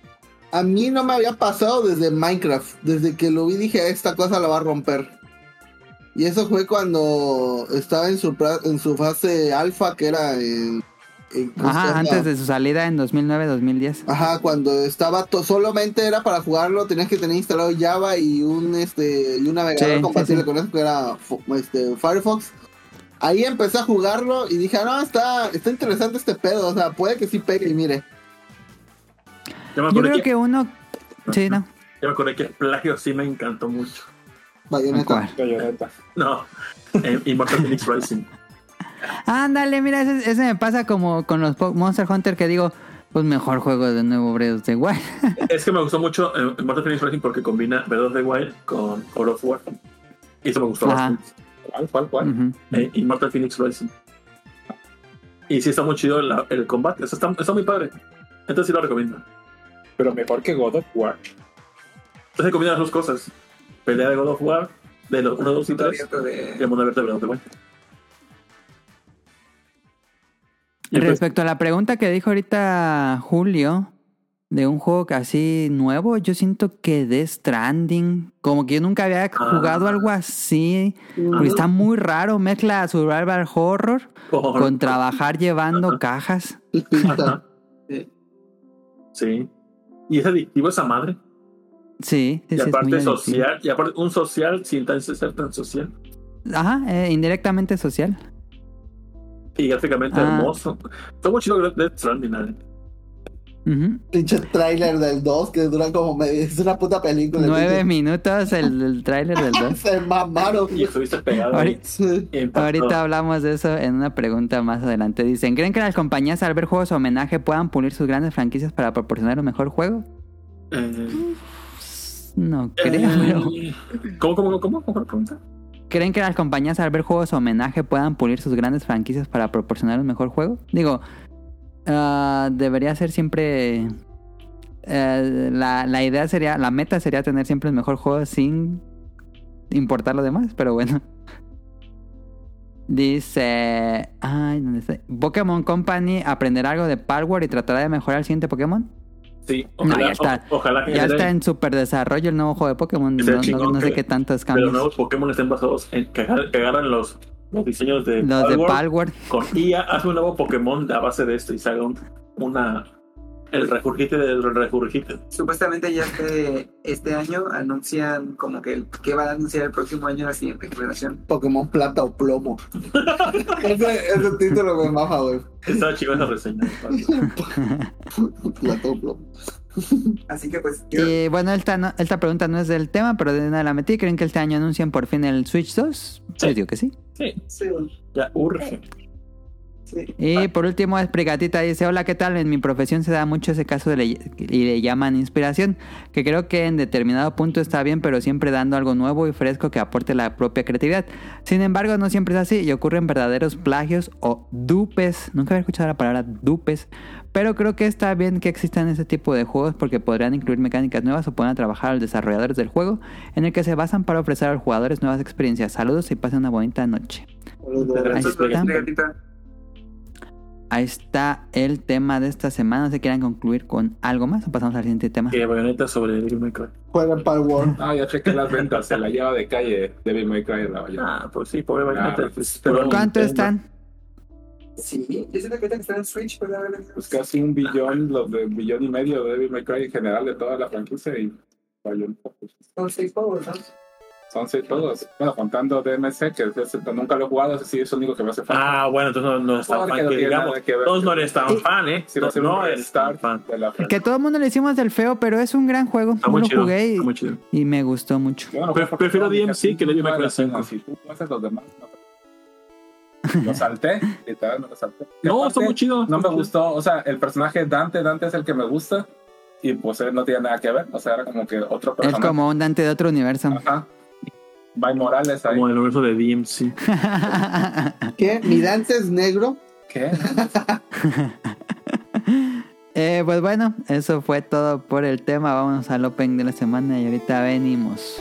Speaker 2: A mí no me había pasado desde Minecraft. Desde que lo vi dije, esta cosa la va a romper. Y eso fue cuando estaba en su, en su fase alfa, que era en... en- ¿cómo se
Speaker 4: Ajá, antes de su salida en 2009-2010.
Speaker 2: Ajá, cuando estaba solamente era para jugarlo, tenías que tener instalado Java y un este y un navegador
Speaker 4: Sí,
Speaker 2: compatible
Speaker 4: sí, sí.
Speaker 2: con eso que era este, Firefox. Ahí empecé a jugarlo y dije, ah, no, está, está interesante este pedo, o sea, puede que sí pegue y mire.
Speaker 3: Me
Speaker 4: Yo creo
Speaker 3: que,
Speaker 4: que uno... Sí, no.
Speaker 3: ya me acordé que el plagio sí me encantó mucho.
Speaker 2: Bayonetta.
Speaker 6: Bayonetta.
Speaker 3: No, eh, Immortal Phoenix Rising.
Speaker 4: Ándale, mira, ese, ese me pasa como con los Monster Hunter que digo, pues mejor juego de nuevo Breath of the Wild.
Speaker 3: Es que me gustó mucho eh, Immortal Phoenix Rising porque combina Breath of the Wild con God of War. Y eso me gustó
Speaker 4: Ajá.
Speaker 3: bastante.
Speaker 6: ¿Cuál, cuál, cuál?
Speaker 3: Eh, Immortal Phoenix Rising. Y sí está muy chido el combate. Eso está, está muy padre. Entonces sí lo recomiendo.
Speaker 6: Pero mejor que God of War.
Speaker 3: Entonces combina las dos cosas. Pelea de God of War, de los 1, 2 y 3.
Speaker 5: Abierto de-
Speaker 3: Y el mundo abierto de Breath of the Wild. Y pues,
Speaker 4: Respecto a la pregunta que dijo ahorita Julio de un juego así nuevo, yo siento que Death Stranding, como que yo nunca había
Speaker 3: Ah.
Speaker 4: jugado algo así, porque está muy raro, mezcla survival horror
Speaker 3: por-
Speaker 4: con trabajar llevando cajas.
Speaker 3: Sí. Y es adictivo esa madre.
Speaker 4: Sí, sí,
Speaker 3: Y
Speaker 4: sí, es muy
Speaker 3: aparte
Speaker 4: adictivo.
Speaker 3: social. Y aparte un social sin tan ser tan social.
Speaker 4: Ajá, eh, indirectamente social.
Speaker 3: Y gráficamente
Speaker 4: Ah.
Speaker 3: hermoso. Está muy chido Death Stranding,
Speaker 4: Ujú.
Speaker 2: Pinche trailer del 2 que dura como medio. Es una puta película.
Speaker 4: Nueve minutos el, el tráiler del 2.
Speaker 2: Se mamaron.
Speaker 3: Y estuviste pegado.
Speaker 4: Ahorita-.
Speaker 3: Y
Speaker 4: hablamos de eso en una pregunta más adelante. Dicen, ¿creen que las compañías al ver juegos homenaje puedan pulir sus grandes franquicias para proporcionar un mejor juego?
Speaker 3: Eh,
Speaker 4: No creo. pero-
Speaker 3: eh, ¿Cómo, cómo, cómo? ¿Cómo pregunta?
Speaker 4: ¿Creen que las compañías al ver juegos homenaje puedan pulir sus grandes franquicias para proporcionar un mejor juego? Digo, ah, debería ser siempre... eh, la, la idea sería, la meta sería tener siempre el mejor juego sin importar lo demás, pero bueno. Dice... Ay, ¿dónde está? Pokémon Company aprenderá algo de Palworld y tratará de mejorar el siguiente Pokémon.
Speaker 3: Sí,
Speaker 4: No,
Speaker 3: ojalá,
Speaker 4: ya está.
Speaker 3: o- ojalá que
Speaker 4: Ya está en super desarrollo el nuevo juego de Pokémon. No, no-
Speaker 3: chingón
Speaker 4: no sé
Speaker 3: que-
Speaker 4: qué tantos cambios.
Speaker 3: nuevos Pokémon estén basados en que, que agarran los, los diseños de
Speaker 4: Los de
Speaker 3: Palworld
Speaker 4: Palworld.
Speaker 3: con IA, hace un nuevo Pokémon a base de esto y se haga un- una el regurgite del regurgite.
Speaker 5: Supuestamente ya este, este año anuncian como que, el- que van a anunciar el próximo año la siguiente generación.
Speaker 2: Pokémon plata o plomo. ese, ese título me maja, güey.
Speaker 3: Estaba chido esa reseña.
Speaker 2: Plata o plomo.
Speaker 5: Así que pues yo-
Speaker 4: Y bueno, esta, no- esta pregunta no es del tema, pero de nada la metí. ¿Creen que este año anuncian por fin el Switch 2?
Speaker 3: Sí.
Speaker 4: Yo digo que sí.
Speaker 3: Sí,
Speaker 5: sí,
Speaker 3: ya urge.
Speaker 5: Sí.
Speaker 4: Y por último, es Prigatita dice: Hola, ¿qué tal? En mi profesión se da mucho ese caso de le- y le llaman inspiración, que creo que en determinado punto está bien, pero siempre dando algo nuevo y fresco que aporte la propia creatividad. Sin embargo, no siempre es así y ocurren verdaderos plagios o dupes. Nunca había escuchado la palabra dupes, pero creo que está bien que existan ese tipo de juegos porque podrían incluir mecánicas nuevas o a trabajar a los desarrolladores del juego en el que se basan para ofrecer a los jugadores nuevas experiencias. Saludos y pasen una bonita noche.
Speaker 2: Saludos.
Speaker 4: Ahí está. Ahí está el tema de esta semana. No sé si quieran concluir con algo más o pasamos al siguiente tema.
Speaker 3: Que bayoneta sobre Devil May Cry.
Speaker 2: Juegan Palworld.
Speaker 6: Ah, ya chequé las ventas, se la lleva de calle Devil May Cry en la Bayonetta.
Speaker 3: Ah, pues sí, pobre bayoneta.
Speaker 6: Ah,
Speaker 3: pues,
Speaker 4: ¿Cuánto
Speaker 3: Nintendo.
Speaker 4: están?
Speaker 5: Sí, yo siento que ahorita que está en Switch, pues a ver.
Speaker 6: Pues casi un billón, los de billón y medio de Devil May Cry en general de toda la franquicia y Bayonetta, pues,
Speaker 5: Son seis juegos, ¿no?
Speaker 6: son seis todos. Bueno, contando DMC, que es- nunca lo he jugado, ese sí es el único que me hace falta.
Speaker 3: Ah, bueno, entonces no, no es tan fan que digamos.
Speaker 6: que ver.
Speaker 3: Todos no eres tan fan, ¿eh?
Speaker 6: Si
Speaker 3: No, no
Speaker 6: un
Speaker 3: eres tan fan.
Speaker 6: de la
Speaker 4: Que todo el mundo le hicimos del feo, pero es un gran juego.
Speaker 3: Está
Speaker 4: Yo
Speaker 3: muy
Speaker 4: lo
Speaker 3: chido.
Speaker 4: jugué y,
Speaker 3: muy chido.
Speaker 4: y me gustó mucho.
Speaker 6: Yo no
Speaker 3: Pre- prefiero DMC que Devil May Cry
Speaker 6: la pena.
Speaker 3: 5.
Speaker 6: Si tú haces los demás, no. Lo salté, literal, me lo salté.
Speaker 3: No,
Speaker 6: aparte,
Speaker 3: está muy chido.
Speaker 6: No me
Speaker 3: chido.
Speaker 6: gustó, o sea, el personaje Dante, Dante es el que me gusta y pues él no tiene nada que ver, o sea, era como que otro
Speaker 4: Es
Speaker 6: personaje.
Speaker 4: como un Dante de otro universo.
Speaker 6: Ajá. By Morales ahí.
Speaker 3: Como el universo de DMC.
Speaker 2: ¿Qué? ¿Mi Dante es negro?
Speaker 6: ¿Qué?
Speaker 4: Eh, pues bueno, eso fue todo por el tema. Vámonos al Open de la semana y ahorita venimos.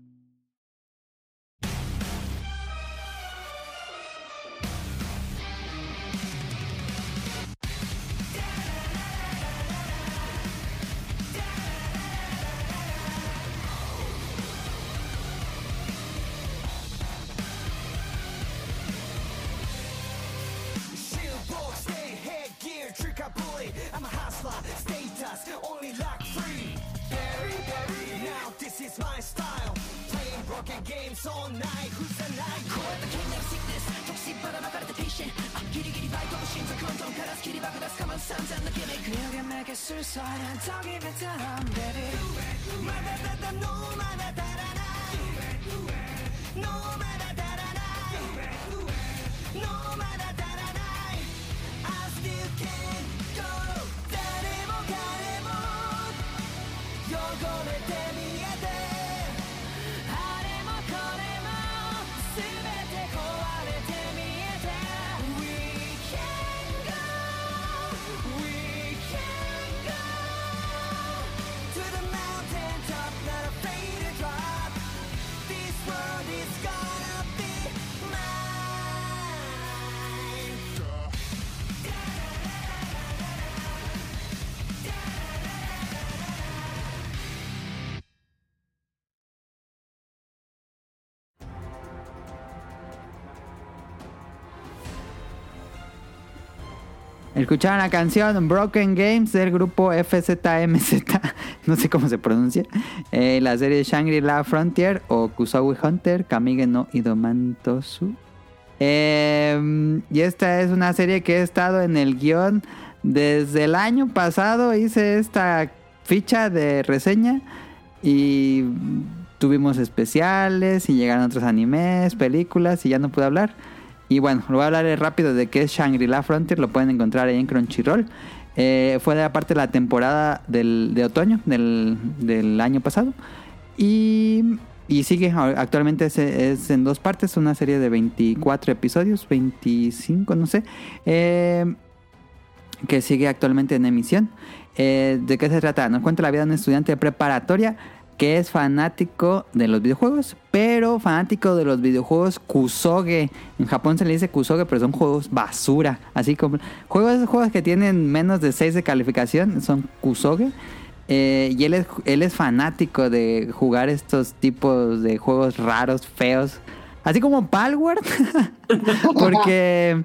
Speaker 8: 幻想ないふざない超えた懸命の sickness 特殊ばらまかれた patient ギリギリバイトの心臓混沌からスキ爆出すかまん散々なギミック You can make it suicide and don't give it time baby まだただのまだ足らないのまだ足らないのまだ
Speaker 4: Escucharon la canción Broken Games del grupo FZMZ, no sé cómo se pronuncia. Eh, la serie Shangri-La Frontier o Kusowi Hunter, Kamige no Idomantosu. Eh, y esta es una serie que he estado en el guion desde el año pasado. Hice esta ficha de reseña y tuvimos especiales y llegaron otros animes, películas y ya no pude hablar. Y bueno, lo voy a hablar rápido de qué es Shangri-La Frontier. Lo pueden encontrar ahí en Crunchyroll. Eh, fue de la parte de la temporada del, de otoño del, del año pasado. Y, y sigue, actualmente es, es en dos partes. Una serie de 24 episodios, 25, no sé. Eh, que sigue actualmente en emisión. Eh, ¿De qué se trata? Nos cuenta la vida de un estudiante de preparatoria que es fanático de los videojuegos, pero fanático de los videojuegos kusoge. En Japón se le dice kusoge, pero son juegos basura. Así como juegos, juegos que tienen menos de 6 de calificación son kusoge. Eh, y él es, él es fanático de jugar estos tipos de juegos raros, feos. Así como Palworld. Porque...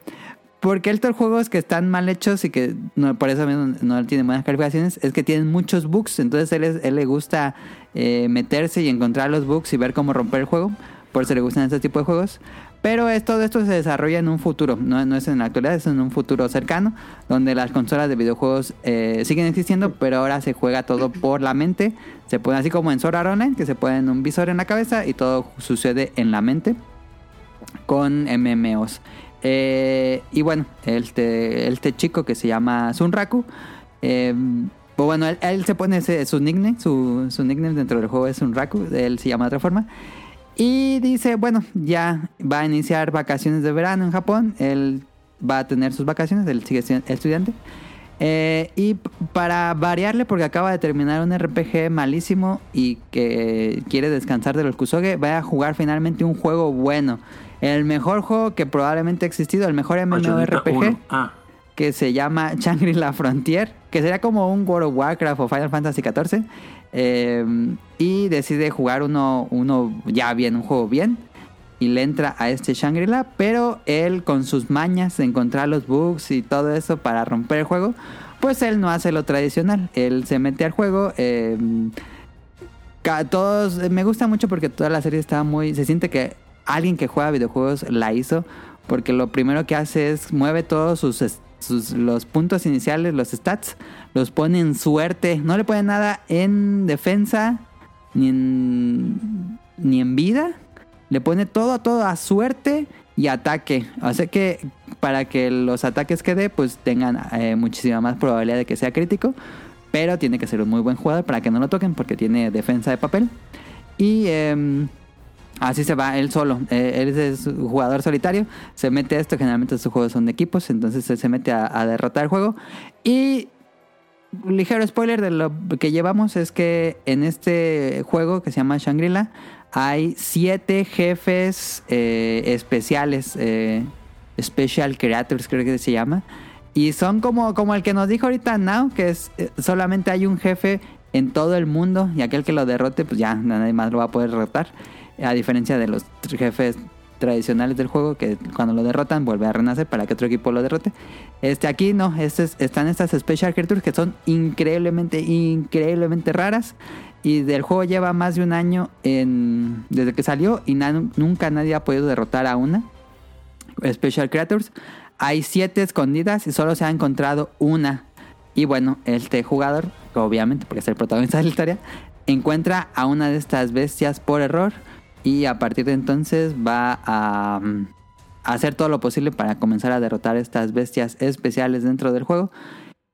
Speaker 4: Porque estos juegos que están mal hechos y que no, por eso mismo no tienen buenas calificaciones es que tienen muchos bugs. Entonces él, es- él le gusta eh, meterse y encontrar los bugs y ver cómo romper el juego. Por eso le gustan este tipo de juegos. Pero todo esto se desarrolla en un futuro, no, no es en la actualidad, es en un futuro cercano, donde las consolas de videojuegos eh, siguen existiendo, pero ahora se juega todo por la mente. Se pone así como en Sword Online, que se pone un visor en la cabeza y todo sucede en la mente con MMOs. Eh, y bueno, este, este chico que se llama Sunraku, eh, pues bueno, él, él se pone ese- su nickname, su, su nickname dentro del juego es Sunraku, él se llama de otra forma. Y dice, bueno, ya va a iniciar vacaciones de verano en Japón, él va a tener sus vacaciones, él sigue siendo estudiante. Eh, y para variarle, porque acaba de terminar un RPG malísimo y que quiere descansar de los Kusoge, va a jugar finalmente un juego bueno. El mejor juego que probablemente ha existido, el mejor MMORPG.
Speaker 3: Ah,
Speaker 4: que se llama Shangri-La Frontier, que sería como un World of Warcraft o Final Fantasy XIV. eh, y decide jugar uno, uno ya bien, un juego bien. Y le entra a este Shangri-La, pero él con sus mañas de encontrar los bugs y todo eso para romper el juego, pues él no hace lo tradicional. Él se mete al juego. eh, todos me gusta mucho porque toda la serie está muy se siente que alguien que juega videojuegos la hizo porque lo primero que hace es mueve todos sus, los puntos iniciales los stats los pone en suerte. No le pone nada en defensa ni en ni en vida. Le pone todo todo a suerte y ataque. Sea que para que los ataques que dé pues tengan eh, muchísima más probabilidad de que sea crítico. Pero tiene que ser un muy buen jugador para que no lo toquen porque tiene defensa de papel. Y em, así se va él solo. Eh, él es jugador solitario. Se mete a esto. Generalmente estos juegos son de equipos. Entonces él se mete a, derrotar el juego. Y ligero spoiler de lo que llevamos es que en este juego que se llama Shangri-La hay siete jefes eh, especiales. eh, special Creators creo que se llama. Y son como, como el que nos dijo ahorita Now, que es solamente hay un jefe en todo el mundo y aquel que lo derrote, pues ya nadie más lo va a poder derrotar. A diferencia de los jefes tradicionales del juego, que cuando lo derrotan vuelve a renacer para que otro equipo lo derrote. Este aquí no, este es- están estas Special Creatures que son increíblemente, increíblemente raras. Y del juego lleva más de un año desde que salió y nunca nadie ha podido derrotar a una. Special Creatures. Hay siete escondidas y solo se ha encontrado una. Y bueno, este jugador, obviamente porque es el protagonista de la historia, encuentra a una de estas bestias por error y a partir de entonces va a, mm, a hacer todo lo posible para comenzar a derrotar estas bestias especiales dentro del juego.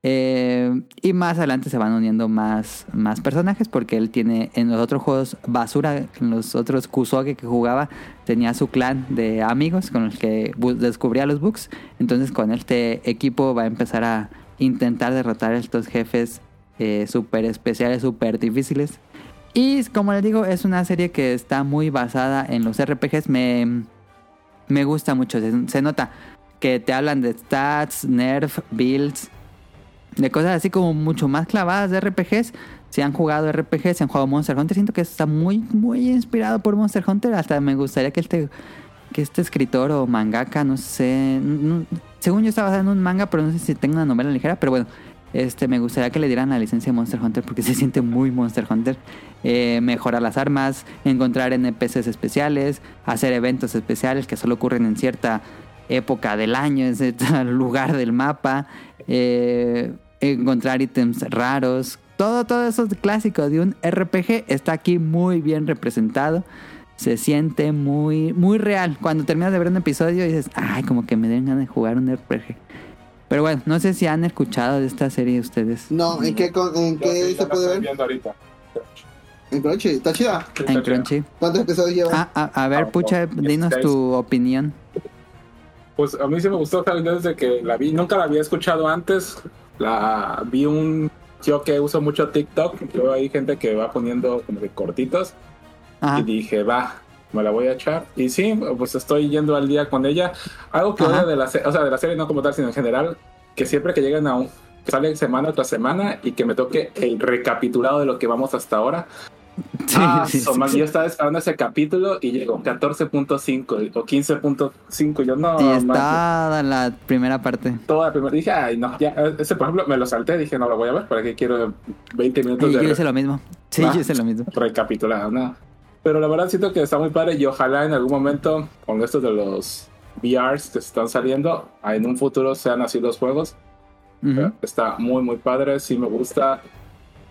Speaker 4: Eh, y más adelante se van uniendo más, más personajes porque él tiene en los otros juegos basura, en los otros Kusoge que jugaba, tenía su clan de amigos con los que descubría los bugs. Entonces con este equipo va a empezar a intentar derrotar a estos jefes eh, súper especiales, súper difíciles. Y como les digo, es una serie que está muy basada en los RPGs. Me, me gusta mucho, se, se nota que te hablan de stats, nerf, builds, de cosas así como mucho más clavadas de RPGs. Si han jugado RPGs, si han jugado Monster Hunter, siento que está muy, muy inspirado por Monster Hunter. Hasta me gustaría que este, que este escritor o mangaka, no sé, según yo está basado en un manga, pero no sé si tenga una novela ligera, pero bueno, este, me gustaría que le dieran la licencia de Monster Hunter porque se siente muy Monster Hunter. Eh, mejorar las armas, encontrar NPCs especiales, hacer eventos especiales que solo ocurren en cierta época del año, en cierto lugar del mapa, eh, encontrar ítems raros. Todo, todo eso clásico de un RPG está aquí muy bien representado. Se siente muy, muy real. Cuando terminas de ver un episodio dices, ay, como que me den ganas de jugar un RPG. Pero bueno, no sé si han escuchado de esta serie ustedes.
Speaker 2: No, ¿en qué, con- en
Speaker 6: sí,
Speaker 2: qué se puede ver?
Speaker 6: viendo ahorita.
Speaker 2: En Crunchy, está chida.
Speaker 6: Sí,
Speaker 4: En. Crunchy.
Speaker 2: ¿Cuántos episodios lleva?
Speaker 4: Ah, a, a ver,
Speaker 6: Ah,
Speaker 4: Pucha,
Speaker 6: no,
Speaker 4: dinos
Speaker 6: 16.
Speaker 4: tu opinión.
Speaker 6: Pues a mí sí me gustó Javi, desde que la vi. Nunca la había escuchado antes. La vi un. Yo que uso mucho TikTok. Yo hay gente que va poniendo como de cortitos.
Speaker 4: Ajá.
Speaker 6: Y dije, va, me la voy a echar. Y sí, pues estoy yendo al día con ella. Algo que de la o sea, de la serie no como tal, sino en general, que siempre que llegan a un. Sale semana tras semana y que me toque el recapitulado de lo que vamos hasta ahora.
Speaker 4: Sí,
Speaker 6: ah,
Speaker 4: sí,
Speaker 6: so,
Speaker 4: sí.
Speaker 6: man, yo estaba esperando ese capítulo y llegó 14.5 o 15.5. Yo no,
Speaker 4: y está la primera parte.
Speaker 6: toda la primera. Dije, ay, no, ya, ese por ejemplo me lo salté. Dije, no lo voy a ver, ¿para qué quiero 20 minutos
Speaker 4: Y
Speaker 6: de
Speaker 4: yo hice lo mismo. Sí,
Speaker 6: Ah.
Speaker 4: yo hice lo mismo.
Speaker 6: recapitulado? No. Pero la verdad siento que está muy padre y ojalá en algún momento con estos de los VRs que están saliendo, en un futuro sean así los juegos.
Speaker 4: Ujú.
Speaker 6: Está muy, muy padre, sí me gusta.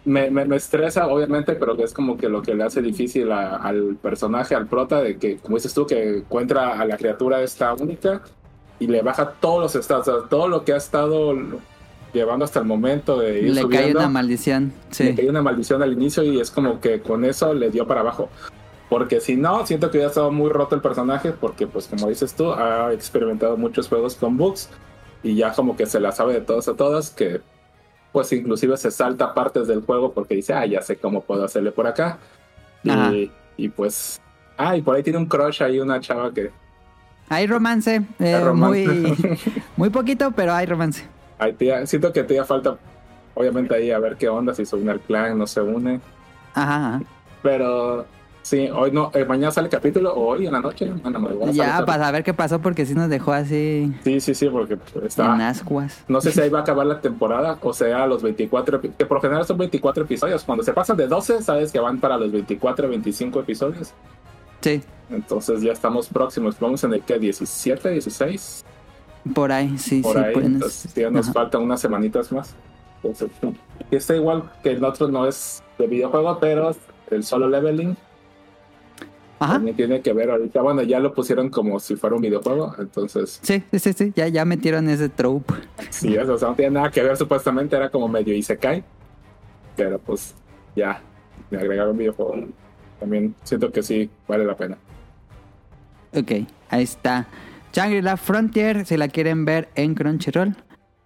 Speaker 6: Me, me, me estresa, obviamente, pero que es como que lo que le hace difícil a- al personaje, al prota, de que, como dices tú, que encuentra a la criatura esta única y le baja todos los estados, o sea, todo lo que ha estado llevando hasta el momento de ir
Speaker 4: Le cae
Speaker 6: subiendo,
Speaker 4: una maldición.
Speaker 6: le
Speaker 4: Sí.
Speaker 6: cayó una maldición al inicio y es como que con eso le dio para abajo. Porque si no, siento que ya estaba muy roto el personaje, porque pues como dices tú, ha experimentado muchos juegos con bugs y ya como que se la sabe de todos a todas, que pues inclusive se salta partes del juego porque dice, ah, ya sé cómo puedo hacerle por acá. Y, y pues, ah, y por ahí tiene un crush ahí, una chava que
Speaker 4: Hay romance. eh,
Speaker 6: Hay romance.
Speaker 4: Muy, muy poquito, pero hay romance.
Speaker 6: ahí tía- siento que todavía falta, obviamente ahí a ver qué onda, si se une al clan, no se une.
Speaker 4: Ajá.
Speaker 6: Pero sí, hoy no, eh, mañana sale el capítulo, o hoy en la noche. Bueno,
Speaker 4: Ya, para saber qué pasó, porque sí nos dejó así
Speaker 6: Sí, sí, sí, porque pues, está.
Speaker 4: en ascuas.
Speaker 6: No sé si ahí va a acabar la temporada o sea los 24, epi- que por general son 24 episodios. Cuando se pasan de 12, sabes que van para los 24, 25 episodios.
Speaker 4: Sí,
Speaker 6: Entonces ya estamos próximos. Vamos en el que 17, 16,
Speaker 4: por ahí, sí,
Speaker 6: por
Speaker 4: sí.
Speaker 6: ahí.
Speaker 4: pues,
Speaker 6: Entonces ya nos
Speaker 4: ajá.
Speaker 6: faltan unas semanitas más. Entonces, está igual que el otro no es de videojuego, pero el solo leveling
Speaker 4: Ajá.
Speaker 6: también tiene que ver ahorita. Bueno, ya lo pusieron como si fuera un videojuego. Entonces,
Speaker 4: Sí, sí, sí, ya, ya metieron ese trope.
Speaker 6: Sí, eso, o sea, no tiene nada que ver, supuestamente era como medio Isekai. Pero pues ya, me agregaron videojuego. También siento que sí, vale la pena.
Speaker 4: Ok, ahí está. Shangri-La Frontier, si la quieren ver en Crunchyroll.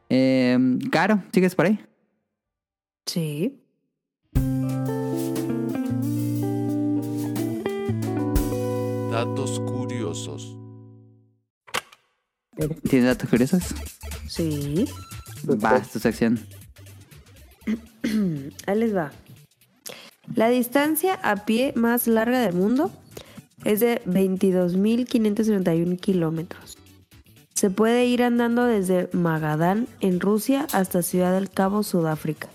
Speaker 4: Eh, Caro, ¿sigues por ahí?
Speaker 1: Sí.
Speaker 7: Datos curiosos.
Speaker 4: ¿Tienes datos curiosos?
Speaker 1: Sí.
Speaker 4: Va, tu sección.
Speaker 1: Ahí les va. La distancia a pie más larga del mundo es de 22.531 kilómetros. Se puede ir andando desde Magadán, en Rusia, hasta Ciudad del Cabo, Sudáfrica.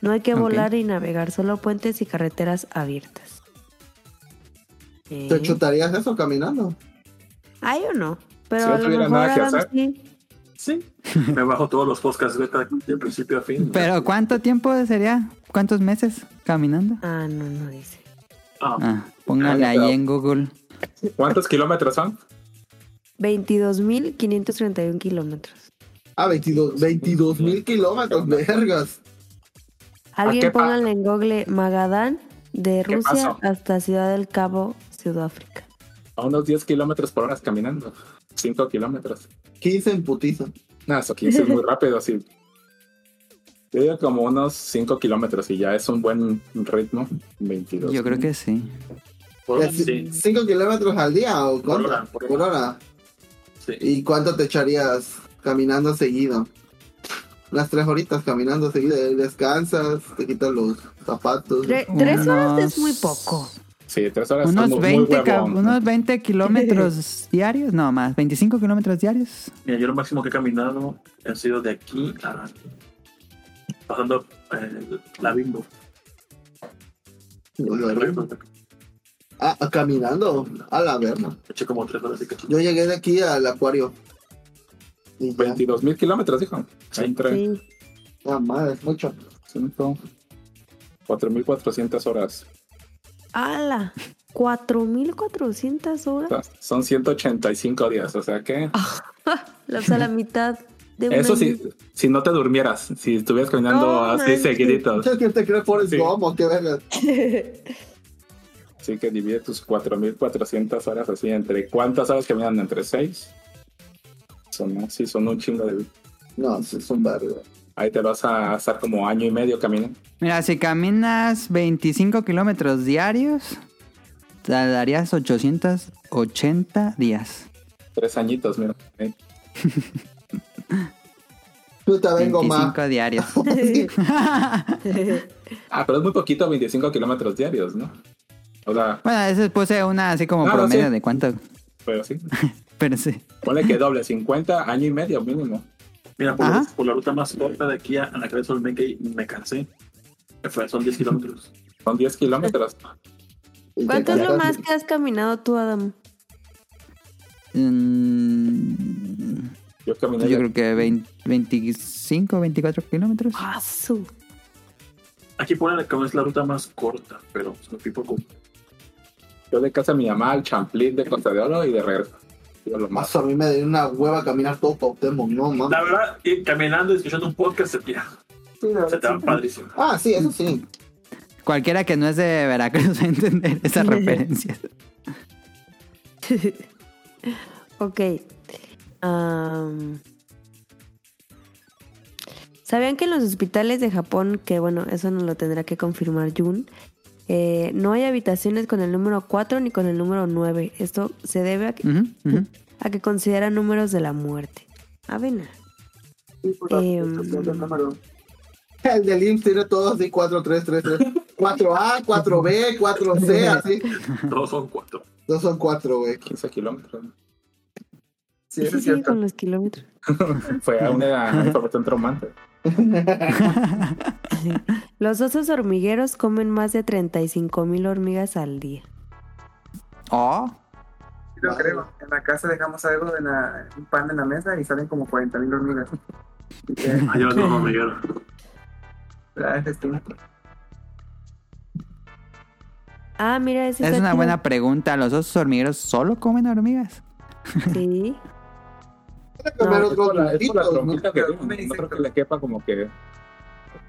Speaker 1: No hay que volar ni navegar, solo puentes y carreteras abiertas. Eh,
Speaker 2: ¿Te chutarías eso caminando?
Speaker 1: Hay o no, pero
Speaker 6: Si no tuviera nada que hacer.
Speaker 1: sí.
Speaker 3: Sí. Me bajo todos los podcasts beta de principio a fin.
Speaker 4: Pero ¿cuánto tiempo sería? ¿Cuántos meses caminando?
Speaker 1: Ah, no, no dice.
Speaker 3: Ah,
Speaker 4: Ah, póngale
Speaker 6: Ah,
Speaker 4: ahí en Google.
Speaker 6: ¿Cuántos kilómetros son?
Speaker 1: 22.531 kilómetros.
Speaker 2: Ah, 22 22 mil kilómetros, vergas.
Speaker 1: Alguien pónganle en Google Magadán de
Speaker 6: ¿Qué
Speaker 1: Rusia hasta Ciudad del Cabo, Sudáfrica.
Speaker 6: A unos 10 kilómetros por hora caminando. 5 kilómetros.
Speaker 2: 15 en putiza.
Speaker 6: No, eso 15 es muy rápido, así. Yo digo como unos 5 kilómetros y ya es un buen ritmo. 22.
Speaker 4: Yo creo que sí.
Speaker 3: por hora,
Speaker 2: ¿Es
Speaker 3: sí.
Speaker 2: 5 kilómetros al día o cuánto?
Speaker 3: hora, por
Speaker 2: Por hora.
Speaker 3: sí.
Speaker 2: ¿Y cuánto te echarías caminando seguido? Unas tres horitas caminando seguido. Descansas, te quitas los zapatos.
Speaker 1: Tre- tres horas es muy poco.
Speaker 6: Sí, 3 horas.
Speaker 4: Unos
Speaker 6: muy-
Speaker 4: 20,
Speaker 6: muy huevón.
Speaker 4: unos 20 kilómetros diarios, no más, 25 kilómetros diarios.
Speaker 3: Mira, yo lo máximo que he caminado ha sido de aquí a. pasando eh, la bimbo.
Speaker 2: Ah, ah, caminando. A la verga.
Speaker 3: Eché como tres horas y.
Speaker 2: Yo llegué de aquí al acuario. Y ya.
Speaker 6: 22 mil kilómetros, dijo. Entre
Speaker 1: Sí.
Speaker 2: Ah, madre, es mucho.
Speaker 6: 5, 4.400 horas.
Speaker 1: ¡Hala! 4.400
Speaker 6: O
Speaker 1: horas.
Speaker 6: son 185 días, o sea que...
Speaker 1: O sea, la mitad de
Speaker 6: Eso sí, si no te durmieras, si estuvieras caminando
Speaker 1: No,
Speaker 6: así
Speaker 1: manches.
Speaker 6: seguiditos.
Speaker 2: ¿Qué te crees por el
Speaker 6: Sí.
Speaker 2: gomo? ¿Qué verga?
Speaker 6: Así que divide tus 4.400 horas así entre... ¿Cuántas horas caminan? ¿Entre 6? Son, sí, son un chingo de...
Speaker 2: No, sí, es un verga.
Speaker 6: Ahí te vas a estar como año y medio caminando.
Speaker 4: Mira, si caminas 25 kilómetros diarios, tardarías 880 días.
Speaker 6: Tres añitos, mira. Eh,
Speaker 2: Tú te vengo
Speaker 4: 25
Speaker 2: más.
Speaker 4: diarios.
Speaker 6: Ah, pero es muy poquito 25 kilómetros diarios, ¿no? O sea,
Speaker 4: bueno, eso puse una así como
Speaker 6: Claro,
Speaker 4: promedio
Speaker 6: sí.
Speaker 4: de cuánto.
Speaker 6: pero sí.
Speaker 4: Pero sí.
Speaker 6: Ponle que doble, 50, año y medio mínimo.
Speaker 3: Mira, por, la ruta más corta de aquí a, a la cabeza del Menkei me cansé. Fue- son 10 kilómetros.
Speaker 6: Son 10 kilómetros.
Speaker 1: ¿Cuánto es lo más que has caminado tú, Adam?
Speaker 4: Mm,
Speaker 6: Yo caminé
Speaker 4: yo creo que 20 25, 24 kilómetros.
Speaker 1: Ah, su.
Speaker 3: Aquí ponen que es la ruta más corta, pero es un tipo como.
Speaker 6: yo de casa de mi mamá al Champlín de Costa de Oro y de regreso. Yo lo más.
Speaker 2: A mí me dio una hueva caminar todo Cuauhtémoc, no mames.
Speaker 3: La verdad, ir caminando y escuchando un podcast se, ya,
Speaker 5: Sí, la
Speaker 3: se
Speaker 5: verdad,
Speaker 3: te va
Speaker 5: sí.
Speaker 3: padrísimo.
Speaker 2: Ah, sí, eso sí.
Speaker 4: Cualquiera que no es de Veracruz va a entender esas referencias.
Speaker 1: Ok. ¿Sabían que en los hospitales de Japón, que bueno, eso nos lo tendrá que confirmar Jun, eh, no hay habitaciones con el número 4 ni con el número 9? Esto se debe a que,
Speaker 4: Ujú, ujú.
Speaker 1: a que consideran números de la muerte. Avena.
Speaker 5: Sí, por del número.
Speaker 2: El del IMSS tiene todos así 4, 3, 3, 3. 4A, 4B, 4C, así.
Speaker 3: Todos son cuatro.
Speaker 2: No son 4, güey.
Speaker 6: 15 kilómetros.
Speaker 5: Sí, eso
Speaker 1: Sí,
Speaker 5: es
Speaker 1: sí,
Speaker 5: cierto.
Speaker 1: con los kilómetros.
Speaker 6: Fue a una información traumante.
Speaker 1: Los osos hormigueros comen más de 35 mil hormigas al día.
Speaker 4: Oh,
Speaker 5: Sí, lo creo. En la casa dejamos algo en la, un pan en la mesa y salen como 40 mil hormigas.
Speaker 3: Va todo hormiguero.
Speaker 1: Ah, mira, ese
Speaker 4: es una buena pregunta. ¿Los osos hormigueros solo comen hormigas?
Speaker 1: Sí.
Speaker 6: Creo que
Speaker 5: que-
Speaker 6: le quepa como que.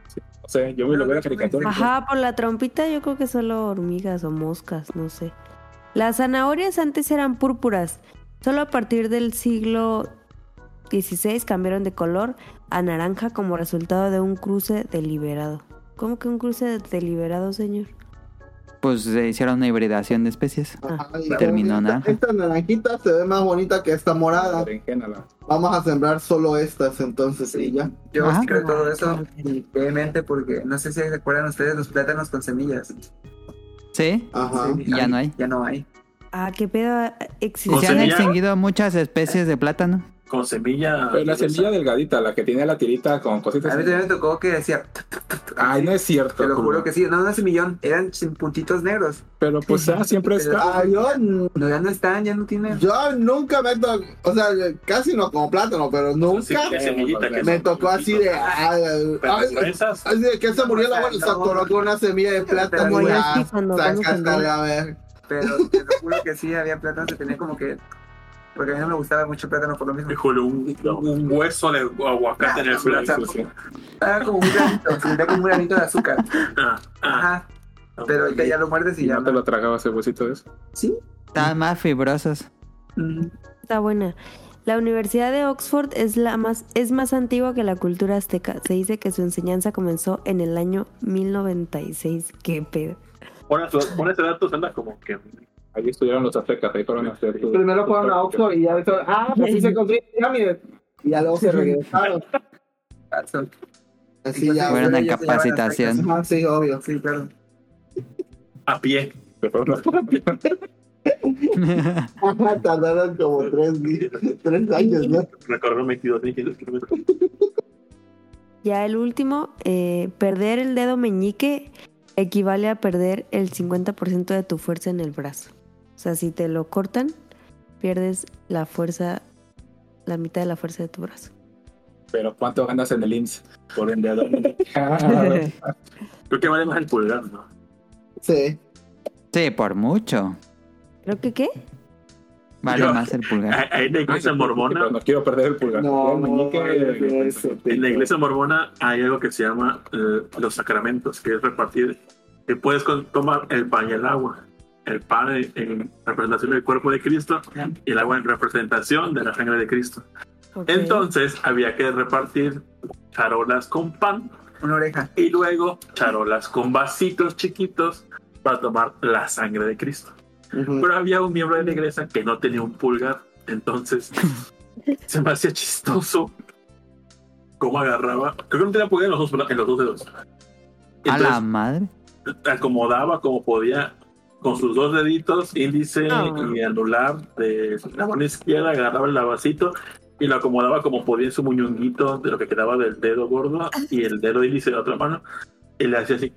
Speaker 6: sí, No sé, yo me lo veo en caricatura.
Speaker 1: Ajá, por la trompita yo creo que solo hormigas o moscas, no sé. Las zanahorias antes eran púrpuras. Solo a partir del siglo XVI cambiaron de color a naranja como resultado de un cruce deliberado. ¿Cómo que un cruce deliberado, señor?
Speaker 4: Pues se hicieron una hibridación de especies.
Speaker 2: Ajá, y
Speaker 4: Terminó naranja.
Speaker 2: Esta naranjita se ve más bonita que esta morada.
Speaker 6: la-
Speaker 2: Vamos a sembrar solo estas entonces y ya.
Speaker 5: Yo
Speaker 4: Ajá.
Speaker 5: sí creo todo eso y vehemente porque no sé si se acuerdan ustedes los plátanos con semillas.
Speaker 4: ¿Sí?
Speaker 2: Ajá.
Speaker 5: Sí,
Speaker 4: Y ya no hay.
Speaker 5: Ya no hay.
Speaker 1: Ah, qué pedo. Existe.
Speaker 4: se han extinguido muchas especies de plátano.
Speaker 3: Con semilla.
Speaker 6: Pero la semilla delgadita, la que tiene la tirita con cositas.
Speaker 5: A mí también me tocó que decía,
Speaker 6: Ay, no es cierto.
Speaker 5: te lo juro que sí, no, no es semillón, eran puntitos negros.
Speaker 6: Pero pues ah, siempre está.
Speaker 2: Ah, yo,
Speaker 5: No, ya no están, ya no tienen.
Speaker 2: yo nunca me tocó, o sea, casi no como plátano, pero nunca
Speaker 3: qué semillita que
Speaker 2: me tocó así de.
Speaker 3: esas.
Speaker 2: Así de que se murió la abuela, se atoró con una semilla de plátano ya,
Speaker 1: vamos
Speaker 2: a ver.
Speaker 5: Pero te lo juro que sí, había plátanos que tenía como que. Porque a mí no me gustaba mucho el plátano por lo mismo.
Speaker 3: Híjole, un, un hueso de aguacate en el plato.
Speaker 5: Era como un granito, se sentía como un granito de azúcar.
Speaker 3: Ah, ah.
Speaker 5: Ajá. Pero ahorita ya lo muerdes y
Speaker 6: Y
Speaker 5: ya
Speaker 6: no te lo tragabas ese huesito de eso.
Speaker 5: Sí.
Speaker 4: Están más fibrosos.
Speaker 5: Mm.
Speaker 1: Está buena. La Universidad de Oxford es la más es más antigua que la cultura azteca. Se dice que su enseñanza comenzó en el año 1096. Qué pedo.
Speaker 3: Pon ese- pon ese dato, anda como que.
Speaker 6: Ahí estudiaron los aztecas, ahí fueron a hacer tu-
Speaker 2: Primero
Speaker 6: tu
Speaker 2: fueron a. Oxford y ya después, ah, pues sí se construyeron pirámides. Y ya luego se regresaron. Así ya.
Speaker 4: Fueron
Speaker 5: llaman
Speaker 4: capacitación.
Speaker 2: Ajá, sí, obvio.
Speaker 5: Sí, claro.
Speaker 3: A pie.
Speaker 2: Tardaron como tres, tres años, ¿no?
Speaker 3: Recorrieron 22 mil kilómetros.
Speaker 1: Ya el último, eh, perder el dedo meñique equivale a perder el 50% de tu fuerza en el brazo. O sea, si te lo cortan, pierdes la fuerza, la mitad de la fuerza de tu brazo.
Speaker 6: Pero ¿cuánto ganas en el IMSS? Por el dedo.
Speaker 3: Creo que vale más el pulgar, ¿no?
Speaker 2: Sí.
Speaker 4: Sí, por mucho.
Speaker 1: ¿Creo que qué?
Speaker 4: Vale
Speaker 3: Yo-
Speaker 4: más el pulgar.
Speaker 3: En la iglesia mormona,
Speaker 6: Pero no quiero perder el pulgar.
Speaker 2: No, no, eso,
Speaker 3: en la iglesia mormona hay algo que se llama eh, los sacramentos, que es repartir, que puedes tomar el pan y el agua. El pan en, en representación del cuerpo de Cristo y el agua en representación de la sangre de Cristo.
Speaker 1: Ok.
Speaker 3: Entonces había que repartir charolas con pan
Speaker 5: Una oreja.
Speaker 3: y luego charolas con vasitos chiquitos para tomar la sangre de Cristo.
Speaker 2: Ujú.
Speaker 3: Pero había un miembro de la iglesia que no tenía un pulgar, entonces se me hacía chistoso cómo agarraba. Creo que no tenía pulgar en los dos, en los dos dedos.
Speaker 4: A
Speaker 3: Entonces
Speaker 4: la madre.
Speaker 3: acomodaba como podía con sus dos deditos, índice
Speaker 1: Ah.
Speaker 3: y anular de la mano izquierda, agarraba el vasito y lo acomodaba como podía en su muñonguito de lo que quedaba del dedo gordo y el dedo índice de la otra mano y le hacía así.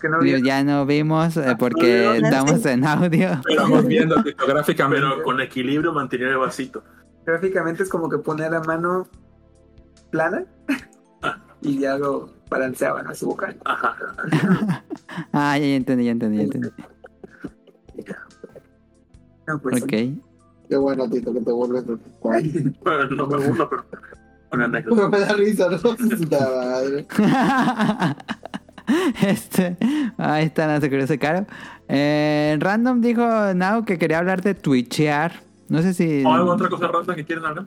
Speaker 5: que no
Speaker 4: ya no vimos eh, porque estamos en audio.
Speaker 6: Estamos viendo gráficamente.
Speaker 3: Pero con equilibrio mantener el vasito.
Speaker 5: gráficamente es como que ponía la mano plana y ya lo balanceaban a su boca.
Speaker 3: Ajá.
Speaker 4: Ah, ya, ya entendí, ya entendí, ya entendí.
Speaker 5: No, pues,
Speaker 4: Ok.
Speaker 2: Qué bueno, Tito, que te vuelves
Speaker 3: no me gusta, pero. Una anécdota.
Speaker 2: Pero me da risa, ¿no? Madre.
Speaker 4: este, ahí está nuestro curioso caro. Eh, Random dijo Now que quería hablar de twitchear. No sé si.
Speaker 3: ¿O alguna otra cosa rara que quieren hablar?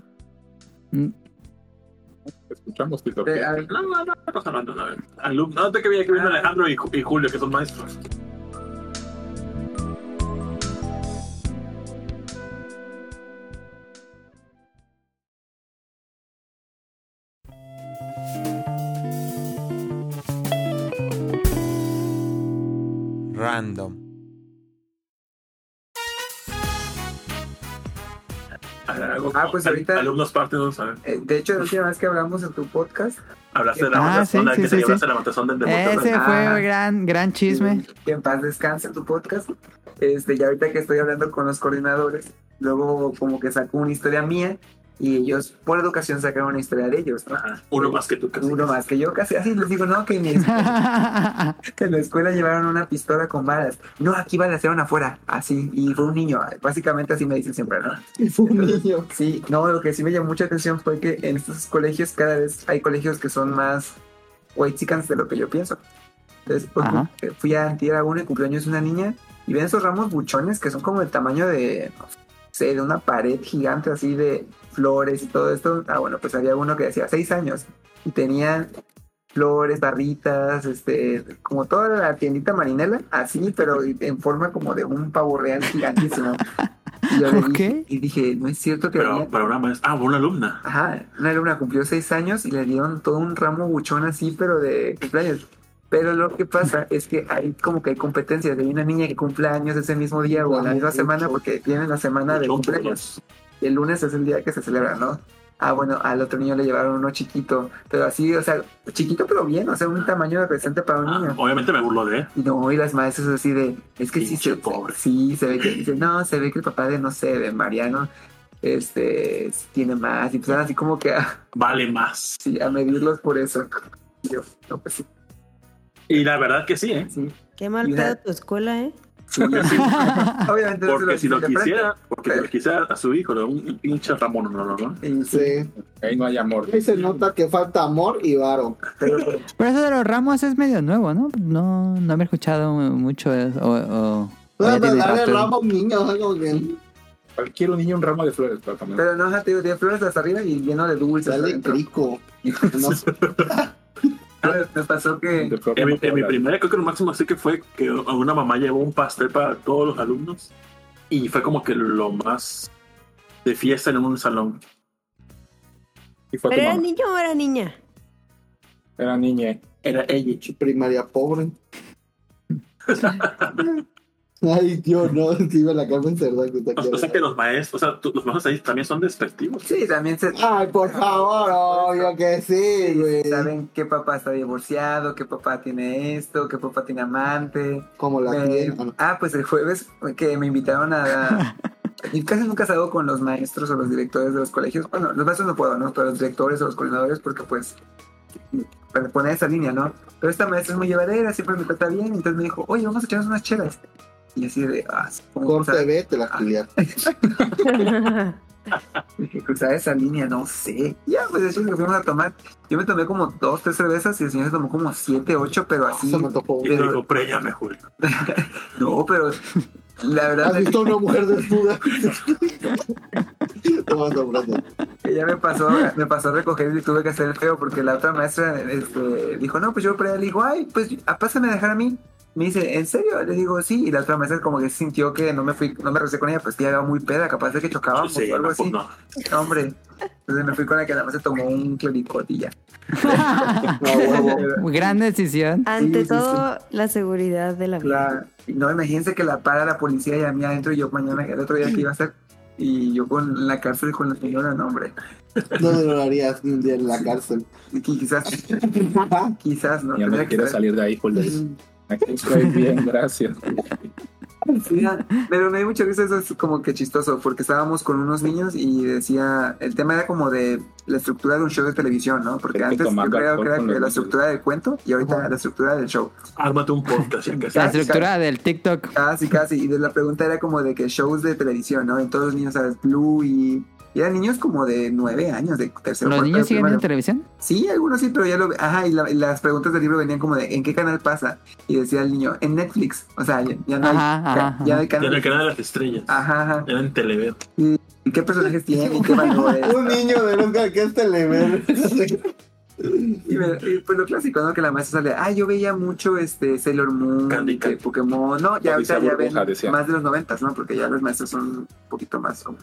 Speaker 6: Escuchamos, Tito.
Speaker 5: eh,
Speaker 3: No, no, no, cosa random, a ver. Alumno, no te que vi que viene Alejandro y, Ju- y Julio, que son maestros.
Speaker 7: Random.
Speaker 3: A ver, algo-
Speaker 5: Ah, pues ahorita-
Speaker 3: Alumnos parte, no saben.
Speaker 5: eh, de hecho, la última vez que hablamos en tu podcast,
Speaker 3: Hablaste de la
Speaker 4: Ah, sí, sí,
Speaker 3: que se
Speaker 4: sí,
Speaker 3: llevaste
Speaker 4: sí.
Speaker 3: la matazón del.
Speaker 4: Ese fue
Speaker 5: Ah.
Speaker 4: gran, gran chisme.
Speaker 5: que en paz descanse tu podcast. Este, y ahorita que estoy hablando con los coordinadores, luego como que saco una historia mía y ellos por educación sacan una historia de ellos, ¿no?
Speaker 3: Ajá, Uno más que tú, casi.
Speaker 5: Uno más que yo, casi así les digo, no, que en, mi escuela, que en la escuela llevaron una pistola con balas. No, aquí balacearon afuera, así, y fue un niño. Básicamente así me dicen siempre, ¿no?
Speaker 2: Y fue un niño.
Speaker 5: Sí, no, lo que sí me llamó mucha atención fue que en estos colegios cada vez hay colegios que son más white chickens de lo que yo pienso. Entonces, pues,
Speaker 4: Ajá.
Speaker 5: fui a antier a uno y cumpleaños de una niña y ven esos ramos buchones que son como el tamaño de, no sé, de una pared gigante así de flores y todo esto. Ah, bueno, pues había uno que decía seis años y tenía flores, barritas, este, como toda la tiendita marinela, así, pero en forma como de un pavo real gigantísimo. Y yo dije, y dije, no es cierto que
Speaker 3: Pero
Speaker 5: venía-
Speaker 3: para una maestra. Ah, una alumna.
Speaker 5: Ajá, una alumna cumplió seis años y le dieron todo un ramo buchón así, pero de cumpleaños. Pero lo que pasa es que hay como que hay competencias. Hay una niña que cumple años ese mismo día o en la misma semana porque tiene la semana de cumpleaños. Y el lunes es el día que se celebra, ¿no? Ah, bueno, al otro niño le llevaron uno chiquito, pero así, o sea, chiquito pero bien, o sea, un tamaño decente para un
Speaker 3: Ah,
Speaker 5: niño.
Speaker 3: obviamente me burlo de.
Speaker 5: Y no, y las maestras así de, es que sí, se,
Speaker 3: pobre.
Speaker 5: sí, se ve que, dice, no, se ve que el papá de, no sé, de Mariano, este, tiene más, y empezaron así como que a,
Speaker 3: Vale más.
Speaker 5: sí, a medirlos por eso. Y yo, no, pues sí,
Speaker 3: Y la verdad que sí, ¿eh?
Speaker 5: sí.
Speaker 1: Qué mal pedo tu escuela, ¿eh?
Speaker 5: Obviamente no se
Speaker 3: Porque si lo quisiera, porque lo quisiera a su hijo, un pinche Ramón, no, no, no.
Speaker 5: sí.
Speaker 6: Ahí no hay amor.
Speaker 2: Ahí se nota que falta amor y varo.
Speaker 5: pero
Speaker 4: Pero eso de los ramos es medio nuevo, ¿no? No, no había escuchado mucho eso, o, o- o
Speaker 2: Puedes
Speaker 4: tiene
Speaker 2: darle
Speaker 4: rato.
Speaker 2: ramo a un niño, algo que
Speaker 6: Cualquier un niño un ramo de flores, pero también.
Speaker 5: Pero no, te digo, tiene flores hasta arriba y lleno de dulces. adentro.
Speaker 2: crico. No,
Speaker 5: Me pasó que
Speaker 3: En mi, en primera, creo que lo máximo así que fue que una mamá llevó un pastel para todos los alumnos y fue como que lo más de fiesta en un salón.
Speaker 6: Y fue tu
Speaker 1: ¿Pero era
Speaker 6: mamá.
Speaker 1: niño o era niña?
Speaker 6: Era niña.
Speaker 3: Era ella.
Speaker 2: primaria pobre. Ay, Dios, no, iba la Carmen Cerdán que
Speaker 3: O, o sea que los maestros, o sea, tú- los maestros ahí también son despectivos.
Speaker 5: sí, también se,
Speaker 2: Ay, por favor, obvio que sí, güey.
Speaker 5: saben que papá está divorciado, que papá tiene esto, que papá tiene amante.
Speaker 2: Como la. Ah, no.
Speaker 5: ah, pues el jueves que me invitaron a... y casi nunca salgo con los maestros o los directores de los colegios. Bueno, los maestros no puedo, ¿no? Pero los directores o los coordinadores porque pues para poner esa línea, ¿no? Pero esta maestra es muy llevadera, siempre me trata bien. Entonces me dijo, oye, vamos a echarnos unas chelas. Y así de, ah, ¿cómo
Speaker 2: Corte
Speaker 5: cruzar-
Speaker 2: B, te la filial.
Speaker 5: Dije, cruzar esa línea, no sé. Ya, pues eso es lo que fuimos a tomar. Yo me tomé como dos, tres cervezas y el señor se tomó como siete, ocho, pero así.
Speaker 2: Se me topó.
Speaker 3: Y
Speaker 5: Pero-
Speaker 3: digo.
Speaker 5: No, pero la verdad
Speaker 2: ¿Has visto a una mujer desnuda?
Speaker 5: Ya me pasó, me pasó a recoger y tuve que hacer el feo porque la otra maestra este, dijo, no, pues yo le digo, ay, pues ah, pásame a dejar a mí. Me dice, ¿en serio? Le digo, sí. Y la otra maestra como que sintió que no me fui, no me recé con ella, pues que ya iba muy peda, capaz de que chocábamos
Speaker 3: Sí,
Speaker 5: o algo
Speaker 3: no,
Speaker 5: así.
Speaker 3: no.
Speaker 5: No, hombre. Entonces me fui con la que nada más se tomó un clericot y ya.
Speaker 2: No, huevo.
Speaker 4: Gran decisión.
Speaker 1: Ante
Speaker 5: Sí, sí,
Speaker 1: todo, la seguridad de la vida.
Speaker 5: No, imagínense que la para la policía y a mí adentro y yo mañana, el otro día que iba a hacer, y yo con la cárcel con la señora, no, hombre.
Speaker 2: No me lo harías ni un día en la cárcel.
Speaker 5: Y Quizás, quizás, ¿no?
Speaker 6: Ya
Speaker 5: que
Speaker 6: quiero salir de ahí, Julio. Aquí estoy bien, gracias.
Speaker 5: Sí, pero me dio mucha risa, eso es como que chistoso, porque estábamos con unos niños y decía, el tema era como de la estructura de un show de televisión, ¿no? Porque antes yo creo que era la estructura del cuento y ahorita la estructura del show.
Speaker 3: Ármate un podcast casi.
Speaker 4: La estructura del TikTok.
Speaker 5: Casi, casi. Y la pregunta era como de que shows de televisión, ¿no? En todos los niños, ¿sabes? Blue y... Y eran niños como de nueve años, de tercero
Speaker 4: ¿Los
Speaker 5: cuarto
Speaker 4: niños siguen en televisión?
Speaker 5: Sí, algunos sí, pero ya lo... Ajá, y, la- y las preguntas del libro venían como de ¿en qué canal pasa? Y decía el niño, en Netflix. O sea, ya, ya no hay...
Speaker 4: Ajá,
Speaker 5: ya-
Speaker 4: ajá,
Speaker 5: ya no hay
Speaker 4: ajá.
Speaker 3: En
Speaker 5: canal.
Speaker 3: el canal de las estrellas.
Speaker 5: Ajá, ajá.
Speaker 3: Era en Telever.
Speaker 5: ¿Y qué personajes tienen? ¿Y qué valores?
Speaker 2: Un niño de nunca que es telever.
Speaker 5: Y, me- y, pues lo clásico, ¿no? Que la maestra sale, ah, yo veía mucho este Sailor Moon,
Speaker 3: Candy
Speaker 5: que
Speaker 3: Candy.
Speaker 5: Pokémon, no, ya ahorita ya ven
Speaker 6: decía.
Speaker 5: más de los noventas, ¿no? Porque ya los maestros son un poquito más como.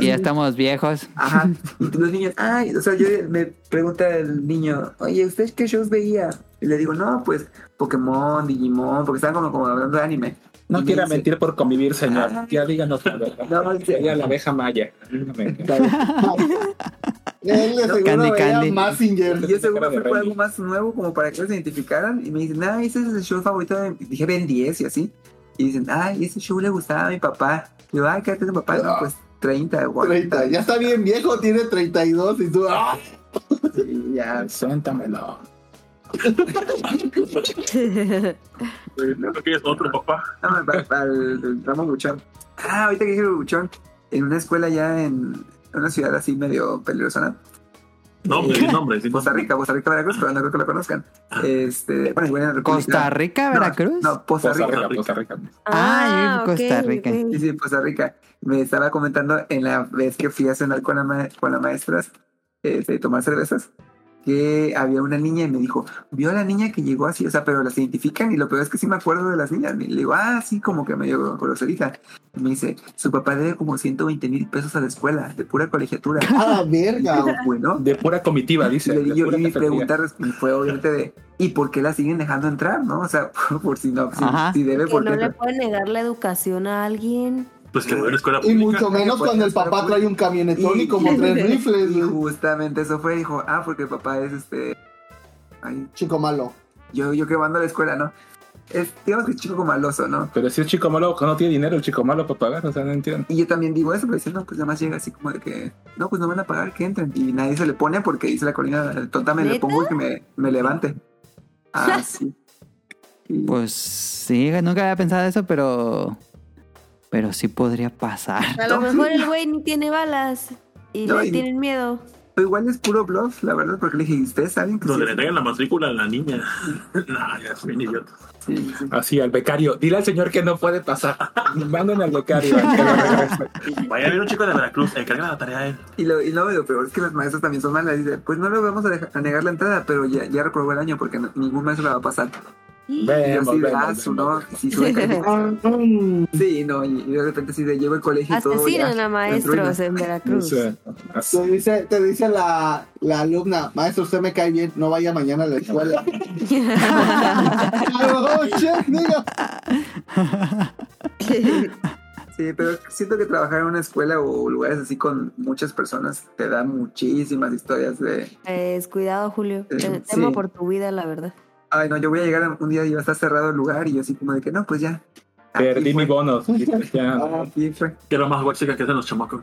Speaker 4: Y ya estamos viejos.
Speaker 5: Ajá, y los niños, ay, o sea, yo me pregunta el niño, oye, ¿usted qué shows veía? Y le digo, no, pues Pokémon, Digimon, porque estaban como, como hablando de anime.
Speaker 6: No quiera
Speaker 5: dice,
Speaker 6: mentir por convivir, señor.
Speaker 5: Ah.
Speaker 6: Ya díganos la verdad.
Speaker 5: No, dice-
Speaker 6: Ella la abeja maya. Dígame.
Speaker 2: Él de seguro
Speaker 4: Candy
Speaker 2: veía
Speaker 4: Candy.
Speaker 2: Massinger.
Speaker 5: Y yo seguro fue por algo más nuevo como para que los identificaran. Y me dicen, ah, ese es el show favorito de... Dije, Ben 10 y así. Y dicen, ay, ese show le gustaba a mi papá. Y yo, ay, ¿qué hace tu papá? No, pues 30 o 40.
Speaker 2: 30. Ya está bien viejo, tiene 32 y tú. ¡ah!
Speaker 5: Y ya,
Speaker 6: Suéltamelo.
Speaker 3: ¿No quieres otro, papá?
Speaker 5: no, para, para el ramo buchón. Ah, ahorita que dije buchón, en una escuela ya en una ciudad así medio peligrosa, ¿no?
Speaker 3: Nombre, sin nombre. sin
Speaker 5: Costa. Rica, Costa Rica, Veracruz, pero no creo que lo conozcan. Este, bueno, igual en la República-
Speaker 4: ¿Costa Rica,
Speaker 5: No,
Speaker 4: Veracruz?
Speaker 5: No, Costa
Speaker 6: Costa
Speaker 5: Rica.
Speaker 6: Rica, Costa Rica.
Speaker 4: Ah, Costa Rica.
Speaker 5: Sí, sí, Costa Rica. Me estaba comentando en la vez que fui a cenar con, la ma- con las maestras, este, tomar cervezas, que había una niña y me dijo, vio a la niña que llegó así, o sea, pero las identifican y lo peor es que sí me acuerdo de las niñas. Y le digo, ah, sí, como que medio groserita. Y me dice, su papá debe como 120 mil pesos a la escuela, de pura colegiatura.
Speaker 2: ¡Ah, verga!
Speaker 5: Digo, bueno,
Speaker 6: De pura comitiva,
Speaker 5: y,
Speaker 6: dice.
Speaker 5: le- yo- mi pregunta fue obviamente de, ¿y por qué la siguen dejando entrar, no? O sea, por, si no, si, si debe,
Speaker 1: Que
Speaker 5: ¿por
Speaker 1: no le pueden negar la educación a alguien.
Speaker 3: Pues que no era escuela
Speaker 2: Y
Speaker 3: pública.
Speaker 2: mucho menos cuando el papá trae un camionetón y como tres rifles.
Speaker 5: Y
Speaker 2: güey.
Speaker 5: justamente eso fue, dijo, ah, porque el papá es este. Ay,
Speaker 2: Chico malo.
Speaker 5: yo, yo que mando a la escuela, ¿no? Es, digamos que es chico maloso, ¿no?
Speaker 6: Pero si es chico malo, no tiene dinero el chico malo para pagar, o sea, no entiendo.
Speaker 5: Y yo también digo eso, pero dice, no, pues nada más llega así como de que, no, pues no van a pagar, que entren. Y nadie se le pone porque dice la colina, tonta me le pongo y que me, me levante. Ah, sí. Y-
Speaker 4: Pues sí, nunca había pensado eso, pero. Pero sí podría pasar.
Speaker 1: A lo mejor el güey ni tiene balas y
Speaker 5: No,
Speaker 1: le
Speaker 5: y-
Speaker 1: tienen miedo.
Speaker 5: pero igual es puro bluff, la verdad, porque le dije, ¿y ustedes saben que
Speaker 3: Donde
Speaker 5: sí
Speaker 3: le traigan la matrícula a la niña. nah, ya es bien idiota.
Speaker 5: Sí, sí.
Speaker 6: Así, al becario. Dile al señor que no puede pasar. Manden al becario.
Speaker 3: Vaya a ver un chico de Veracruz, eh, carga la tarea a él.
Speaker 5: Y lo, y lo, lo peor es que los maestros también son malas. Dice, pues no le vamos a, dejar- a negar la entrada, pero ya, ya reprobó el año porque no- ningún maestro la va a pasar. Y yo así de, ah. ¿no? Si sube calificación. Sí, no, y, de repente sí de llevo el colegio y todo.
Speaker 1: Asesinan a maestros
Speaker 5: en
Speaker 1: Veracruz.
Speaker 2: Te dice, te dice la, la alumna, maestro, usted me cae bien, no vaya mañana a la escuela. oh, shit.
Speaker 5: Sí, pero siento que trabajar en una escuela o lugares así con muchas personas te da muchísimas historias de,
Speaker 1: Pues cuidado, Julio.
Speaker 5: Eh,
Speaker 1: Tem-
Speaker 5: sí.
Speaker 1: Temo por tu vida, la verdad.
Speaker 5: Ay, no, yo voy a llegar un día y va a estar cerrado el lugar y yo así como de que no, pues ya.
Speaker 6: Perdí mi bono.
Speaker 5: Fue.
Speaker 3: Que era más guachica que hacen los chamacos.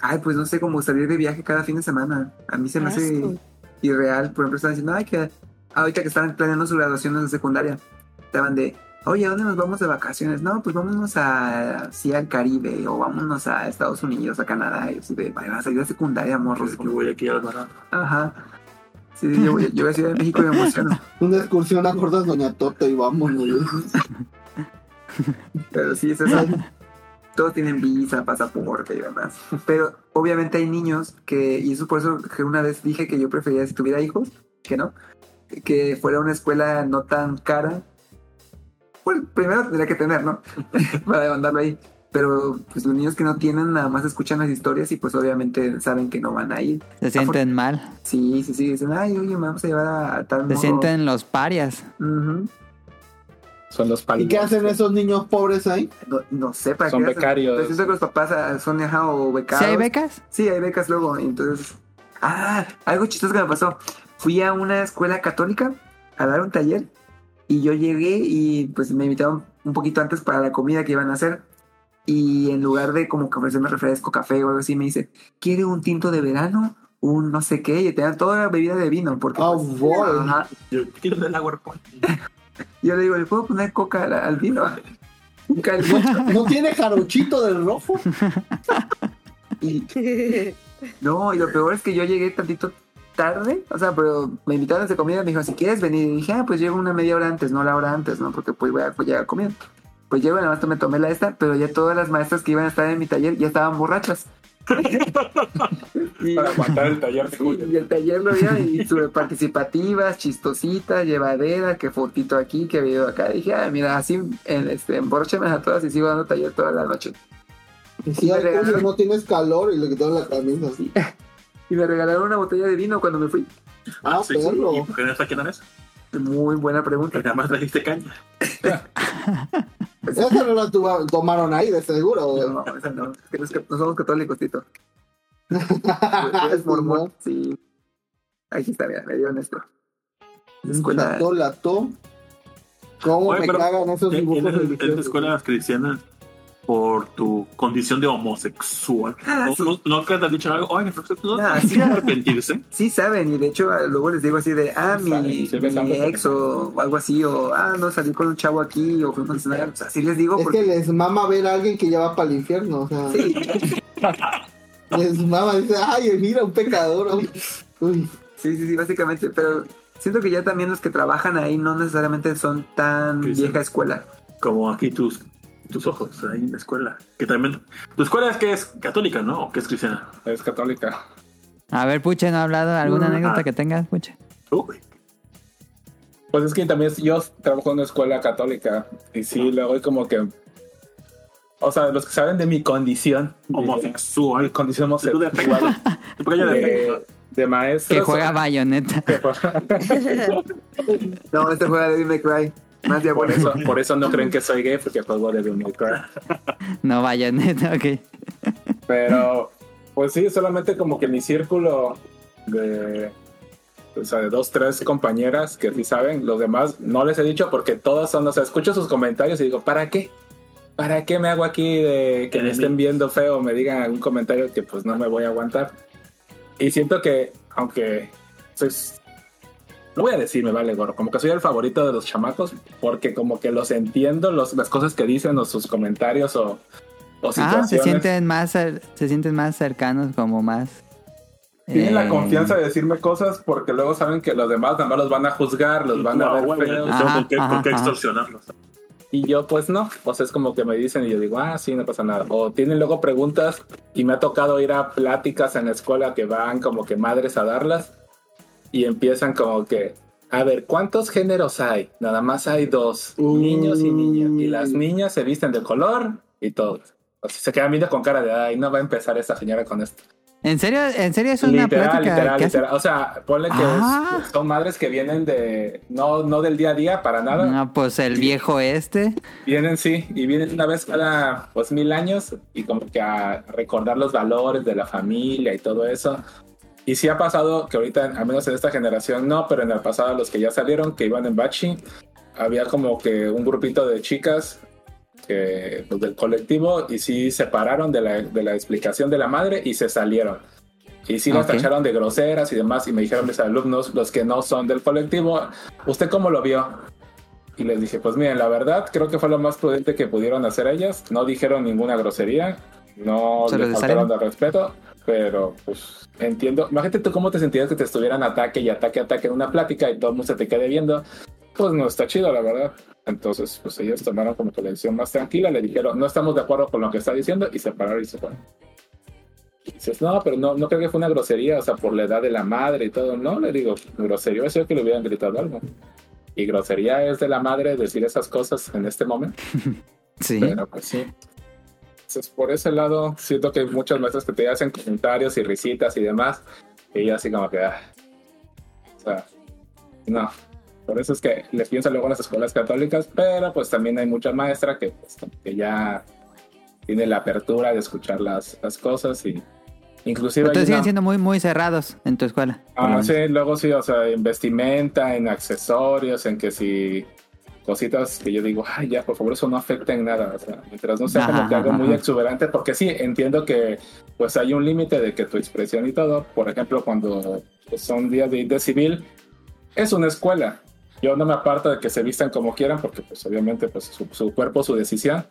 Speaker 5: Ay, pues no sé, como salir de viaje cada fin de semana. A mí se me hace
Speaker 1: Asco.
Speaker 5: irreal. Por ejemplo, están diciendo, ay, que ahorita que estaban planeando su graduación en la secundaria, estaban de, oye, ¿a dónde nos vamos de vacaciones? No, pues vámonos a, sí, al Caribe o vámonos a Estados Unidos, a Canadá. Y yo así de, "Ay, van a salir de secundaria, morros.
Speaker 3: Pues voy aquí.
Speaker 5: Ajá. Sí, yo, voy- yo voy a Ciudad de México y me emociono.
Speaker 2: Una excursión a Cordas Doña Tota y vámonos.
Speaker 5: Pero sí, es eso. Todos tienen visa, pasaporte y demás. Pero obviamente hay niños que, y eso por eso que una vez dije que yo prefería si tuviera hijos, que no, que fuera una escuela no tan cara. Bueno, primero tendría que tener, ¿no? Para mandarlo ahí. Pero pues los niños que no tienen nada más escuchan las historias y pues obviamente saben que no van a ir.
Speaker 4: Se sienten mal.
Speaker 5: Sí, sí, sí. Dicen, ay, oye, me vamos a llevar a, a tal
Speaker 4: Se
Speaker 5: morro".
Speaker 4: sienten los parias.
Speaker 6: Son los
Speaker 2: ¿Y
Speaker 6: palitos.
Speaker 2: qué hacen esos niños pobres ahí?
Speaker 5: no, no sé para
Speaker 6: Son
Speaker 5: qué hacen.
Speaker 6: becarios.
Speaker 5: Pero siento que los papás ah, son ajá, o becados.
Speaker 4: ¿Sí hay becas?
Speaker 5: Sí, hay becas luego. y Entonces, ah, algo chistoso que me pasó. Fui a una escuela católica a dar un taller Y yo llegué y pues me invitaron un poquito antes para la comida que iban a hacer. Y en lugar de como que ofrecerme refresco, café o algo así, me dice, ¿quiere un tinto de verano? Un no sé qué, y te dan toda la bebida de vino. Porque,
Speaker 2: Oh,
Speaker 5: pues,
Speaker 2: boy.
Speaker 5: ajá.
Speaker 3: Yo quiero del agua.
Speaker 5: Yo le digo, ¿le puedo poner coca al, al vino?
Speaker 2: ¿No tiene jarochito del rojo?
Speaker 5: y, no, y lo peor es que yo llegué tantito tarde, o sea, pero me invitaron a esa comida, me dijo, si quieres venir, y dije, ah, pues llego una media hora antes, no la hora antes, ¿no? Porque pues voy a llegar a comer. Pues llego, nada más me tomé la esta, pero ya todas las maestras que iban a estar en mi taller ya estaban borrachas. y,
Speaker 6: Para aguantar el taller de
Speaker 5: sí, y el taller lo veía y súper participativas, chistositas, llevadera, que fotito aquí, que video acá. Y dije, ah, mira, así en, este, a todas y sigo dando taller toda la noche.
Speaker 2: Y
Speaker 5: Sí,
Speaker 2: si
Speaker 5: me regalaron.
Speaker 2: No tienes calor y le quitaron la camisa.
Speaker 5: Sí. Y me regalaron una botella de vino cuando me fui.
Speaker 2: Ah,
Speaker 3: sí, sí.
Speaker 2: perro.
Speaker 3: ¿Y por qué no está quién eres?
Speaker 5: Muy buena pregunta.
Speaker 3: Porque nada más trajiste caña.
Speaker 2: Esa no la tomaron ahí, de seguro.
Speaker 5: No, esa no. Es que no, es somos católicos, Tito. Tú eres
Speaker 2: Sí,
Speaker 5: mormón.
Speaker 2: ¿no?
Speaker 5: Sí. Está, mira, me dieron esto. La escuela.
Speaker 2: Lató, lató. ¿Cómo
Speaker 3: Oye,
Speaker 2: me cagan esos dibujos
Speaker 3: ¿Tienes en
Speaker 2: religiosos?
Speaker 3: escuelas cristianas por tu condición de homosexual?
Speaker 5: Ah,
Speaker 3: ¿No,
Speaker 5: sí.
Speaker 3: no, no que te han dicho algo? Profesor, ¿no
Speaker 5: Ah,
Speaker 3: no
Speaker 5: sí.
Speaker 3: arrepentirse?
Speaker 5: Sí saben, y de hecho ah, luego les digo así de, ah, mi,
Speaker 6: Saben, sí,
Speaker 5: mi
Speaker 6: besando.
Speaker 5: ex o algo así, o ah, no, salí con un chavo aquí, o fuimos a cenar. O sea, sí les digo
Speaker 2: Es
Speaker 5: porque...
Speaker 2: que les mama ver a alguien que ya va para el infierno. O sea,
Speaker 5: Sí,
Speaker 2: les mama, dice, ay, mira, un pecador. Uy,
Speaker 5: sí, sí, sí, básicamente, pero siento que ya también los que trabajan ahí no necesariamente son tan
Speaker 3: sí.
Speaker 5: vieja escuela.
Speaker 3: Como aquí tus, tus ojos ahí en la escuela. Que también. Tu escuela es que es católica, ¿no? ¿O que es cristiana?
Speaker 6: Es católica.
Speaker 4: A ver, Puche, ¿no ha hablado? ¿Alguna
Speaker 3: Mm,
Speaker 4: anécdota
Speaker 3: ah.
Speaker 4: que tengas, Puche?
Speaker 3: Uy.
Speaker 6: Pues es que también yo trabajo en una escuela católica y sí, luego hay como que... O sea, los que saben de mi condición, mi
Speaker 3: Homosexual.
Speaker 6: condición
Speaker 3: Tú de
Speaker 6: homosexual,
Speaker 3: Tu pequeño de
Speaker 6: de, de maestros...
Speaker 4: Que juega bayoneta.
Speaker 5: No, este juega Devil May Cry. Más
Speaker 6: por,
Speaker 5: diabólico.
Speaker 6: eso, por eso no creen que soy gay, porque juego de Devil May Cry.
Speaker 4: No bayoneta, ok.
Speaker 6: Pero, pues sí, solamente como que mi círculo de, o sea, de dos, tres compañeras que sí saben, los demás no les he dicho porque todas son, o sea, escucho sus comentarios y digo, ¿para qué? ¿Para qué me hago aquí de que me estén viendo feo o me digan algún comentario que pues no me voy a aguantar? Y siento que, aunque soy... No voy a decir, me vale gorro, como que soy el favorito de los chamacos, porque como que los entiendo, los, las cosas que dicen o sus comentarios o, o
Speaker 4: Ah,
Speaker 6: situaciones.
Speaker 4: se sienten más, se sienten más cercanos, como más...
Speaker 6: Tienen la
Speaker 4: eh,
Speaker 6: confianza de decirme cosas porque luego saben que los demás nada más los van a juzgar, los van a ver
Speaker 3: bueno,
Speaker 6: feos.
Speaker 4: Ajá,
Speaker 3: ¿por qué, por qué extorsionarlos?
Speaker 6: Y yo pues no, o sea, es como que me dicen y yo digo, ah, sí, no pasa nada. O tienen luego preguntas y me ha tocado ir a pláticas en la escuela que van como que madres a darlas y empiezan como que, a ver, ¿cuántos géneros hay? Nada más hay dos,
Speaker 2: Uh.
Speaker 6: niños y niñas. Y las niñas se visten de color y todo. O sea, se quedan viendo con cara de, ay, no va a empezar esa señora con esto.
Speaker 4: ¿En serio? ¿En serio es una
Speaker 6: literal,
Speaker 4: plática
Speaker 6: literal,
Speaker 4: que hace?
Speaker 6: literal. O sea, ponle que
Speaker 4: Ah.
Speaker 6: es- son madres que vienen de, no, no del día a día para nada.
Speaker 4: No, pues el viejo este.
Speaker 6: Vienen, sí, y vienen una vez cada pues mil años y como que a recordar los valores de la familia y todo eso. Y sí ha pasado que ahorita, al menos en esta generación no, pero en el pasado los que ya salieron, que iban en Bachi, había como que un grupito de chicas que, pues, del colectivo y sí se separaron de la, de la explicación de la madre y se salieron. Y sí las
Speaker 4: Ok.
Speaker 6: tacharon de groseras y demás y me dijeron mis alumnos, los que no son del colectivo, ¿usted cómo lo vio? Y les dije, pues miren, la verdad creo que fue lo más prudente que pudieron hacer ellas. No dijeron ninguna grosería, no
Speaker 4: Solo
Speaker 6: le
Speaker 4: se
Speaker 6: faltaron de respeto, pero pues entiendo. Imagínate tú cómo te sentirías que te estuvieran ataque y ataque, ataque en una plática y todo el mundo se te quede viendo. Pues no está chido, la verdad. Entonces, pues ellos tomaron como que la decisión más tranquila, le dijeron, no estamos de acuerdo con lo que está diciendo y se pararon y se fueron. Y dices, no, pero no, no creo que fue una grosería, o sea, por la edad de la madre y todo. No, le digo, grosería es que le hubieran gritado algo. Y grosería es de la madre decir esas cosas en este momento.
Speaker 4: Sí.
Speaker 6: Pero pues sí. Entonces, por ese lado, siento que hay muchas maestras que te hacen comentarios y risitas y demás. Y yo así como que... ah, o sea, no. Por eso es que les pienso luego en las escuelas católicas, pero pues también hay mucha maestra que, pues, que ya tiene la apertura de escuchar las, las cosas y inclusive...
Speaker 4: Ustedes siguen siendo muy, muy cerrados en tu escuela.
Speaker 6: Ah, sí, luego sí, o sea, en vestimenta, en accesorios, en que si cositas que yo digo, ay, ya, por favor, eso no afecta en nada. O sea, mientras no sea como
Speaker 4: Ajá,
Speaker 6: que algo muy exuberante, porque sí, entiendo que pues hay un límite de que tu expresión y todo, por ejemplo, cuando pues, son días de, de civil, es una escuela. Yo no me aparto de que se vistan como quieran, porque pues obviamente pues su, su cuerpo, su decisión,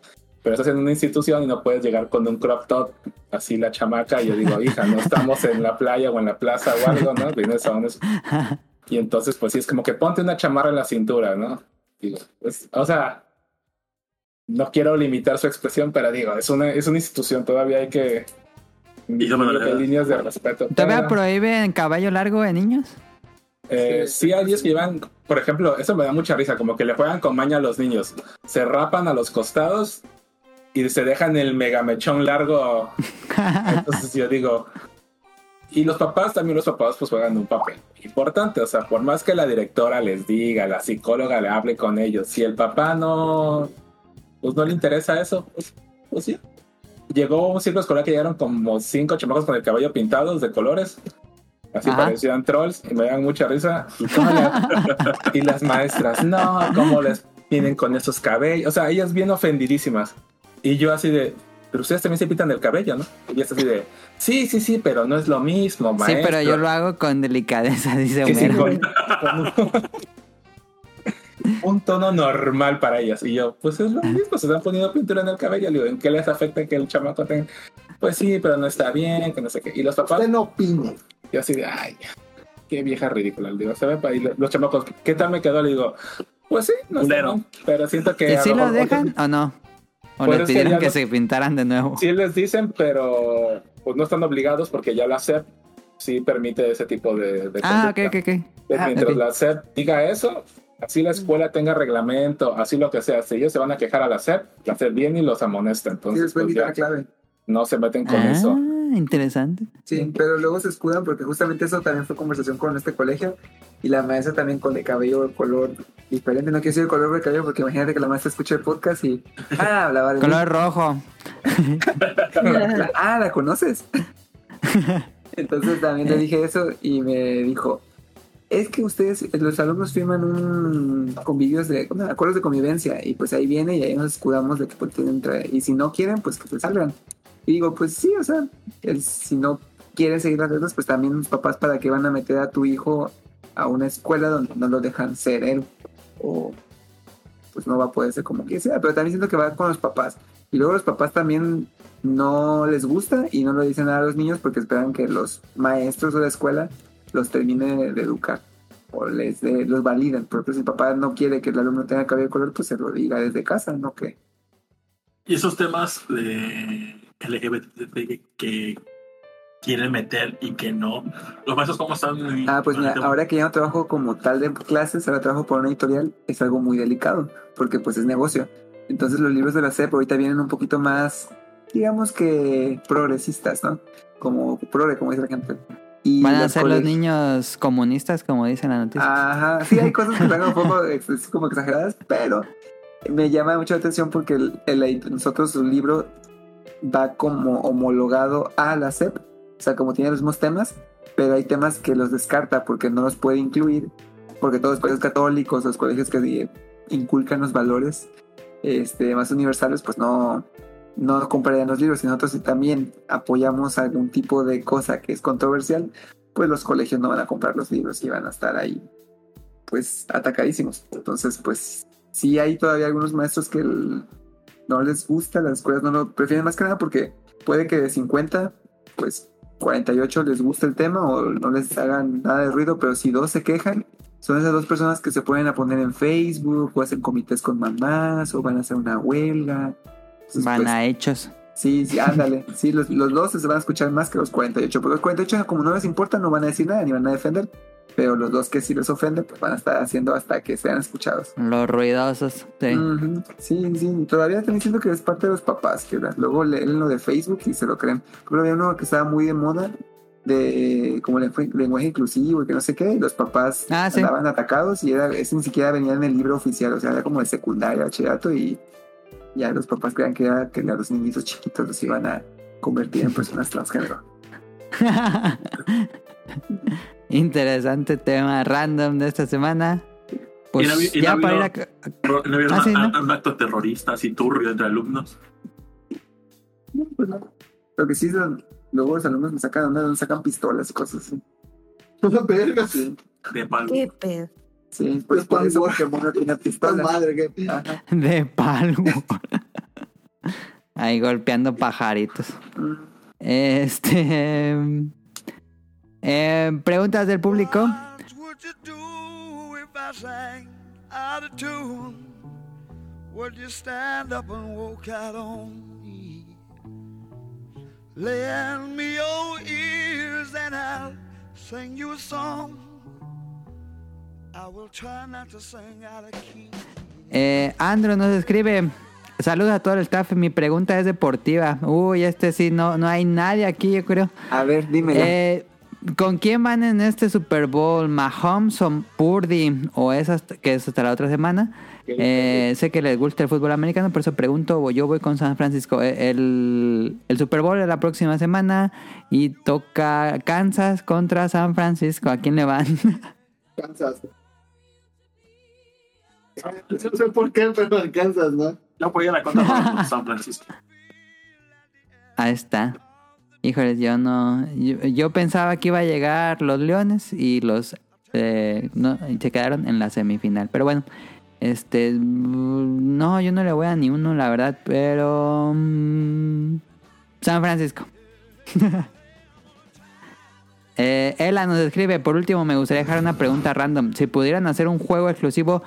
Speaker 6: pero estás en una institución y no puedes llegar con un crop top así la chamaca y yo digo, hija, no estamos en la playa o en la plaza o algo, ¿no? Vienes a un Y entonces pues sí, es como que ponte una chamarra en la cintura, ¿no? Digo, pues, o sea, no quiero limitar su expresión, pero digo, es una, es una institución, todavía hay que...
Speaker 3: Y no me lo
Speaker 6: de
Speaker 3: dejas.
Speaker 6: líneas de respeto.
Speaker 4: ¿Todavía
Speaker 6: Pero-
Speaker 4: prohíben caballo largo en niños?
Speaker 6: eh, sí, hay días que llevan, por ejemplo, eso me da mucha risa, como que le juegan con maña a los niños. Se rapan a los costados y se dejan el megamechón largo. Entonces yo digo, y los papás, también los papás, pues juegan un papel importante. O sea, por más que la directora les diga, la psicóloga le hable con ellos, si el papá no, pues no le interesa eso, pues, pues sí. Llegó un ciclo escolar que llegaron como cinco chamacos con el cabello pintados de colores. Así
Speaker 4: Ajá.
Speaker 6: parecían trolls y me dan mucha risa. Y, y las maestras, no, ¿cómo les vienen con esos cabellos? O sea, ellas bien ofendidísimas. Y yo así de, pero ustedes también se pintan el cabello, ¿no? Y ella así de, sí, sí, sí, pero no es lo mismo,
Speaker 4: Sí,
Speaker 6: maestro.
Speaker 4: pero yo lo hago con delicadeza, dice
Speaker 6: Que sí,
Speaker 4: Homero.
Speaker 6: con- con un- un tono normal para ellas. Y yo, pues es lo mismo, se están poniendo pintura en el cabello. Le digo, ¿en qué les afecta que el chamaco tenga? Pues sí, pero no está bien, que no sé qué. Y los papás,
Speaker 2: Usted no opine.
Speaker 6: yo así de, ay, qué vieja ridícula. Le digo, se ve para y los chamacos, ¿qué tal me quedó? Le digo, pues sí, no sé, pero siento que.
Speaker 4: ¿Y
Speaker 6: a
Speaker 4: si
Speaker 6: lo
Speaker 4: lo
Speaker 6: mejor
Speaker 4: dejan o no? ¿O
Speaker 6: Pues
Speaker 4: les pidieron que
Speaker 6: los-
Speaker 4: se pintaran de nuevo?
Speaker 6: Sí les dicen, pero pues no están obligados porque ya la SEP sí permite ese tipo de, de
Speaker 4: Ah, ok, ok, ok. Ah,
Speaker 6: mientras la SEP diga eso, así la escuela tenga reglamento, así lo que sea, si ellos se van a quejar a la SEP, la SEP viene y los amonesta.
Speaker 5: Sí,
Speaker 6: Entonces, pues,
Speaker 5: quitar
Speaker 6: ya
Speaker 5: la clave.
Speaker 6: no se meten con
Speaker 4: Ah,
Speaker 6: eso.
Speaker 4: interesante.
Speaker 5: Sí, pero luego se escudan porque justamente eso también fue conversación con este colegio y la maestra también con el cabello de color diferente. No quiero decir el color del cabello porque imagínate que la maestra escucha el podcast y ah, hablaba de mí.
Speaker 4: Color rojo.
Speaker 5: Ah, ¿la conoces? Entonces también le dije eso y me dijo, es que ustedes, los alumnos firman un convivios de, ¿cómo? acuerdos de convivencia y pues ahí viene y ahí nos escudamos de que pues, tienen y si no quieren, pues que se salgan. Y digo, pues sí, o sea, si no quieren seguir las reglas, pues también los papás para que van a meter a tu hijo a una escuela donde no lo dejan ser él o pues no va a poder ser como que sea, pero también siento que va con los papás. Y luego los papás también no les gusta y no lo dicen a los niños porque esperan que los maestros de la escuela los terminen de educar o les de- los validen. Porque si el papá no quiere que el alumno tenga cabello de color, pues se lo diga desde casa, no que.
Speaker 3: Y esos temas de LGBT que quieren meter y que no. Los maestros, ¿cómo están?
Speaker 5: Ah, pues mira, ahora que ya no trabajo como tal de clases, ahora trabajo por una editorial, es algo muy delicado, porque pues es negocio. Entonces los libros de la SEP ahorita vienen un poquito más, digamos que progresistas, ¿no? Como progre, como dice la gente. Y
Speaker 4: ¿Van a ser los niños comunistas, como dice la noticia?
Speaker 5: Ajá, sí, hay cosas que están un poco como exageradas, pero me llama mucho la atención porque el, el- nosotros el libro va como homologado a la SEP, o sea, como tiene los mismos temas, pero hay temas que los descarta porque no los puede incluir, porque todos los colegios católicos, los colegios que inculcan los valores este, más universales, pues no, no comprarían los libros. Y nosotros si también apoyamos algún tipo de cosa que es controversial, pues los colegios no van a comprar los libros y van a estar ahí, pues, atacadísimos. Entonces, pues, sí hay todavía algunos maestros que el- no les gusta, las escuelas no lo prefieren más que nada porque puede que de 50, pues, 48 les guste el tema o no les hagan nada de ruido, pero si dos se quejan, son esas dos personas que se ponen a poner en Facebook o hacen comités con mamás o van a hacer una huelga. Entonces,
Speaker 4: Van
Speaker 5: pues,
Speaker 4: a hechos.
Speaker 5: Sí, sí, ándale. Sí, los, los dos se van a escuchar más que los 48. Porque los 48, como no les importa, no van a decir nada ni van a defender. Pero los dos que sí les ofenden, pues van a estar haciendo hasta que sean escuchados.
Speaker 4: Los ruidosos. Sí.
Speaker 5: Sí, sí. Todavía están diciendo que es parte de los papás. Que luego leen lo de Facebook y se lo creen. Pero había uno que estaba muy de moda de como lenguaje, lenguaje inclusivo y que no sé qué. Y los papás
Speaker 4: Ah, sí.
Speaker 5: estaban atacados y era, ese ni siquiera venía en el libro oficial. O sea, era como de secundaria, bachillerato y ya los papás creían que era que a los niñitos chiquitos los iban a convertir en personas transgénero.
Speaker 4: Interesante tema random de esta semana. Pues
Speaker 3: Y no y no
Speaker 4: ya para ir a...
Speaker 3: Pero ¿No había
Speaker 4: Ah, sí, ¿no?
Speaker 3: un acto terrorista así turbio entre alumnos?
Speaker 5: Pues no. Lo que sí es luego los alumnos me sacan, me sacan pistolas y cosas así.
Speaker 2: Verga,
Speaker 5: Sí,
Speaker 3: De palo.
Speaker 1: ¿Qué pedo?
Speaker 5: sí pues por eso Pokémon no tiene pistola.
Speaker 2: madre, que
Speaker 5: Ajá.
Speaker 4: De palo. Ahí golpeando pajaritos.
Speaker 5: Mm.
Speaker 4: Este. Eh, preguntas del público.
Speaker 8: What would you do if I sang out of tune? Would you stand up and walk out on me? Lend me your ears and I'll sing you a song. I will try not to sing out of key.
Speaker 4: Eh, Andrew nos escribe. Saludos a todo el staff. Mi pregunta es deportiva. Uy, este sí, no, no hay nadie aquí, yo creo.
Speaker 5: A ver, dímelo.
Speaker 4: Eh, ¿Con quién van en este Super Bowl? ¿Mahomes o Purdy? ¿O es hasta, que es hasta la otra semana? Eh, sé que les gusta el fútbol americano, por eso pregunto. Yo voy con San Francisco. Eh, El, el Super Bowl es la próxima semana y toca Kansas contra San Francisco. ¿A quién le van?
Speaker 2: Kansas. No sé por qué, pero alcanzas, ¿no?
Speaker 3: Yo apoyé la contra San Francisco.
Speaker 4: Ahí está. Híjoles, yo no. Yo, pensaba que iba a llegar los Leones y los. eh, no, se quedaron en la semifinal. Pero bueno, este. mm, No, yo no le voy a ni uno, la verdad. Pero. mm, San Francisco. Eh, Ela nos escribe, por último me gustaría dejar una pregunta random. Si pudieran hacer un juego exclusivo,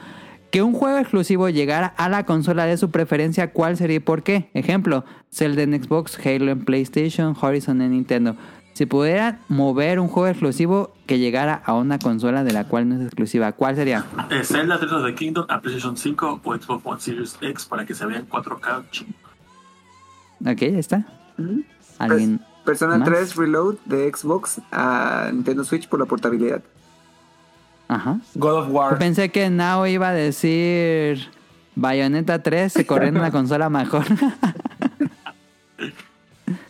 Speaker 4: que un juego exclusivo llegara a la consola de su preferencia, ¿cuál sería y por qué? Ejemplo, Zelda en Xbox, Halo en PlayStation, Horizon en Nintendo. Si pudieran mover un juego exclusivo que llegara a una consola de la cual no es exclusiva, ¿cuál sería?
Speaker 3: Eh, Zelda Tears of the Kingdom a PlayStation 5 o Xbox One Series X para que se vean 4K.
Speaker 4: Ok, ya está. ¿Alguien?
Speaker 5: Persona
Speaker 4: más?
Speaker 5: 3 Reload de Xbox a Nintendo Switch por la portabilidad.
Speaker 4: Ajá.
Speaker 6: God of
Speaker 4: Yo
Speaker 6: War.
Speaker 4: pensé que Nao iba a decir Bayonetta 3 se corrió en una consola mejor.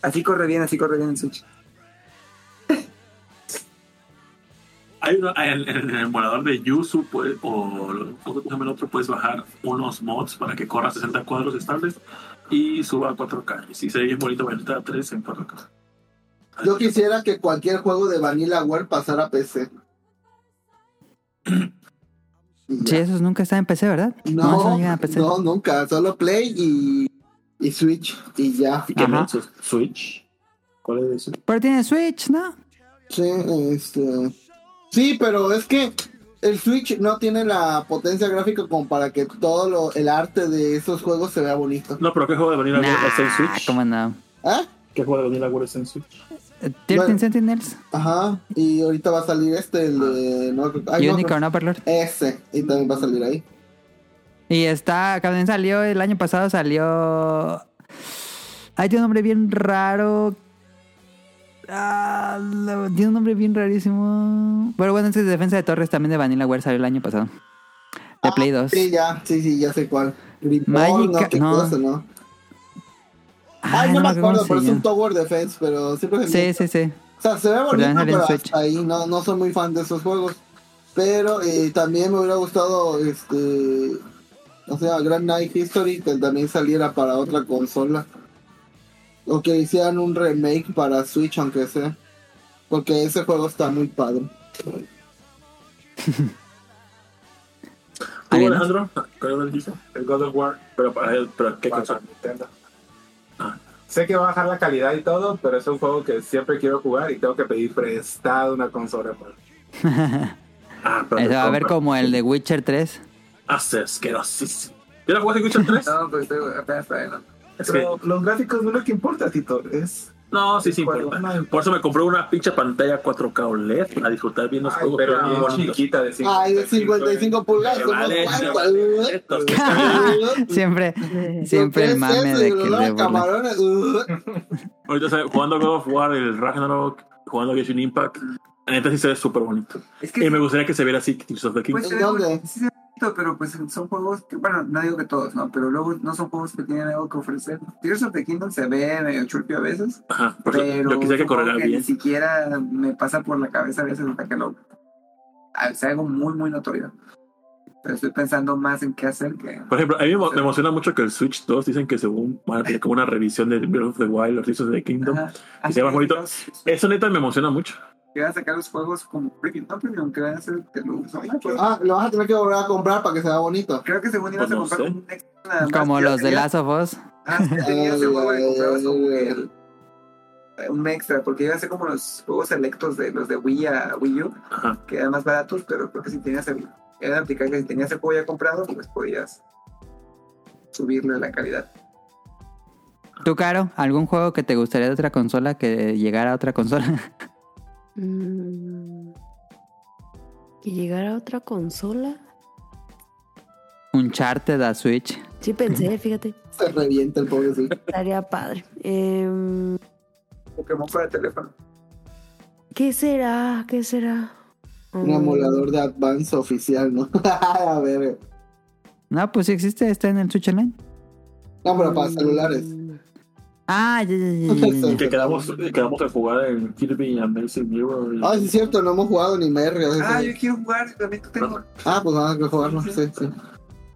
Speaker 5: Así corre bien, así corre bien en Switch.
Speaker 3: Hay uno, en, en el emulador de Yuzu pues, o ¿cómo se llama el otro, puedes bajar unos mods para que corra 60 cuadros estables y suba a 4K. Y si se ve bien bonito, Bayonetta 3 en 4K.
Speaker 2: Yo quisiera que cualquier juego de Vanilla World pasara a PC.
Speaker 4: Sí, esos nunca están en PC, ¿verdad?
Speaker 2: No,
Speaker 4: PC.
Speaker 2: no, nunca. Solo Play y, y Switch. Y ya.
Speaker 3: ¿Y mensos? ¿Switch? ¿Cuál es eso?
Speaker 4: Pero tiene Switch, ¿no?
Speaker 2: Sí, este. Sí, pero es que el Switch no tiene la potencia gráfica como para que todo lo, el arte de esos juegos se vea bonito.
Speaker 3: No, pero ¿qué juego de Vanilla World está en
Speaker 4: Nah,
Speaker 3: Switch?
Speaker 4: ¿cómo no?
Speaker 2: ¿Ah?
Speaker 3: ¿Qué juego de Vanilla World está en Switch?
Speaker 4: Eh, 13
Speaker 2: Bueno.
Speaker 4: Sentinels,
Speaker 2: Ajá. Y ahorita va a salir este, el de. No, ay, no,
Speaker 4: Unicorn Overlord.
Speaker 2: ese. Y también va a salir ahí.
Speaker 4: Y está, también salió, el año pasado salió... Ay, tiene un nombre bien raro. Ah, tiene un nombre bien rarísimo. Pero bueno, este es Defensa de Torres también de Vanilla Ware salió el año pasado. De Play 2.
Speaker 2: Ah, Sí, ya. Sí, sí, ya sé cuál.
Speaker 4: Magica-
Speaker 2: no,
Speaker 4: no.
Speaker 2: cosa, ¿no?
Speaker 4: Ay,
Speaker 2: Ay, no, me
Speaker 4: acuerdo
Speaker 2: pero es un Tower Defense, pero siempre
Speaker 4: Sí, sí, sí.
Speaker 2: O sea, se ve bonito, pero
Speaker 4: Switch.
Speaker 2: hasta ahí no, no soy muy fan de esos juegos. Pero eh, también me hubiera gustado, este, o sea, Grand Night History que también saliera para otra consola. O que hicieran un remake para Switch, aunque sea. Porque ese juego está muy padre.
Speaker 3: ¿Tú. Alejandro? ¿Cuál me dijiste?
Speaker 6: El God of War.
Speaker 3: Pero, para, pero ¿qué
Speaker 6: para
Speaker 3: cosa?
Speaker 6: Nintendo.
Speaker 3: Ah.
Speaker 6: Sé que va a bajar la calidad y todo, pero es un juego que siempre quiero jugar y tengo que pedir prestado una consola. para-
Speaker 3: Ah, pero
Speaker 4: Eso
Speaker 3: te
Speaker 4: va a ver como el de Witcher 3.
Speaker 3: Hace asquerosísimo. ¿Ya la jugaste Witcher 3?
Speaker 5: No, pues estoy apenas está ahí, ¿no?
Speaker 3: Es que,
Speaker 6: Pero los gráficos no es lo que importa, Tito. Es.
Speaker 3: No, sí, sí importa.
Speaker 6: no.
Speaker 3: Por eso me compré una pinche pantalla 4K OLED a disfrutar bien los
Speaker 6: Ay,
Speaker 3: juegos.
Speaker 6: pero
Speaker 3: bien
Speaker 6: chiquita de 55.
Speaker 2: Ay, de 55 pulgadas.
Speaker 3: Me
Speaker 2: ¿cómo
Speaker 3: vale,
Speaker 4: Siempre, siempre
Speaker 2: ¿Qué
Speaker 4: el mame de que
Speaker 2: camarones. Uh.
Speaker 3: Ahorita ¿sabes? jugando God of War, el Ragnarok, jugando Genshin Impact. La neta sí se ve súper bonito.
Speaker 5: Es que
Speaker 3: Y me gustaría que se viera así Tears of the Kingdom.
Speaker 5: Pues
Speaker 2: ¿En
Speaker 5: se ve
Speaker 2: dónde?
Speaker 5: sí se ve pero pues son juegos que, bueno, no digo que todos, ¿no? Pero luego no son juegos que tienen algo que ofrecer. Tears of the Kingdom se ve medio churpio a veces,
Speaker 3: Ajá, por
Speaker 5: pero
Speaker 3: quisiera que
Speaker 5: que
Speaker 3: bien.
Speaker 5: ni siquiera me pasa por la cabeza a veces hasta que lo... ah, sea algo muy, muy notorio. Pero estoy pensando más en qué hacer que.
Speaker 3: Por ejemplo, a mí me emo- me emociona mucho que el Switch 2 dicen que según van a tener como una revisión de Breath of the Wild, los Tears of the Kingdom.
Speaker 5: Ajá.
Speaker 3: Que sea más bonito. Eso neta me emociona mucho.
Speaker 5: Que van a sacar los juegos como premium, no premium, que van a ser de luz. ¿no?
Speaker 2: Ah, lo vas a tener que volver a comprar para que sea bonito.
Speaker 5: Creo que según ibas a
Speaker 3: Pues
Speaker 5: comprar un nada más,
Speaker 4: Como los de Last of Us.
Speaker 5: Ah, tenías el juego y comprabas como
Speaker 2: Ay,
Speaker 5: que el- un extra, porque iba a ser como los juegos selectos de los de Wii a Wii U,
Speaker 3: Ajá.
Speaker 5: que eran más baratos, pero creo que si tenías el, era aplicar que si tenías el juego ya comprado, pues podías subirle la calidad.
Speaker 4: ¿Tú, Caro? ¿Algún juego que te gustaría de otra consola que llegara a otra consola?
Speaker 1: Mm, ¿Que llegara a otra consola?
Speaker 4: Un Charted a Switch.
Speaker 1: Sí pensé, fíjate.
Speaker 2: Se revienta el pobre sí.
Speaker 1: Estaría padre. Em,
Speaker 5: Pokémon para teléfono.
Speaker 1: ¿Qué será? ¿Qué será?
Speaker 2: Un
Speaker 1: Mm,
Speaker 2: emulador de Advance oficial, ¿no? a ver.
Speaker 4: No, pues sí existe, está en el Switch Online.
Speaker 2: No, pero para celulares.
Speaker 4: Ah, ya, ya, ya, ya, ya.
Speaker 3: Y que quedamos, quedamos en jugar en Kirby Amazing Mirror. y-
Speaker 2: Ah, sí es cierto, no hemos jugado ni merga.
Speaker 5: Ah, yo quiero jugar, también tú tengo.
Speaker 2: Ah, pues vamos a jugarlo, sí, sí.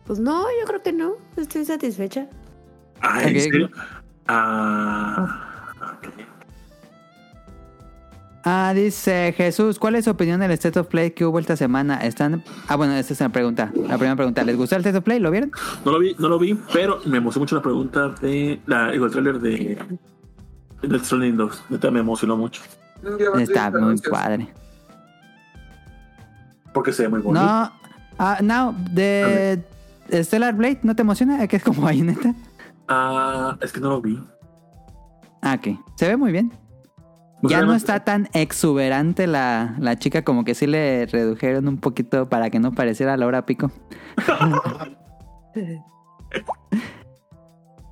Speaker 1: Pues no, yo creo que no. Estoy satisfecha.
Speaker 3: Ah, ¿en serio? Ah,
Speaker 4: Ah, dice Jesús, ¿cuál es su opinión del State of Play que hubo esta semana? Están... Ah, bueno, esta es una pregunta. La primera pregunta, ¿les gustó el State of Play? ¿Lo vieron?
Speaker 3: No lo vi, no lo vi, pero me emocionó mucho la pregunta de la, el trailer de Death Stranding 2. Neta me emocionó mucho.
Speaker 5: Mm,
Speaker 4: Está muy padre.
Speaker 3: Porque se ve muy bonito.
Speaker 4: No, ah, no, de Stellar Blade, ¿no te emociona? Que es como bayoneta.
Speaker 3: Ah, es que no lo vi.
Speaker 4: Ah, ok. Se ve muy bien.
Speaker 3: Pues
Speaker 4: Ya no está tan exuberante la, la chica, como que sí le redujeron un poquito para que no pareciera la hora pico.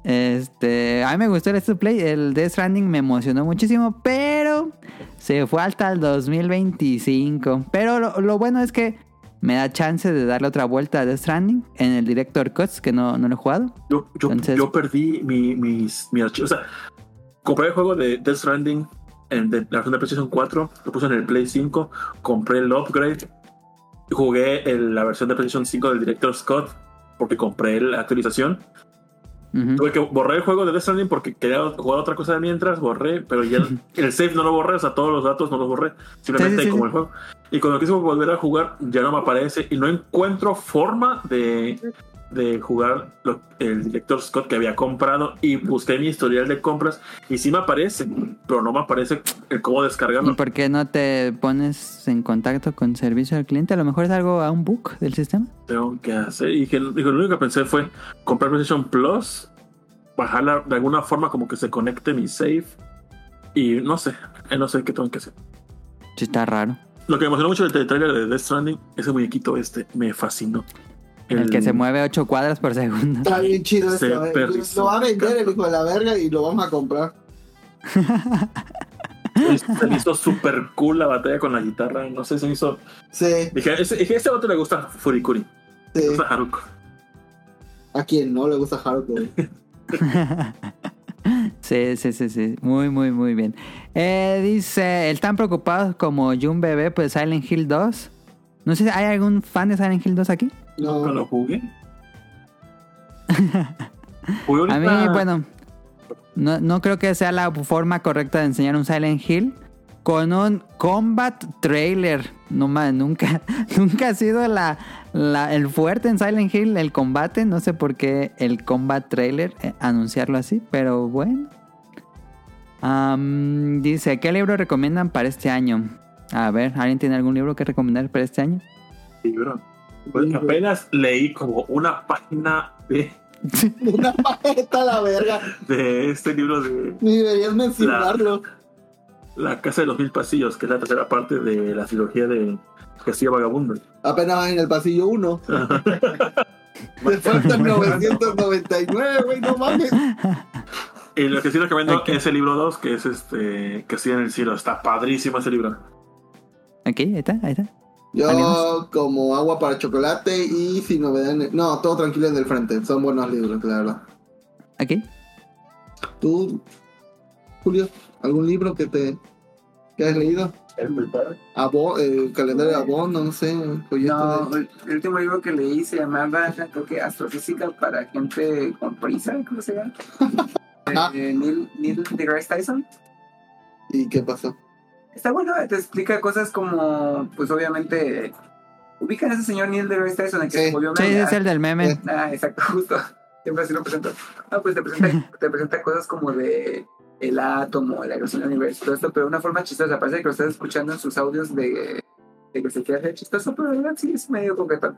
Speaker 4: Este, a mí me gustó el of Play, el Death Stranding me emocionó muchísimo, pero se fue hasta el 2025. Pero lo, lo bueno es que me da chance de darle otra vuelta a Death Stranding en el Director Cuts, que no, no lo he jugado.
Speaker 3: Yo, yo,
Speaker 4: Entonces-
Speaker 3: yo perdí mi, mis, mi archivo. O sea, compré el juego de Death Stranding en la versión de PlayStation 4, lo puse en el Play 5, compré el upgrade, jugué el- la versión de PlayStation 5 del Director Scott porque compré la actualización. Tuve que borré el juego de Death Stranding porque quería jugar otra cosa de mientras, borré, pero ya el save no lo borré, o sea, todos los datos no los borré, simplemente
Speaker 4: Sí, sí, sí,
Speaker 3: como
Speaker 4: sí.
Speaker 3: el juego. Y cuando quise volver a jugar, ya no me aparece y no encuentro forma de, de jugar lo- el director Scott que había comprado y busqué mi historial de compras y sí me aparece, pero no me aparece el cómo
Speaker 4: ¿Y
Speaker 3: descargarlo.
Speaker 4: por qué no te pones en contacto con servicio al cliente? A lo mejor es algo a un bug del sistema.
Speaker 3: Tengo que hacer. Y que, digo, lo único que pensé fue comprar PlayStation Plus, bajarla de alguna forma como que se conecte mi save y no sé, eh, no sé qué tengo que hacer.
Speaker 4: Sí, está raro.
Speaker 3: Lo que me emocionó mucho del trailer de Death Stranding, ese muñequito este, me fascinó.
Speaker 4: El, que se mueve 8 cuadras por segundo.
Speaker 2: Está bien chido
Speaker 3: Se
Speaker 2: esto. eh. Lo va a vender el hijo de la verga y lo vamos a comprar.
Speaker 3: Se me hizo súper cool la batalla con la guitarra. No sé, se me hizo.
Speaker 2: Sí,
Speaker 3: Dije, ese, dije, este vato le gusta Furikuri. Le
Speaker 2: sí.
Speaker 3: gusta Haruko.
Speaker 2: A quien no le gusta Hardcore.
Speaker 4: Sí, sí, sí, sí. Muy, muy, muy bien. Eh, dice, ¿están preocupados como Jun Bebé por Silent Hill 2? No sé, ¿hay algún fan de Silent Hill 2 aquí?
Speaker 3: Nunca
Speaker 2: No,
Speaker 3: lo jugué. Jugué
Speaker 4: A mí, bueno, no, no creo que sea la forma correcta de enseñar un Silent Hill con un combat trailer. No más, nunca, nunca ha sido la, la- el fuerte en Silent Hill el combate. No sé por qué el combat trailer, eh, anunciarlo así, pero bueno. Am, dice, ¿qué libro recomiendan para este año? A ver, ¿alguien tiene algún libro que recomendar para este año?
Speaker 3: libro. Pues apenas leí como una página de,
Speaker 2: una paleta a la verga.
Speaker 3: de este libro de
Speaker 2: Ni deberías mencionarlo.
Speaker 3: La Casa de los Mil Pasillos, que es la tercera parte de la trilogía de Castillo Vagabundo.
Speaker 2: Apenas en el pasillo 1. Te faltan 999, güey, no mames.
Speaker 3: Y lo que sí recomiendo
Speaker 4: Ok.
Speaker 3: es el libro 2, que es este Castillo en el Cielo. Está padrísimo ese libro.
Speaker 4: Aquí, ahí está, ahí está.
Speaker 2: Yo
Speaker 4: ¿Ánimos?
Speaker 2: como agua para chocolate y sin novedad en el- No, todo tranquilo en el frente. Son buenos libros, la verdad.
Speaker 4: Aquí.
Speaker 2: ¿Tú, Julio, algún libro que te que has leído?
Speaker 6: El
Speaker 2: el calendario de Avon, no sé.
Speaker 5: No,
Speaker 2: de-
Speaker 5: el, último libro que leí se llamaba, creo que Astrofísica para gente con prisa, ¿cómo se llama?
Speaker 2: Ajá.
Speaker 5: Eh, Neil, Neil deGrasse Tyson.
Speaker 2: ¿Y qué pasó?
Speaker 5: Está bueno, te explica cosas como, pues obviamente, ubican a ese señor Neil deGrasse Tyson, el que
Speaker 2: Sí.
Speaker 5: se volvió
Speaker 4: Sí,
Speaker 5: meme?
Speaker 4: es el del meme.
Speaker 2: Sí.
Speaker 5: Ah, exacto, justo. Siempre así lo presento. Ah, pues te presenta, te presenta cosas como de el átomo, la creación del universo, todo esto, pero de una forma chistosa. Parece que lo estás escuchando en sus audios de, de que se quiere hacer chistoso, pero la verdad sí es medio concreto.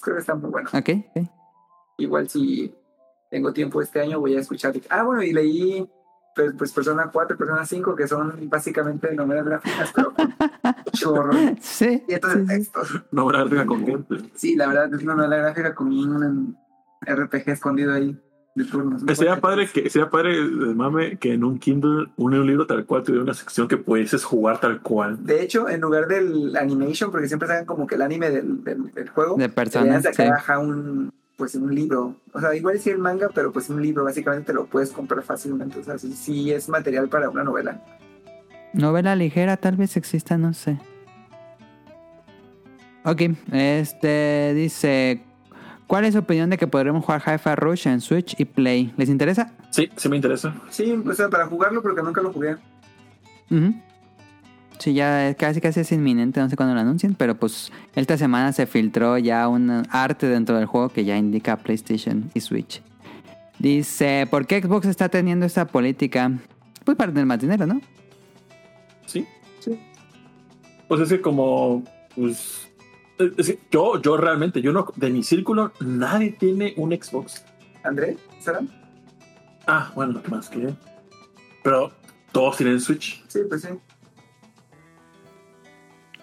Speaker 5: Creo que está muy bueno.
Speaker 4: Ok, ok.
Speaker 5: Igual si tengo tiempo este año voy a escuchar. Ah, bueno, y leí pues, pues Persona 4 y Persona 5, que son básicamente novelas gráficas, pero con chorro.
Speaker 4: Sí.
Speaker 5: Y entonces
Speaker 4: sí, sí.
Speaker 5: textos.
Speaker 3: No habrá arriba con gameplay.
Speaker 5: Sí, la verdad es una novela gráfica con un RPG escondido ahí de turnos.
Speaker 3: Sería padre que sería padre de mame que en un Kindle un, un libro tal cual tuviera una sección que pudieses jugar tal cual.
Speaker 5: De hecho, en lugar del animation, porque siempre sacan como que el anime del, del, del juego,
Speaker 4: De personas.
Speaker 5: sacar
Speaker 4: sí.
Speaker 5: un pues un libro. O sea, igual sí el manga, pero pues un libro básicamente te lo puedes comprar fácilmente. O sea, sí, sí es material para una novela.
Speaker 4: Novela ligera, tal vez exista, no sé. Ok, este dice: ¿Cuál es su opinión de que podremos jugar Hi-Fi Rush en Switch y Play? ¿Les interesa?
Speaker 3: Sí, sí me interesa.
Speaker 5: Sí, o sea, para jugarlo, porque nunca lo jugué.
Speaker 4: Ujú. Sí, ya es- casi casi es inminente, no sé cuándo lo anuncien, pero pues esta semana se filtró ya un arte dentro del juego que ya indica PlayStation y Switch. Dice, ¿por qué Xbox está teniendo esta política? Pues para tener más dinero, ¿no?
Speaker 3: Sí. Sí. Pues es que como pues es decir, yo yo realmente yo no de mi círculo nadie tiene un Xbox.
Speaker 5: André, ¿será?
Speaker 3: Ah, bueno, más que pero todos tienen Switch.
Speaker 5: Sí, pues sí.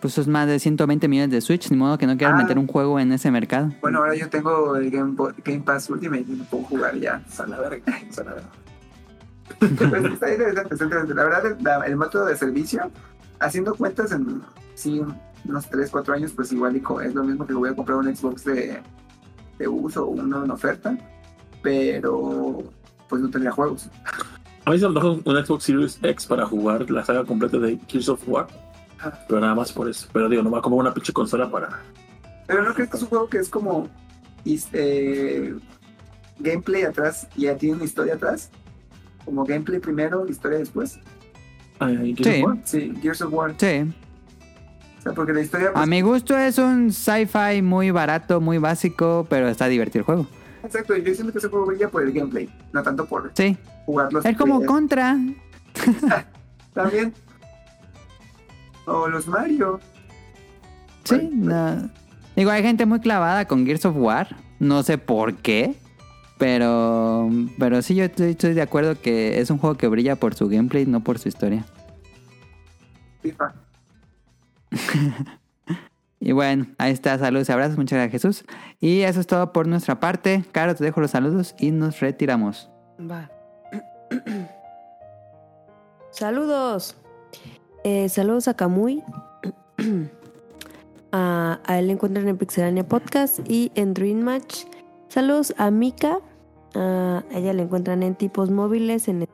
Speaker 4: Pues es más de 120 millones de Switch, ni modo que no quieran
Speaker 5: Ah.
Speaker 4: meter un juego en ese mercado.
Speaker 5: Bueno, ahora yo tengo el Game, Bo- Game Pass Ultimate y lo puedo jugar ya.
Speaker 3: A la verga, la verga.
Speaker 5: Pues está interesante, está interesante. La verdad, el, la- el método de servicio, haciendo cuentas en sí, unos 3, 4 años, pues igual es lo mismo que voy a comprar un Xbox de, de uso o uno en oferta, pero pues no tendría juegos.
Speaker 3: A mí se me antoja un Xbox Series X para jugar la saga completa de Gears of War. Pero nada más por eso. Pero digo, no va a comprar una pinche consola para.
Speaker 5: Pero no crees que es un juego que es como eh, gameplay atrás y ya tiene una historia atrás. Como gameplay primero, historia después.
Speaker 3: Ay, Gears
Speaker 4: Sí.
Speaker 3: of War.
Speaker 5: Sí, Gears of War.
Speaker 4: Sí.
Speaker 5: O sea, porque la historia. pues,
Speaker 4: A mi gusto es un sci-fi muy barato, muy básico, pero está divertido el juego.
Speaker 5: Exacto, yo siento que ese juego brilla por el gameplay, no tanto por
Speaker 4: Sí.
Speaker 5: jugarlos.
Speaker 4: Es como contra.
Speaker 5: También. O los Mario.
Speaker 4: Sí, no. Digo, hay gente muy clavada con Gears of War. No sé por qué. Pero, pero sí, yo estoy, estoy de acuerdo que es un juego que brilla por su gameplay, no por su historia.
Speaker 5: FIFA.
Speaker 4: Y bueno, ahí está, saludos y abrazos, muchas gracias Jesús. Y eso es todo por nuestra parte. Caro, te dejo los saludos y nos retiramos.
Speaker 1: Va. Saludos. Eh, saludos a Kamui. a, a él le encuentran en Pixelania Podcast y en Dream Match. Saludos a Mika. A ella le encuentran en tipos móviles en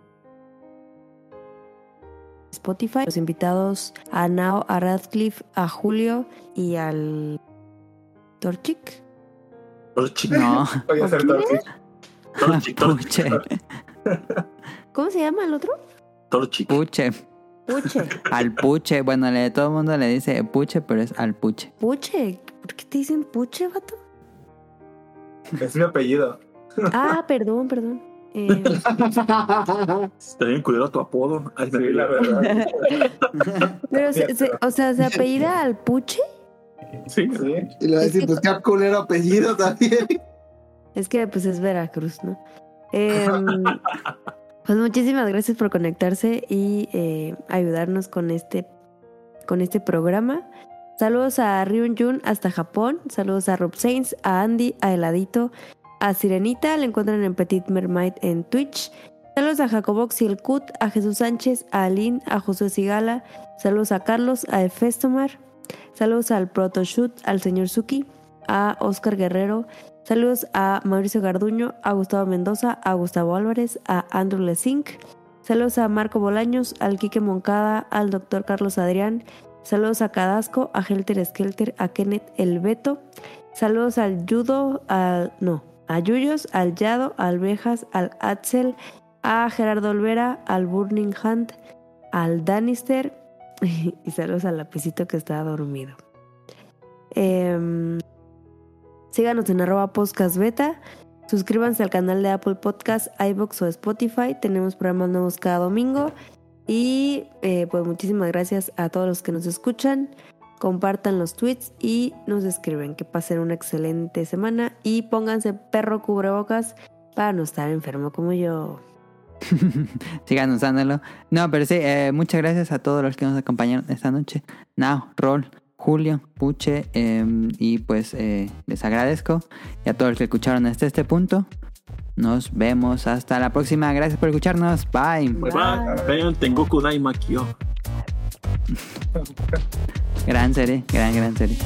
Speaker 1: Spotify. Los invitados a Nao, a Radcliffe, a Julio y al Torchic.
Speaker 3: Torchic.
Speaker 4: No,
Speaker 6: Voy a hacer Torchic.
Speaker 3: Torchic. Torchic.
Speaker 4: puche,
Speaker 1: ¿Cómo se llama el otro?
Speaker 3: Torchic.
Speaker 4: puche,
Speaker 1: Puche.
Speaker 4: al puche. Bueno, le, todo el mundo le dice puche, pero es al puche.
Speaker 1: Puche. ¿Por qué te dicen Puche, vato?
Speaker 6: Es mi apellido.
Speaker 1: Ah, perdón, perdón. Eh,
Speaker 3: Está bien culero tu apodo. Ay,
Speaker 6: Sí, la verdad.
Speaker 1: pero, se- se- o sea, ¿se apellida al Puche?
Speaker 3: Sí.
Speaker 6: Sí.
Speaker 2: Y le va a decir,
Speaker 1: que-
Speaker 2: pues qué culero apellido también.
Speaker 1: Es que pues es Veracruz, ¿no? Em, pues muchísimas gracias por conectarse y eh, ayudarnos con este, con este programa. Saludos a Ryun Jun hasta Japón. Saludos a Rob Sainz, a Andy, a Heladito, a Sirenita. Le encuentran en Petit Mermaid en Twitch. Saludos a Jacobox y el Cut, a Jesús Sánchez, a Aline, a José Sigala. Saludos a Carlos, a Efestomar. Saludos al Protoshoot, al señor Suki, a Oscar Guerrero. Saludos a Mauricio Garduño, a Gustavo Mendoza, a Gustavo Álvarez, a Andrew Lesink. Saludos a Marco Bolaños, al Quique Moncada, al doctor Carlos Adrián Saludos a Cadasco, a Helter Skelter, a Kenneth El Beto. Saludos al Yudo, al. No, a Yuyos, al Yado, al Bejas, al Axel, a Gerardo Olvera, al Burning Hunt, al Danister. y saludos al lapicito que está dormido. Em, síganos en arroba podcast beta. Suscríbanse al canal de Apple Podcast, iBox o Spotify. Tenemos programas nuevos cada domingo. Y eh, pues muchísimas gracias a todos los que nos escuchan. Compartan los tweets y nos escriben. Que pasen una excelente semana. Y pónganse perro cubrebocas para no estar enfermo como yo.
Speaker 9: Sigan usándolo. No, pero sí, eh, muchas gracias a todos los que nos acompañaron esta noche. Now, Rol, Julio, Puche, eh, y pues eh, les agradezco. Y a todos los que escucharon hasta este punto. Nos vemos hasta la próxima. Gracias por escucharnos. Bye.
Speaker 3: Bye Tengoku Daimakyo.
Speaker 9: Gran serie, gran, gran serie.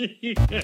Speaker 7: yeah.